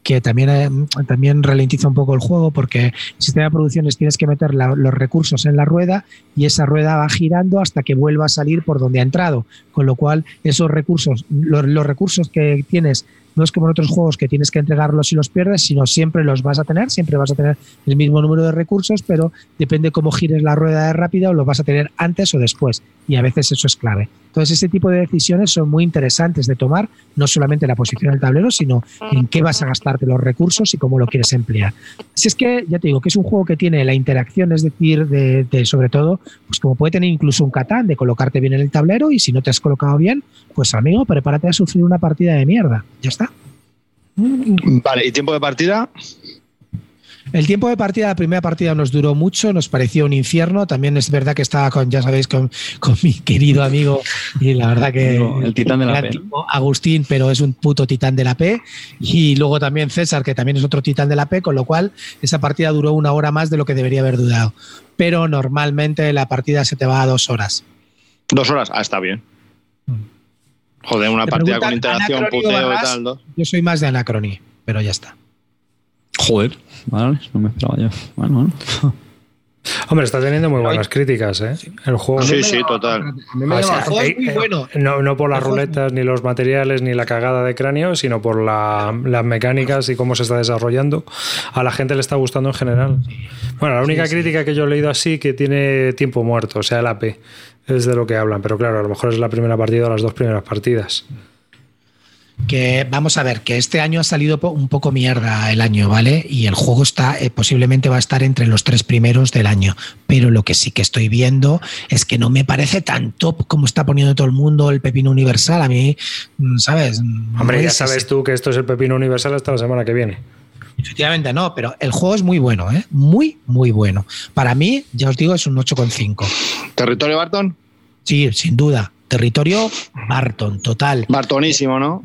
C: que también, eh, también ralentiza un poco el juego porque el sistema de producciones tienes que meter los recursos en la rueda y esa rueda va girando hasta que vuelva a salir por donde ha entrado. Con lo cual, esos recursos, los recursos que tienes no es como en otros juegos que tienes que entregarlos y los pierdes, sino siempre los vas a tener, siempre vas a tener el mismo número de recursos, pero depende cómo gires la rueda de rápida los vas a tener antes o después. Y a veces eso es clave. Entonces, ese tipo de decisiones son muy interesantes de tomar, no solamente la posición del tablero, sino en qué vas a gastarte los recursos y cómo lo quieres emplear. Si es que, ya te digo, que es un juego que tiene la interacción, es decir, de, sobre todo, pues como puede tener incluso un catán de colocarte bien en el tablero y si no te has colocado bien, pues amigo, prepárate a sufrir una partida de mierda. Ya está.
D: Vale, ¿y tiempo de partida?
C: El tiempo de partida, la primera partida nos duró mucho, nos pareció un infierno. También es verdad que estaba con, ya sabéis, con, mi querido amigo y la verdad que.
B: El titán de la P.
C: Agustín, pero es un puto titán de la P. Y luego también César, que también es otro titán de la P, con lo cual esa partida duró una hora más de lo que debería haber durado. Pero normalmente la partida se te va a dos horas.
D: Dos horas, ah, está bien. Joder, una partida con interacción, puteo y tal, ¿no?
C: Yo soy más de Anacrony, pero ya está.
B: Joder, vale, no me esperaba yo. Bueno, bueno.
A: Hombre, está teniendo muy buenas críticas, ¿eh? El juego.
D: Sí, sí, total.
A: no, por las ruletas, ni los materiales, ni la cagada de cráneo, sino por las mecánicas y cómo se está desarrollando. A la gente le está gustando en general. Bueno, la única crítica que yo he leído así que tiene tiempo muerto, o sea, el AP, es de lo que hablan. Pero claro, a lo mejor es la primera partida o las dos primeras partidas
C: que vamos a ver, que este año ha salido un poco mierda el año, ¿vale? Y el juego está, eh, posiblemente va a estar entre los tres primeros del año. Pero lo que sí que estoy viendo es que no me parece tan top como está poniendo todo el mundo el pepino universal. A mí, mm, ¿sabes?
A: Hombre, ya sabes tú que esto es el pepino universal hasta la semana que viene.
C: Efectivamente, no, pero el juego es muy bueno, ¿eh? Muy, muy bueno. Para mí, ya os digo, es un 8,5.
D: ¿Territorio Barton?
C: Sí, sin duda. Territorio Barton, total.
D: Bartonísimo, ¿no?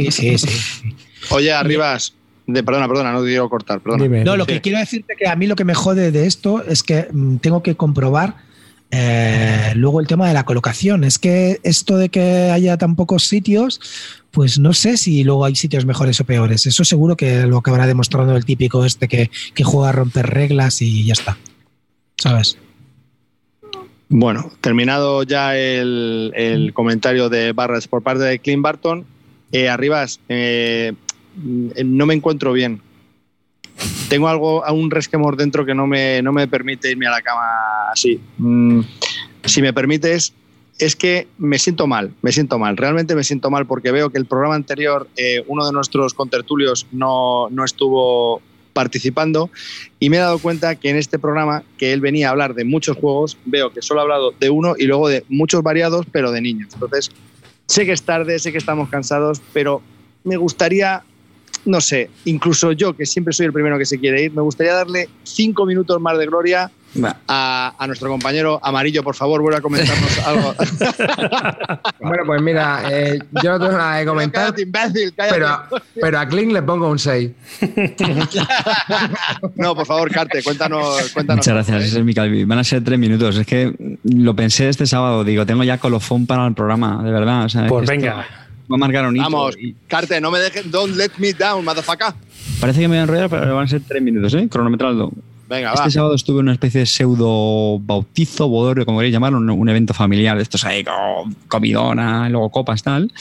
C: Sí, sí, sí.
D: Oye, Arribas, de, perdona, perdona, no te quiero cortar, perdona.
C: no, lo que quiero decirte que a mí lo que me jode de esto es que mm, tengo que comprobar eh, luego el tema de la colocación. Es que esto de que haya tan pocos sitios, pues no sé si luego hay sitios mejores o peores. Eso seguro que lo acabará demostrando el típico este que, juega a romper reglas y ya está. ¿Sabes?
D: Bueno, terminado ya el, el comentario de Barras por parte de Clint Barton, eh, Arribas, eh, no me encuentro bien. Tengo algo, un resquemor dentro que no me, no me permite irme a la cama así. Mm, si me permites, es que me siento mal, me siento mal, realmente me siento mal porque veo que el programa anterior, eh, uno de nuestros contertulios no, no estuvo participando y me he dado cuenta que en este programa, que él venía a hablar de muchos juegos, veo que solo ha hablado de uno y luego de muchos variados, pero de niños. Entonces, Sé que es tarde, sé que estamos cansados, pero me gustaría, no sé, incluso yo, que siempre soy el primero que se quiere ir, me gustaría darle cinco minutos más de gloria a, nuestro compañero Amarillo, por favor, vuelve a comentarnos algo.
E: bueno, pues mira, eh, yo no tengo nada que comentar.
D: Cállate, imbécil,
E: Pero, pero, a Kling le pongo un 6.
D: no, por favor, Carte, cuéntanos. cuéntanos
B: Muchas gracias, ese es mi Calvi. Van a ser tres minutos. Es que lo pensé este sábado, digo, tengo ya colofón para el programa, de verdad.
A: pues venga.
B: Marcar un hito.
D: Vamos, Carte, no me dejes, don't let me down, motherfucker.
B: Parece que me voy a enrollar, pero van a ser tres minutos, ¿eh? Cronometrado este sábado estuve en una especie de pseudo bautizo, bodorio, como queréis llamarlo, un, evento familiar de estos ahí, con comidona, luego copas, tal.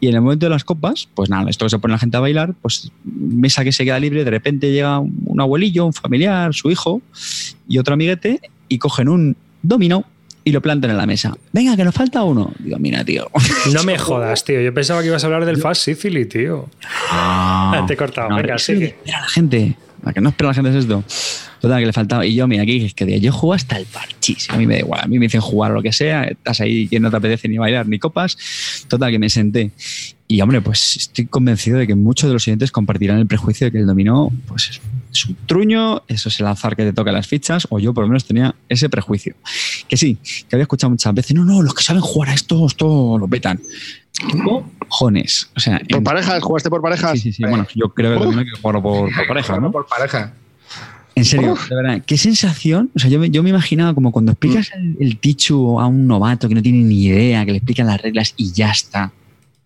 B: Y en el momento de las copas, pues nada, esto que se pone la gente a bailar, pues mesa que se queda libre, de repente llega un abuelillo, un familiar, su hijo y otro amiguete y cogen un dominó y lo plantan en la mesa. Venga, que nos falta uno. Digo, mira, tío.
A: No me jodas, tío. Yo pensaba que ibas a hablar del Fast Syphilis, tío. Ah, Te he cortado. Venga, sigue.
B: Mira la gente. ¿A que no espera la gente es esto? Total, que le faltaba. Y yo, mira, aquí es que yo juego hasta el parchís. A mí me da igual. A mí me dicen jugar o lo que sea. Estás ahí que no te apetece ni bailar ni copas. Total, que me senté. Y hombre, pues estoy convencido de que muchos de los siguientes compartirán el prejuicio de que el dominó pues, es un truño, eso es el azar que te toca las fichas, o yo por lo menos tenía ese prejuicio. Que sí, que había escuchado muchas veces, no, no, los que saben jugar a esto, esto lo petan. Cojones. O sea,
D: ¿Por parejas? ¿Jugaste por parejas?
B: Sí, sí, sí. Bueno, yo creo que hay que jugarlo por, por pareja, ¿no?
E: Por pareja.
B: En serio, de verdad, qué sensación. O sea, yo, yo me imaginaba como cuando explicas mm. el, el, tichu a un novato que no tiene ni idea, que le explican las reglas y ya está.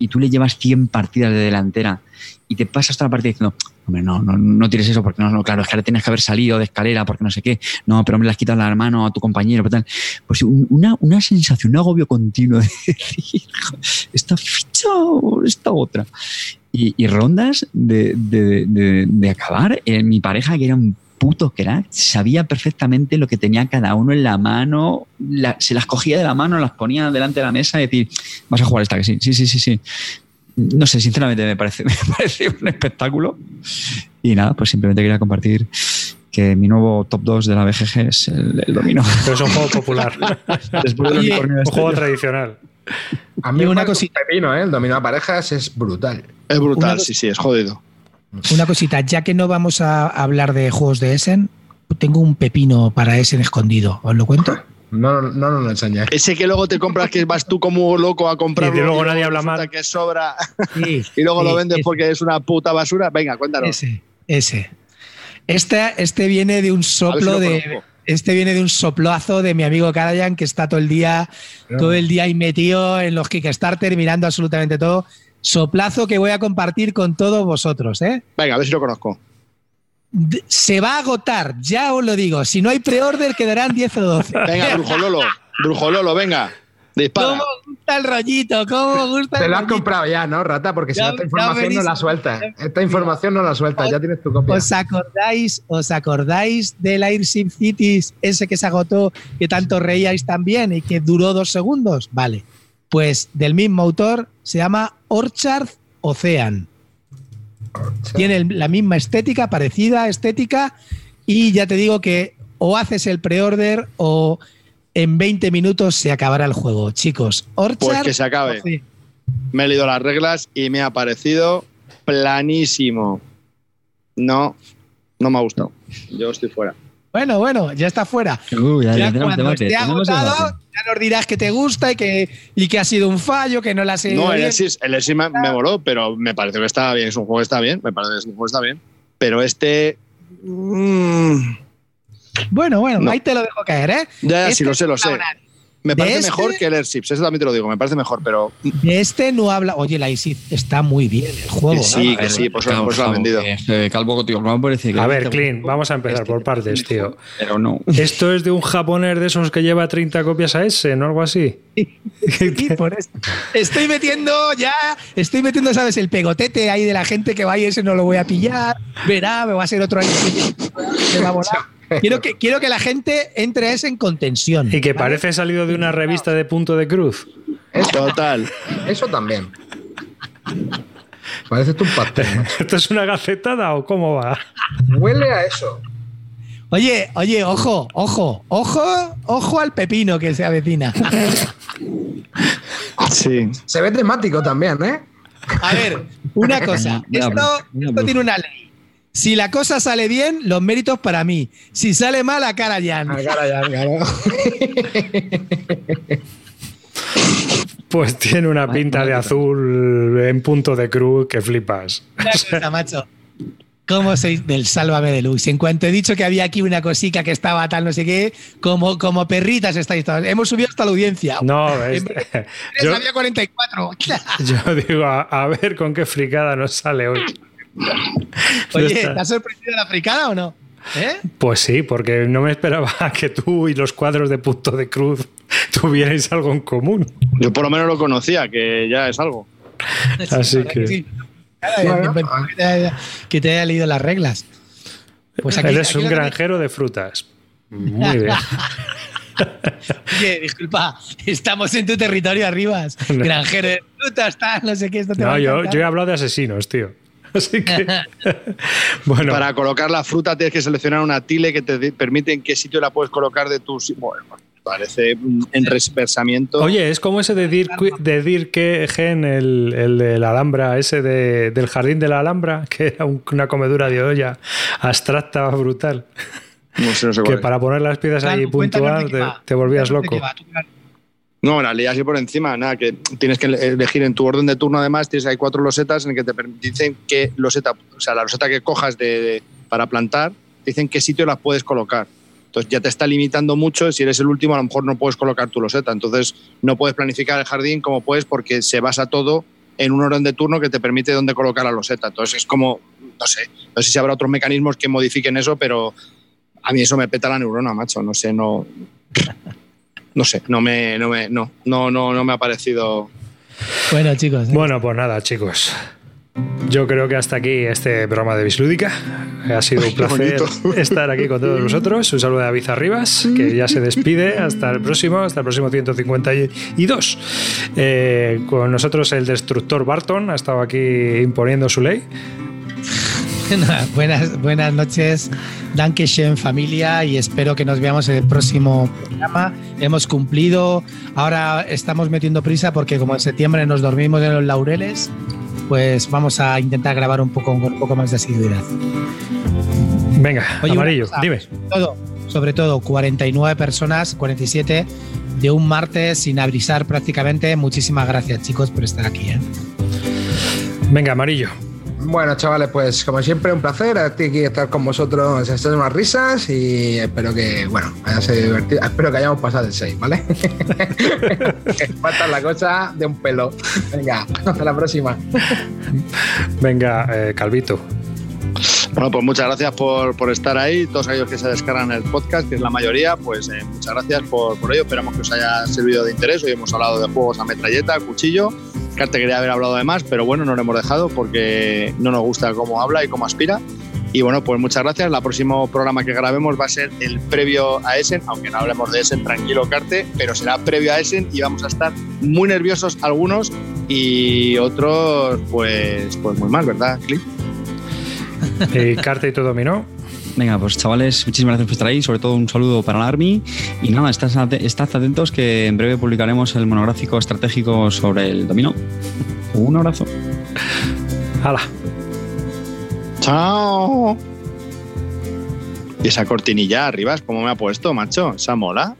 B: Y tú le llevas 100 partidas de delantera y te pasas toda la partida diciendo, hombre, no, no, no tires eso porque no, no, claro, es que ahora tienes que haber salido de escalera porque no sé qué, no, pero me le has quitado la mano a tu compañero, tal. Pues una, una sensación, un agobio continuo de decir, esta ficha o esta otra. Y, rondas de, de, de, de, acabar mi pareja, que era un puto crack, sabía perfectamente lo que tenía cada uno en la mano, se las cogía de la mano, las ponía delante de la mesa y decir, vas a jugar esta, que sí, sí, sí, sí, sí no sé, sinceramente me parece, me parece un espectáculo. Y nada, pues simplemente quería compartir que mi nuevo top 2 de la BGG es el, el dominó.
A: Pero es un juego popular. Después de un juego tradicional.
E: A mí una cosita. Pepino, ¿eh? El dominó a parejas es brutal.
D: Es brutal, sí, sí, es jodido.
C: Una cosita, ya que no vamos a hablar de juegos de Essen, tengo un pepino para Essen escondido. ¿Os lo cuento?
E: No, no, no, no enseñes.
D: Ese que luego te compras que vas tú como loco a comprar.
A: Y luego nadie habla más.
D: que sobra. y luego lo vendes porque es una puta basura. Venga, cuéntanos.
C: Ese, ese. Este, este viene de un soplo de. Este viene de un soplazo de mi amigo Karajan que está todo el día, todo el día ahí metido en los Kickstarter, mirando absolutamente todo. Soplazo que voy a compartir con todos vosotros, ¿eh?
D: Venga, a ver si lo conozco.
C: se va a agotar, ya os lo digo. Si no hay pre-order, quedarán 10 o 12.
D: Venga, Brujololo, Brujololo, venga. Dispara.
C: ¿Cómo gusta el rollito? ¿Cómo gusta
E: Te
C: el
E: lo has
C: rollito?
E: comprado ya, ¿no, Rata? Porque si no, esta información no la suelta. Esta información no la suelta, ya tienes tu copia.
C: ¿Os acordáis, ¿Os acordáis del Airship Cities, ese que se agotó, que tanto reíais también y que duró dos segundos? Vale. Pues del mismo autor se llama Orchard Ocean. Tiene el- la misma estética, parecida estética, y ya te digo que o haces el pre-order o en 20 minutos se acabará el juego. Chicos, Orchard
D: Pues que se acabe.
C: Ocean.
D: Me he leído las reglas y me ha parecido planísimo. No, no me ha gustado. Yo estoy fuera.
C: Bueno, bueno, ya está fuera.
B: Uy, ya,
C: Ya
B: ya
C: cuando
B: debate,
C: esté agotado, ya nos dirás que te gusta y que, y que ha sido un fallo, que no la has
D: No, el. Exis, el Exis me, me moló, pero me pareció que estaba bien. Es un juego que está bien. Me parece que es un juego que está bien. Pero este. mm,
C: Bueno, bueno,
D: No.
C: ahí te lo dejo caer, ¿eh?
D: ya,
C: Este
D: sí, lo sé, lo sé. Me parece
C: este-
D: mejor que el Airships. Eso también te lo digo. Me parece mejor, pero.
C: De este no habla. Oye, la ISIS está muy bien el juego.
D: Que sí,
C: ¿no?
D: que sí, por eso,
B: Calvo,
D: por eso lo han vendido.
B: que, eh, Calvo, tío, no me parece que
A: A ver,
B: este-
A: Clint, vamos a empezar por partes, tío.
B: Pero no.
A: Esto es de un japonés de esos que lleva 30 copias a ese, ¿no? Algo así.
C: Sí, por eso. Estoy metiendo ya, estoy metiendo, ¿sabes? El pegotete ahí de la gente que va y ese no lo voy a pillar. Verá, me va a ser otro año. Me va a volar. Quiero que, quiero que la gente entre a ese en contención.
A: Y que
C: ¿vale?
A: parece salido de una revista de punto de cruz.
D: Total.
E: Eso también. Parece un pastel.
A: ¿Esto es una gacetada o cómo va?
E: Huele a eso.
C: Oye, oye, ojo, ojo, ojo, ojo al pepino que se avecina.
D: Sí.
E: Se ve temático también, ¿eh?
C: A ver, una cosa. Esto, esto tiene una ley. Si la cosa sale bien, los méritos para mí. Si sale mal, a cara ya.
E: Ah, claro, ya, claro.
A: Pues tiene una pinta de azul en punto de cruz que flipas.
C: Una cosa, macho. ¿Cómo sois del Sálvame Deluxe? En cuanto he dicho que había aquí una cosica que estaba tal, no sé qué, como, como perritas estáis todas. Hemos subido hasta la audiencia.
A: No, es- yo,
C: había 44.
A: yo digo, a, a ver con qué fricada nos sale hoy.
C: Oye, ¿te ha sorprendido la fricada o no? ¿Eh?
A: Pues sí, porque no me esperaba que tú y los cuadros de punto de cruz tuvierais algo en común.
D: Yo por lo menos lo conocía, que ya es algo.
A: Así que-
C: sí. Claro,
E: Bueno,
C: que, te haya, que te haya leído las reglas. Pues aquí,
A: Eres
C: aquí
A: un granjero de frutas. Muy bien.
C: Oye, disculpa, estamos en tu territorio arribas.
A: No.
C: Granjero de frutas, tal, no sé qué. Esto te va
A: No,
C: a
A: yo, yo he hablado de asesinos, tío. Así que. bueno,
D: Para colocar la fruta tienes que seleccionar una tile que te permite en qué sitio la puedes colocar de tu. si- Bueno, parece un enreversamiento.
A: oye, es como ese de Dir, de Dir que Gen, el, el de la Alhambra, ese de- del jardín de la Alhambra, que era un- una comedura de olla abstracta brutal.
D: no sé, no sé cuál
A: Que para poner las piezas ahí
C: Claro, cuéntanos
A: puntual te, volvías loco.
C: qué va, tú, claro.
D: No, la leí así por encima, nada, que tienes que elegir en tu orden de turno además, tienes hay cuatro losetas en que te dicen qué loseta, o sea, la loseta que cojas de, de- para plantar, te dicen qué sitio las puedes colocar. Entonces ya te está limitando mucho, si eres el último a lo mejor no puedes colocar tu loseta, entonces no puedes planificar el jardín como puedes porque se basa todo en un orden de turno que te permite dónde colocar la loseta. Entonces es como, no sé, no sé si habrá otros mecanismos que modifiquen eso, pero a mí eso me peta la neurona, macho, no sé, no... No sé, no me, no me, no, no, no, no me ha parecido.
C: Bueno, chicos. ¿eh?
A: Bueno, pues nada, chicos. Yo creo que hasta aquí este programa de Bislúdica. Ha sido un placer estar aquí con todos vosotros. Un saludo de David Arribas, que ya se despide. Hasta el próximo, hasta el próximo 152. Eh, con nosotros el destructor Barton ha estado aquí imponiendo su ley.
C: buenas, buenas noches, Dankeschön familia y espero que nos veamos en el próximo programa. Hemos cumplido, ahora estamos metiendo prisa porque como en septiembre nos dormimos en los laureles, pues vamos a intentar grabar un poco con un poco más de asiduidad.
A: Venga,
C: Oye,
A: amarillo,
C: cosa,
A: dime.
C: Todo, sobre todo 49 personas, 47 de un martes sin avisar prácticamente. Muchísimas gracias chicos por estar aquí. ¿eh?
A: Venga, amarillo.
E: Bueno, chavales, pues como siempre, un placer aquí estar con vosotros, echar unas risas y espero que, bueno, haya sido divertido. Espero que hayamos pasado el 6, ¿vale? Falta la cosa de un pelo. Venga, hasta la próxima.
A: Venga, eh, Calvito.
D: Bueno, pues muchas gracias por, por, estar ahí. Todos aquellos que se descargan el podcast, que es la mayoría, pues eh, muchas gracias por, por, ello. Esperamos que os haya servido de interés. Hoy hemos hablado de juegos a metralleta, cuchillo. Carte quería haber hablado de más, pero bueno, no lo hemos dejado porque no nos gusta cómo habla y cómo aspira. Y bueno, pues muchas gracias. El próximo programa que grabemos va a ser el previo a Essen, aunque no hablemos de Essen, tranquilo, Carte, pero será previo a Essen y vamos a estar muy nerviosos algunos y otros, pues, pues muy mal, ¿verdad, Clip?
A: ¿Y Carte y tu dominó?
B: Venga, pues chavales, muchísimas gracias por estar ahí. Sobre todo un saludo para la Army. Y nada, estad, atentos que en breve publicaremos el monográfico estratégico sobre el dominó. Un abrazo.
A: ¡Hala!
D: ¡Chao! Y esa cortinilla arriba, ¿cómo me ha puesto, macho? Esa mola.